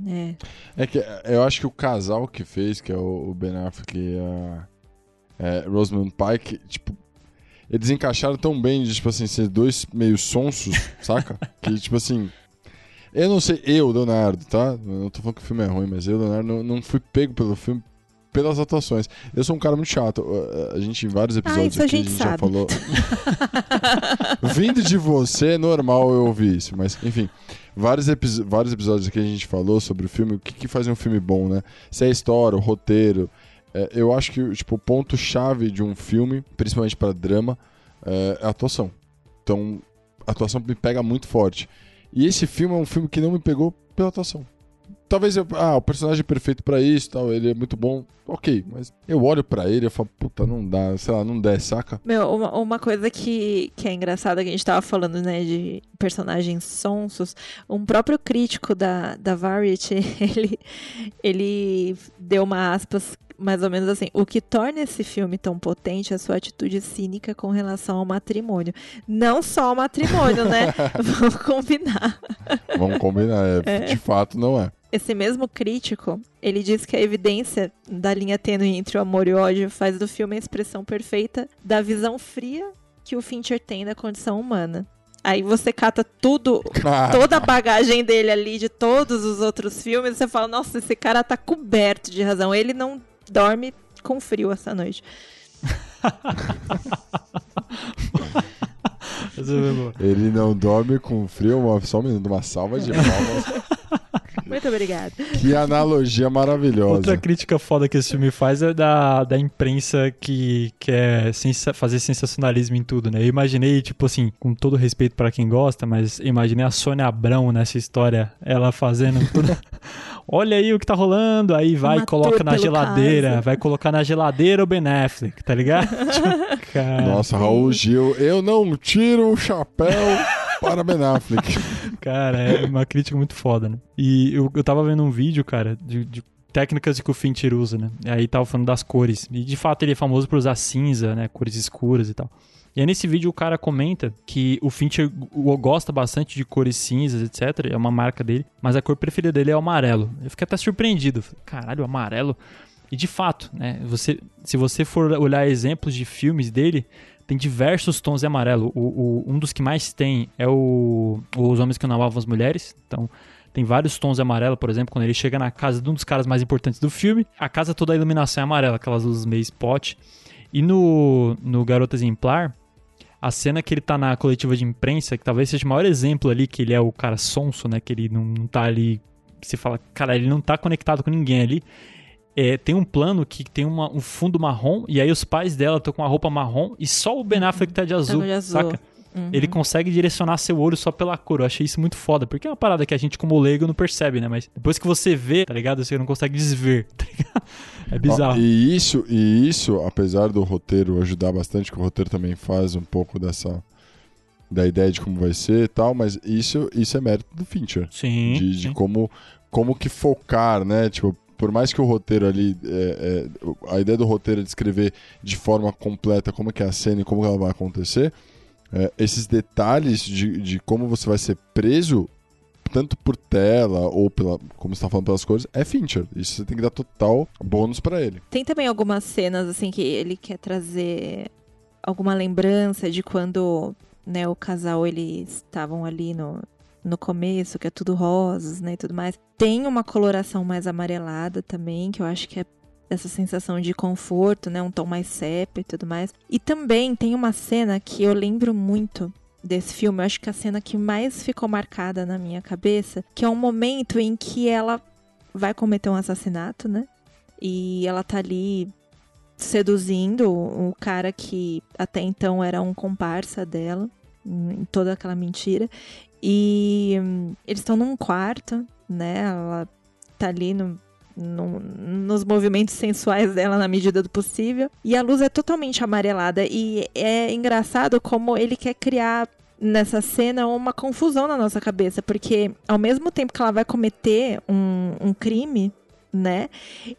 Speaker 3: É.
Speaker 2: É que eu acho que o casal que fez, que é o o Ben Affleck e a é, Rosamund Pike, tipo, eles encaixaram tão bem de, tipo assim, ser dois meio sonsos, saca? Que, tipo assim, eu não sei, eu, Leonardo, tá? Eu não tô falando que o filme é ruim, mas eu, Leonardo, não, não fui pego pelo filme pelas atuações. Eu sou um cara muito chato. A- A gente, em vários episódios
Speaker 3: isso a
Speaker 2: aqui,
Speaker 3: gente
Speaker 2: já
Speaker 3: sabe.
Speaker 2: falou. Vindo de você, é normal eu ouvir isso, mas enfim. Vários, epi- vários episódios aqui a gente falou sobre o filme, o que, que faz um filme bom, né? Se é a história, o roteiro. É, eu acho que tipo, o ponto-chave de um filme, principalmente para drama, é a atuação. Então, a atuação me pega muito forte. E esse filme é um filme que não me pegou pela atuação. Talvez eu, ah, o personagem é perfeito pra isso, tal, ele é muito bom. OK, mas eu olho pra ele e falo, puta, não dá, sei lá, não desce, saca?
Speaker 3: Meu, uma, uma coisa que, que é engraçada que a gente tava falando, né, de personagens sonsos, um próprio crítico da, da Variety, ele, ele deu uma aspas mais ou menos assim, o que torna esse filme tão potente é a sua atitude cínica com relação ao matrimônio. Não só ao matrimônio, né? Vamos combinar.
Speaker 2: Vamos combinar, é,
Speaker 3: É.
Speaker 2: de fato não é.
Speaker 3: Esse mesmo crítico, ele diz que a evidência da linha tênue entre o amor e o ódio faz do filme a expressão perfeita da visão fria que o Fincher tem da condição humana. Aí você cata tudo,
Speaker 2: Cara.
Speaker 3: toda a bagagem dele ali, de todos os outros filmes, e você fala, nossa, esse cara tá coberto de razão. Ele não dorme com frio essa noite.
Speaker 2: Ele não dorme com frio, só um minuto, uma salva de palmas.
Speaker 3: Muito obrigada.
Speaker 2: que analogia maravilhosa.
Speaker 1: Outra crítica foda que esse filme faz é da, da imprensa que quer sensa- fazer sensacionalismo em tudo, né? Eu imaginei, tipo assim, com todo respeito pra quem gosta, mas imaginei a Sônia Abrão nessa história, ela fazendo tudo. Olha aí o que tá rolando, aí vai e coloca na geladeira,
Speaker 3: caso.
Speaker 1: vai colocar na geladeira o Ben Affleck, tá ligado? Cara,
Speaker 2: Nossa, Raul Gil, eu não tiro o chapéu para Ben Affleck.
Speaker 1: Cara, é uma crítica muito foda, né? E eu, eu tava vendo um vídeo, cara, de, de técnicas que o Fincher usa, né? E aí tava falando das cores. E de fato ele é famoso por usar cinza, né? Cores escuras e tal. E aí nesse vídeo o cara comenta que o Fincher go- gosta bastante de cores cinzas, etc. É uma marca dele. Mas a cor preferida dele é o amarelo. Eu fiquei até surpreendido. Caralho, amarelo. E de fato, né? Você, se você for olhar exemplos de filmes dele, tem diversos tons de amarelo. O, o- um dos que mais tem é o Os Homens que Não Amavam as Mulheres. Então, tem vários tons de amarelo, por exemplo, quando ele chega na casa de um dos caras mais importantes do filme, a casa toda a iluminação é amarela, aquelas luzes meio spot. E no, no Garota Exemplar, a cena que ele tá na coletiva de imprensa, que talvez seja o maior exemplo ali, que ele é o cara sonso, né? Que ele não, não tá ali. Você fala, cara, ele não tá conectado com ninguém ali. É, tem um plano que tem uma- um fundo marrom, e aí os pais dela estão com a roupa marrom, e só o Ben Affleck tá de azul,
Speaker 3: de azul.
Speaker 1: saca?
Speaker 3: Uhum.
Speaker 1: Ele consegue direcionar seu olho só pela cor. Eu achei isso muito foda, porque é uma parada que a gente, como leigo, não percebe, né? Mas depois que você vê, tá ligado? Você não consegue desver, tá ligado? É bizarro.
Speaker 2: Ó, e isso, e isso, apesar do roteiro ajudar bastante, que o roteiro também faz um pouco dessa da ideia de como vai ser e tal, mas isso, isso é mérito do Fincher.
Speaker 1: Sim.
Speaker 2: De, de
Speaker 1: sim.
Speaker 2: como, como que focar, né? Tipo, por mais que o roteiro ali, é, é, a ideia do roteiro é descrever de forma completa como que é a cena e como ela vai acontecer, é, esses detalhes de, de como você vai ser preso, tanto por tela ou pela, como você tá falando, pelas cores, é Fincher. Isso você tem que dar total bônus pra ele.
Speaker 3: Tem também algumas cenas, assim, que ele quer trazer alguma lembrança de quando, né, o casal, eles estavam ali no, no começo, que é tudo rosas, né, e tudo mais. Tem uma coloração mais amarelada também, que eu acho que é essa sensação de conforto, né, um tom mais sépia e tudo mais. E também tem uma cena que eu lembro muito desse filme, eu acho que a cena que mais ficou marcada na minha cabeça, que é um momento em que ela vai cometer um assassinato, né? E ela tá ali seduzindo o cara que até então era um comparsa dela, em toda aquela mentira. E hum, eles estão num quarto, né? Ela tá ali no, no- nos movimentos sensuais dela na medida do possível. E a luz é totalmente amarelada. E é engraçado como ele quer criar nessa cena uma confusão na nossa cabeça. Porque ao mesmo tempo que ela vai cometer um, um crime, né?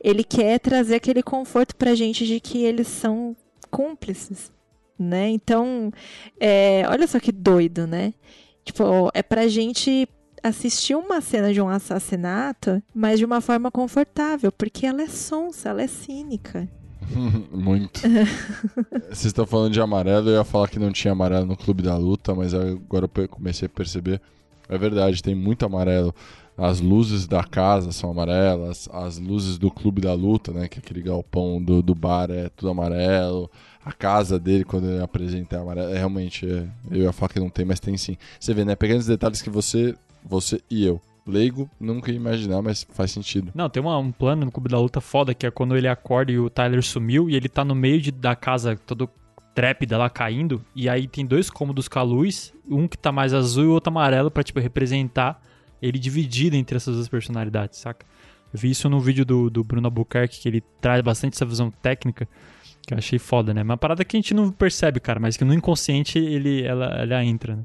Speaker 3: Ele quer trazer aquele conforto pra gente de que eles são cúmplices, né? Então, é, olha só que doido, né? Tipo, é pra gente assistir uma cena de um assassinato, mas de uma forma confortável, porque ela é sonsa, ela é cínica.
Speaker 2: Muito. Vocês estão falando de amarelo, eu ia falar que não tinha amarelo no Clube da Luta, mas agora eu comecei a perceber. É verdade, tem muito amarelo. As luzes da casa são amarelas, as luzes do Clube da Luta, né? Que é aquele galpão do, do bar é tudo amarelo. A casa dele, quando ele apresenta, é amarelo. É, realmente, é, eu ia falar que não tem, mas tem sim. Você vê, né? Pequenos detalhes que você, você e eu, leigo, nunca ia imaginar, mas faz sentido.
Speaker 1: Não, tem uma- um plano no Clube da Luta foda, que é quando ele acorda e o Tyler sumiu e ele tá no meio de- da casa todo trépida lá caindo, e aí tem dois cômodos com a luz, um que tá mais azul e o outro amarelo pra, tipo, representar ele dividido entre essas duas personalidades, saca? Eu vi isso no vídeo do, do Bruno Albuquerque, que ele traz bastante essa visão técnica, que eu achei foda, né? Uma parada que a gente não percebe, cara, mas que no inconsciente ele, ela, ela entra, né?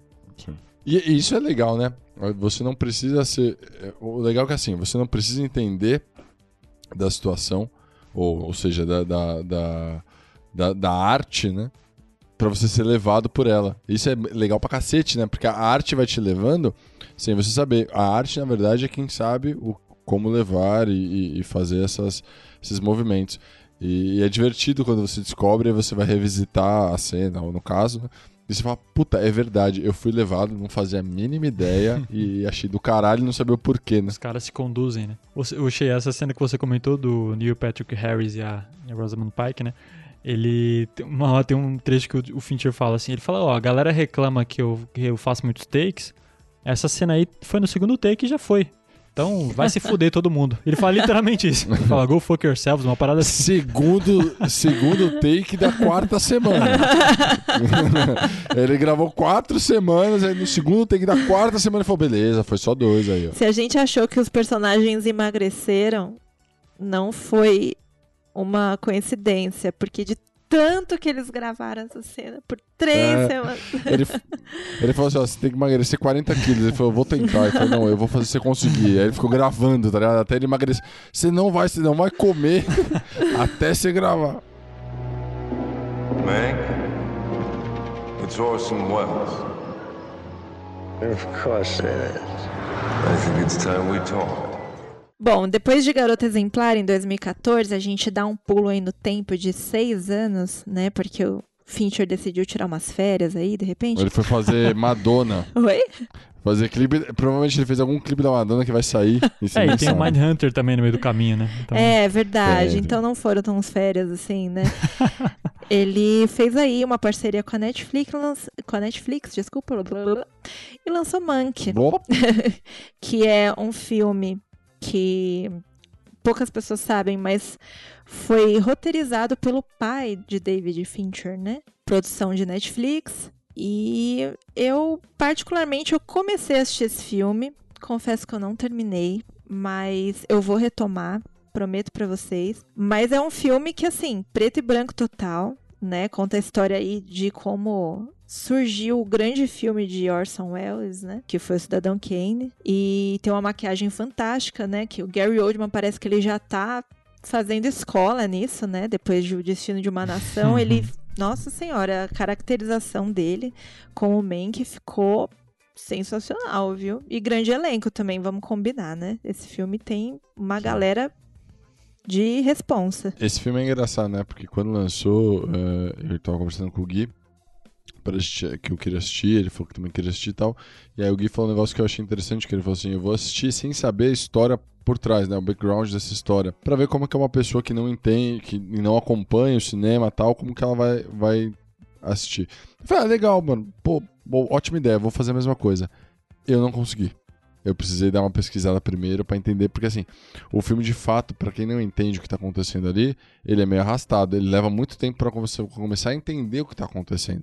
Speaker 2: E e isso é legal, né? Você não precisa ser. é, O legal é que assim, você não precisa entender da situação, ou, ou seja, da, da, da, da, da arte, né? Pra você ser levado por ela. Isso é legal pra cacete, né? Porque a arte vai te levando sem você saber. A arte, na verdade, é quem sabe o, como levar e, e- e fazer essas, esses movimentos. E, e é divertido quando você descobre e você vai revisitar a cena, ou no caso, né? E você fala, puta, é verdade, eu fui levado, não fazia a mínima ideia e achei do caralho não sabia o porquê, né?
Speaker 1: Os caras se conduzem, né? O Shea, essa cena que você comentou do Neil Patrick Harris e a, a Rosamund Pike, né? Ele tem, uma, tem um trecho que o, o Fincher fala assim, ele fala, ó, a galera reclama que eu, que eu faço muitos takes, essa cena aí foi no segundo take e já foi. Então vai se fuder todo mundo. Ele fala literalmente isso. Ele fala, go fuck yourselves, uma parada assim.
Speaker 2: Segundo, segundo take da quarta semana. ele gravou quatro semanas, aí no segundo take da quarta semana ele falou, beleza, foi só dois aí, ó.
Speaker 3: Se a gente achou que os personagens emagreceram, não foi uma coincidência, porque de tanto que eles gravaram essa cena por três
Speaker 2: É,
Speaker 3: semanas.
Speaker 2: Ele, ele falou assim: ó, você tem que emagrecer 40 quilos. Ele falou, eu vou tentar. Ele falou, não, eu vou fazer você conseguir. Aí ele ficou gravando, tá ligado? Até ele emagrecer. Você não vai, você não vai comer até você gravar.
Speaker 7: Mank, it's Orson Welles.
Speaker 11: Of course it is.
Speaker 7: I think it's time we talk.
Speaker 3: Bom, depois de Garota Exemplar, em 2014, a gente dá um pulo aí no tempo de seis anos, né? Porque o Fincher decidiu tirar umas férias aí, de repente.
Speaker 2: Ele foi fazer Madonna.
Speaker 3: Oi?
Speaker 2: Fazer clipe. Provavelmente ele fez algum clipe da Madonna que vai sair.
Speaker 1: É, e tem o. Mindhunter também no meio do caminho, né? Então,
Speaker 3: É, verdade.
Speaker 2: Teve.
Speaker 3: Então não foram tão férias assim, né? Ele fez aí uma parceria com a Netflix, lanç- com a Netflix, desculpa, blá, blá, blá, e lançou Monk, que é um filme que poucas pessoas sabem, mas foi roteirizado pelo pai de David Fincher, né? Produção de Netflix. E eu, particularmente, eu comecei a assistir esse filme. Confesso que eu não terminei, mas eu vou retomar, prometo pra vocês. Mas é um filme que, assim, preto e branco total, né? Conta a história aí de como surgiu o grande filme de Orson Welles, né? Que foi o Cidadão Kane. E tem uma maquiagem fantástica, né? Que o Gary Oldman parece que ele já tá fazendo escola nisso, né? Depois de O Destino de uma Nação, ele... Nossa Senhora, a caracterização dele como Mank ficou sensacional, viu? E grande elenco também, vamos combinar, né? Esse filme tem uma galera de responsa.
Speaker 2: Esse filme é engraçado, né? Porque quando lançou, eh, eu tava conversando com o Gui pra assistir, que eu queria assistir, ele falou que também queria assistir e tal. E aí o Gui falou um negócio que eu achei interessante, que ele falou assim, eu vou assistir sem saber a história por trás, né? O background dessa história. Pra ver como é que é uma pessoa que não entende, que não acompanha o cinema tal, como que ela vai, vai assistir. Eu falei, ah, legal, mano. Pô, ótima ideia, vou fazer a mesma coisa. Eu não consegui. Eu precisei dar uma pesquisada primeiro pra entender, porque assim, o filme de fato, pra quem não entende o que tá acontecendo ali, ele é meio arrastado, ele leva muito tempo pra você começar a entender o que tá acontecendo?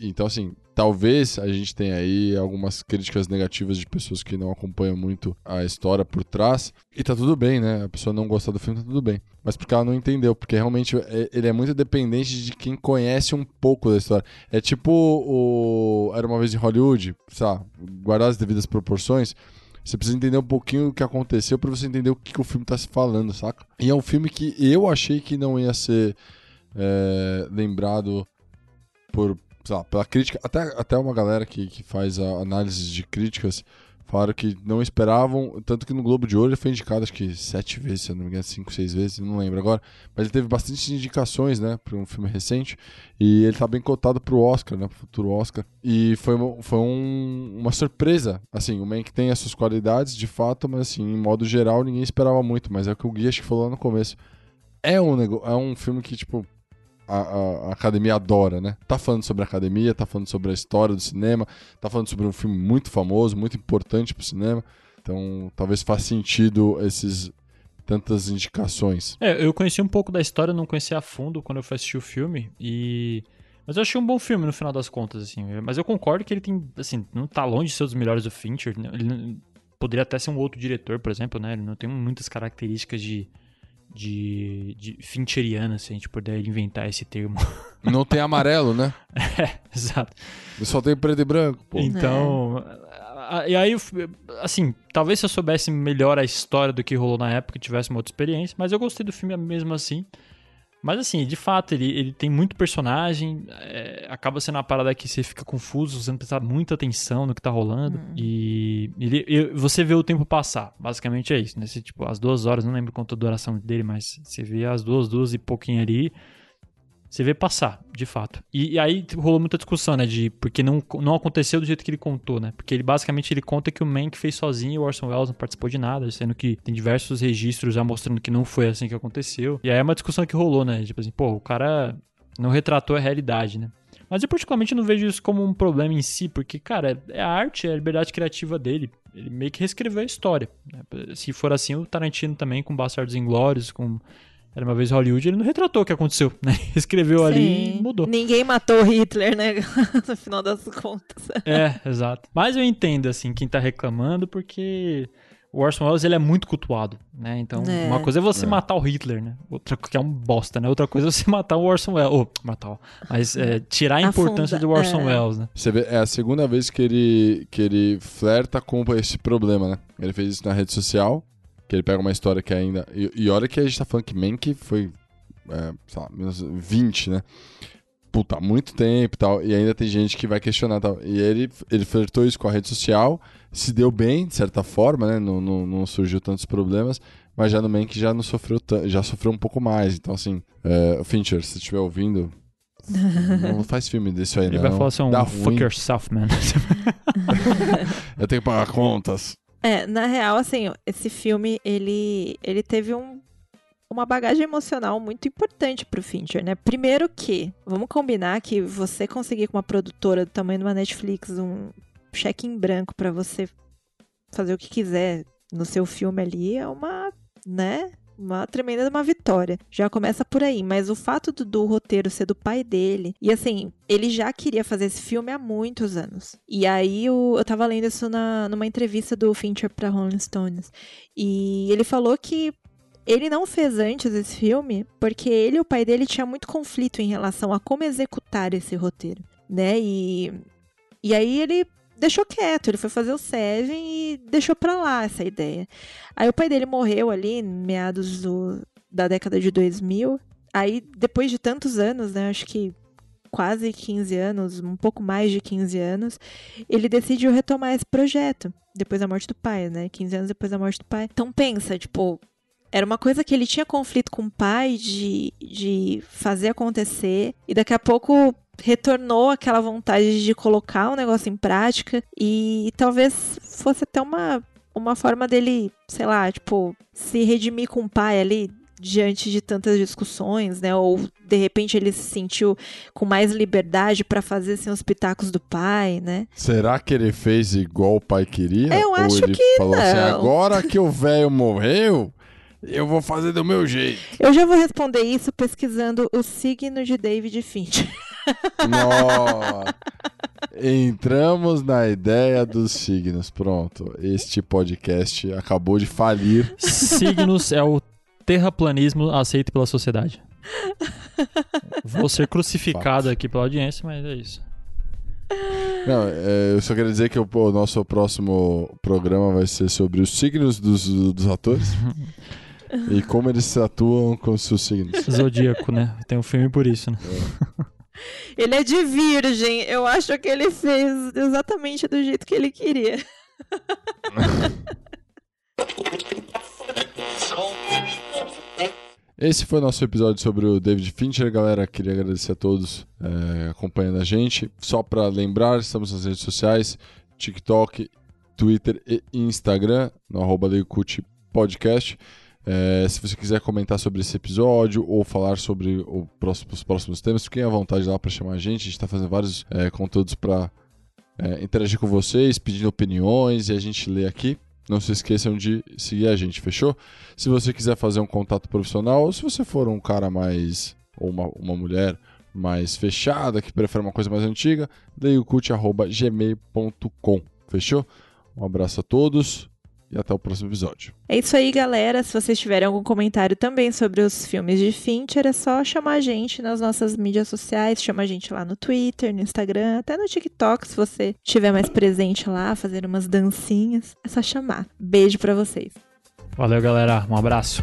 Speaker 2: Então assim, talvez a gente tenha aí algumas críticas negativas de pessoas que não acompanham muito a história por trás, e tá tudo bem, né? A pessoa não gostar do filme, tá tudo bem. Mas porque ela não entendeu, porque realmente é- ele é muito dependente de quem conhece um pouco da história. É tipo o Era Uma Vez em Hollywood, sabe? Guardar as devidas proporções, você precisa entender um pouquinho o que aconteceu pra você entender o que, que o filme tá se falando, saca? E é um filme que eu achei que não ia ser é, lembrado por, sei lá, pela crítica. Até, até uma galera que, que faz a análise de críticas falaram que não esperavam. Tanto que no Globo de Ouro ele foi indicado, acho que sete vezes, se eu não me engano, cinco, seis vezes, não lembro agora. Mas ele teve bastante indicações, né, para um filme recente. E ele tá bem cotado pro Oscar, né, pro futuro Oscar. E foi, uma- foi um- uma surpresa. Assim, o Mank tem as suas qualidades, de fato, mas assim, em modo geral, ninguém esperava muito. Mas é o que o Gui acho que falou lá no começo. É um, é um filme que, tipo, a, a- academia adora, né? Tá falando sobre a academia, tá falando sobre a história do cinema, tá falando sobre um filme muito famoso, muito importante pro cinema. Então, talvez faça sentido esses tantas indicações.
Speaker 1: É, eu conheci um pouco da história, não conhecia a fundo quando eu fui assistir o filme e mas eu achei um bom filme no final das contas assim. Mas eu concordo que ele tem, assim, não tá longe de ser um dos melhores do Fincher, né? ele poderia até ser um outro diretor, por exemplo, né? Ele não tem muitas características de de, de Fincheriana, se a gente puder inventar esse termo.
Speaker 2: Não tem amarelo, né?
Speaker 1: é, exato.
Speaker 2: Só tem preto e branco, pô.
Speaker 1: Então, e aí, eu assim, talvez se eu soubesse melhor a história do que rolou na época, tivesse uma outra experiência, mas eu gostei do filme mesmo assim. Mas assim, de fato, ele, ele tem muito personagem, é, acaba sendo uma parada que você fica confuso, você não prestar muita atenção no que tá rolando, e ele, você vê o tempo passar, basicamente é isso, né? Você, tipo, as duas horas, não lembro quanto a duração dele, mas você vê as duas, duas e pouquinho ali, você vê passar, de fato. E, e aí rolou muita discussão, né? De porque não, não aconteceu do jeito que ele contou, né? Porque ele basicamente ele conta que o Mank fez sozinho e o Orson Welles não participou de nada, sendo que tem diversos registros já mostrando que não foi assim que aconteceu. E aí é uma discussão que rolou, né? Tipo assim, pô, o cara não retratou a realidade, né? Mas eu particularmente não vejo isso como um problema em si, porque, cara, é a arte, é a liberdade criativa dele. Ele meio que reescreveu a história. né? Se for assim, o Tarantino também, com Bastardos Inglórios, com Era Uma Vez Hollywood, ele não retratou o que aconteceu, né? Escreveu ali e mudou.
Speaker 3: Ninguém matou Hitler, né? no final das contas.
Speaker 1: É, exato. Mas eu entendo, assim, quem tá reclamando, porque o Orson Welles ele é muito cultuado, né? Então,
Speaker 3: É.
Speaker 1: uma coisa é você
Speaker 2: É.
Speaker 1: matar o Hitler, né? Outra que é um bosta, né? Outra coisa é você matar o Orson Welles. Ou, matar, ó. mas é, tirar a importância
Speaker 3: Afunda-
Speaker 1: do Orson
Speaker 3: é.
Speaker 1: Welles, né?
Speaker 2: Você vê, é a segunda vez que ele, que ele flerta com esse problema, né? Ele fez isso na rede social, que ele pega uma história que ainda. E, e olha que a gente tá falando que Mank foi, é, sei lá, 1920, né? Puta, há muito tempo e tal. E ainda tem gente que vai questionar e tal. E ele, ele flertou isso com a rede social, se deu bem, de certa forma, né? Não, não, não surgiu tantos problemas. Mas já no Mank já não sofreu já sofreu um pouco mais. Então, assim, é, Fincher, se estiver ouvindo. Não faz filme desse aí,
Speaker 1: Ele
Speaker 2: não.
Speaker 1: vai falar assim, um
Speaker 2: Dá
Speaker 1: fuck
Speaker 2: ruim.
Speaker 1: yourself, man.
Speaker 2: Eu tenho que pagar contas.
Speaker 3: É, na real, assim, esse filme, ele, ele teve um, uma bagagem emocional muito importante pro Fincher, né? Primeiro que, vamos combinar que você conseguir com uma produtora do tamanho de uma Netflix um cheque em branco pra você fazer o que quiser no seu filme ali é uma, né? Uma tremenda uma vitória. Já começa por aí, mas o fato do, do roteiro ser do pai dele, e assim, ele já queria fazer esse filme há muitos anos. E aí o- eu tava lendo isso na, numa entrevista do Fincher pra Rolling Stones. E ele falou que ele não fez antes esse filme porque ele e o pai dele tinham muito conflito em relação a como executar esse roteiro, né? E, e aí ele deixou quieto, ele foi fazer o Seven e deixou pra lá essa ideia. Aí o pai dele morreu ali, meados do, da década de 2000. Aí, depois de tantos anos, né, acho que quase 15 anos, um pouco mais de 15 anos, ele decidiu retomar esse projeto, depois da morte do pai, né, 15 anos depois da morte do pai. Então pensa, tipo, era uma coisa que ele tinha conflito com o pai de, de fazer acontecer, e daqui a pouco retornou aquela vontade de colocar o negócio em prática, e talvez fosse até uma, uma forma dele, sei lá, tipo, se redimir com o pai ali diante de tantas discussões, né? Ou de repente ele se sentiu com mais liberdade pra fazer assim, os pitacos do pai, né?
Speaker 2: Será que ele fez igual o pai queria?
Speaker 3: Eu
Speaker 2: Ou
Speaker 3: acho
Speaker 2: ele
Speaker 3: que
Speaker 2: falou assim,
Speaker 3: não.
Speaker 2: agora que o velho morreu, eu vou fazer do meu jeito.
Speaker 3: Eu já vou responder isso pesquisando o signo de David Fincher.
Speaker 2: Nossa. Entramos na ideia dos signos. Pronto. Este podcast acabou de falir.
Speaker 1: Signos é o terraplanismo aceito pela sociedade. Vou ser crucificado aqui pela audiência, mas é isso.
Speaker 2: Não, é, eu só queria dizer que o, o nosso próximo programa vai ser sobre os signos dos, dos atores e como eles atuam com os seus signos.
Speaker 1: Zodíaco, né? Tem um filme por isso, né?
Speaker 3: Ele é de virgem. Eu acho que ele fez exatamente do jeito que ele queria.
Speaker 2: Esse foi o nosso episódio sobre o David Fincher, galera. Queria agradecer a todos é, acompanhando a gente. Só para lembrar, estamos nas redes sociais: TikTok, Twitter e Instagram, no arroba Podcast. É, se você quiser comentar sobre esse episódio ou falar sobre próximo- os próximos temas, fiquem à vontade lá para chamar a gente. A gente está fazendo vários é, conteúdos para interagir com vocês, pedindo opiniões e a gente lê aqui. Não se esqueçam de seguir a gente, fechou? Se você quiser fazer um contato profissional, ou se você for um cara mais. ou uma, uma mulher mais fechada, que prefere uma coisa mais antiga, leiocult.gmail.com. Fechou? Um abraço a todos e até o próximo episódio.
Speaker 3: É isso aí, galera. Se vocês tiverem algum comentário também sobre os filmes de Fincher, é só chamar a gente nas nossas mídias sociais. Chama a gente lá no Twitter, no Instagram, até no TikTok, se você estiver mais presente lá, fazer umas dancinhas. É só chamar. Beijo pra vocês.
Speaker 1: Valeu, galera. Um abraço.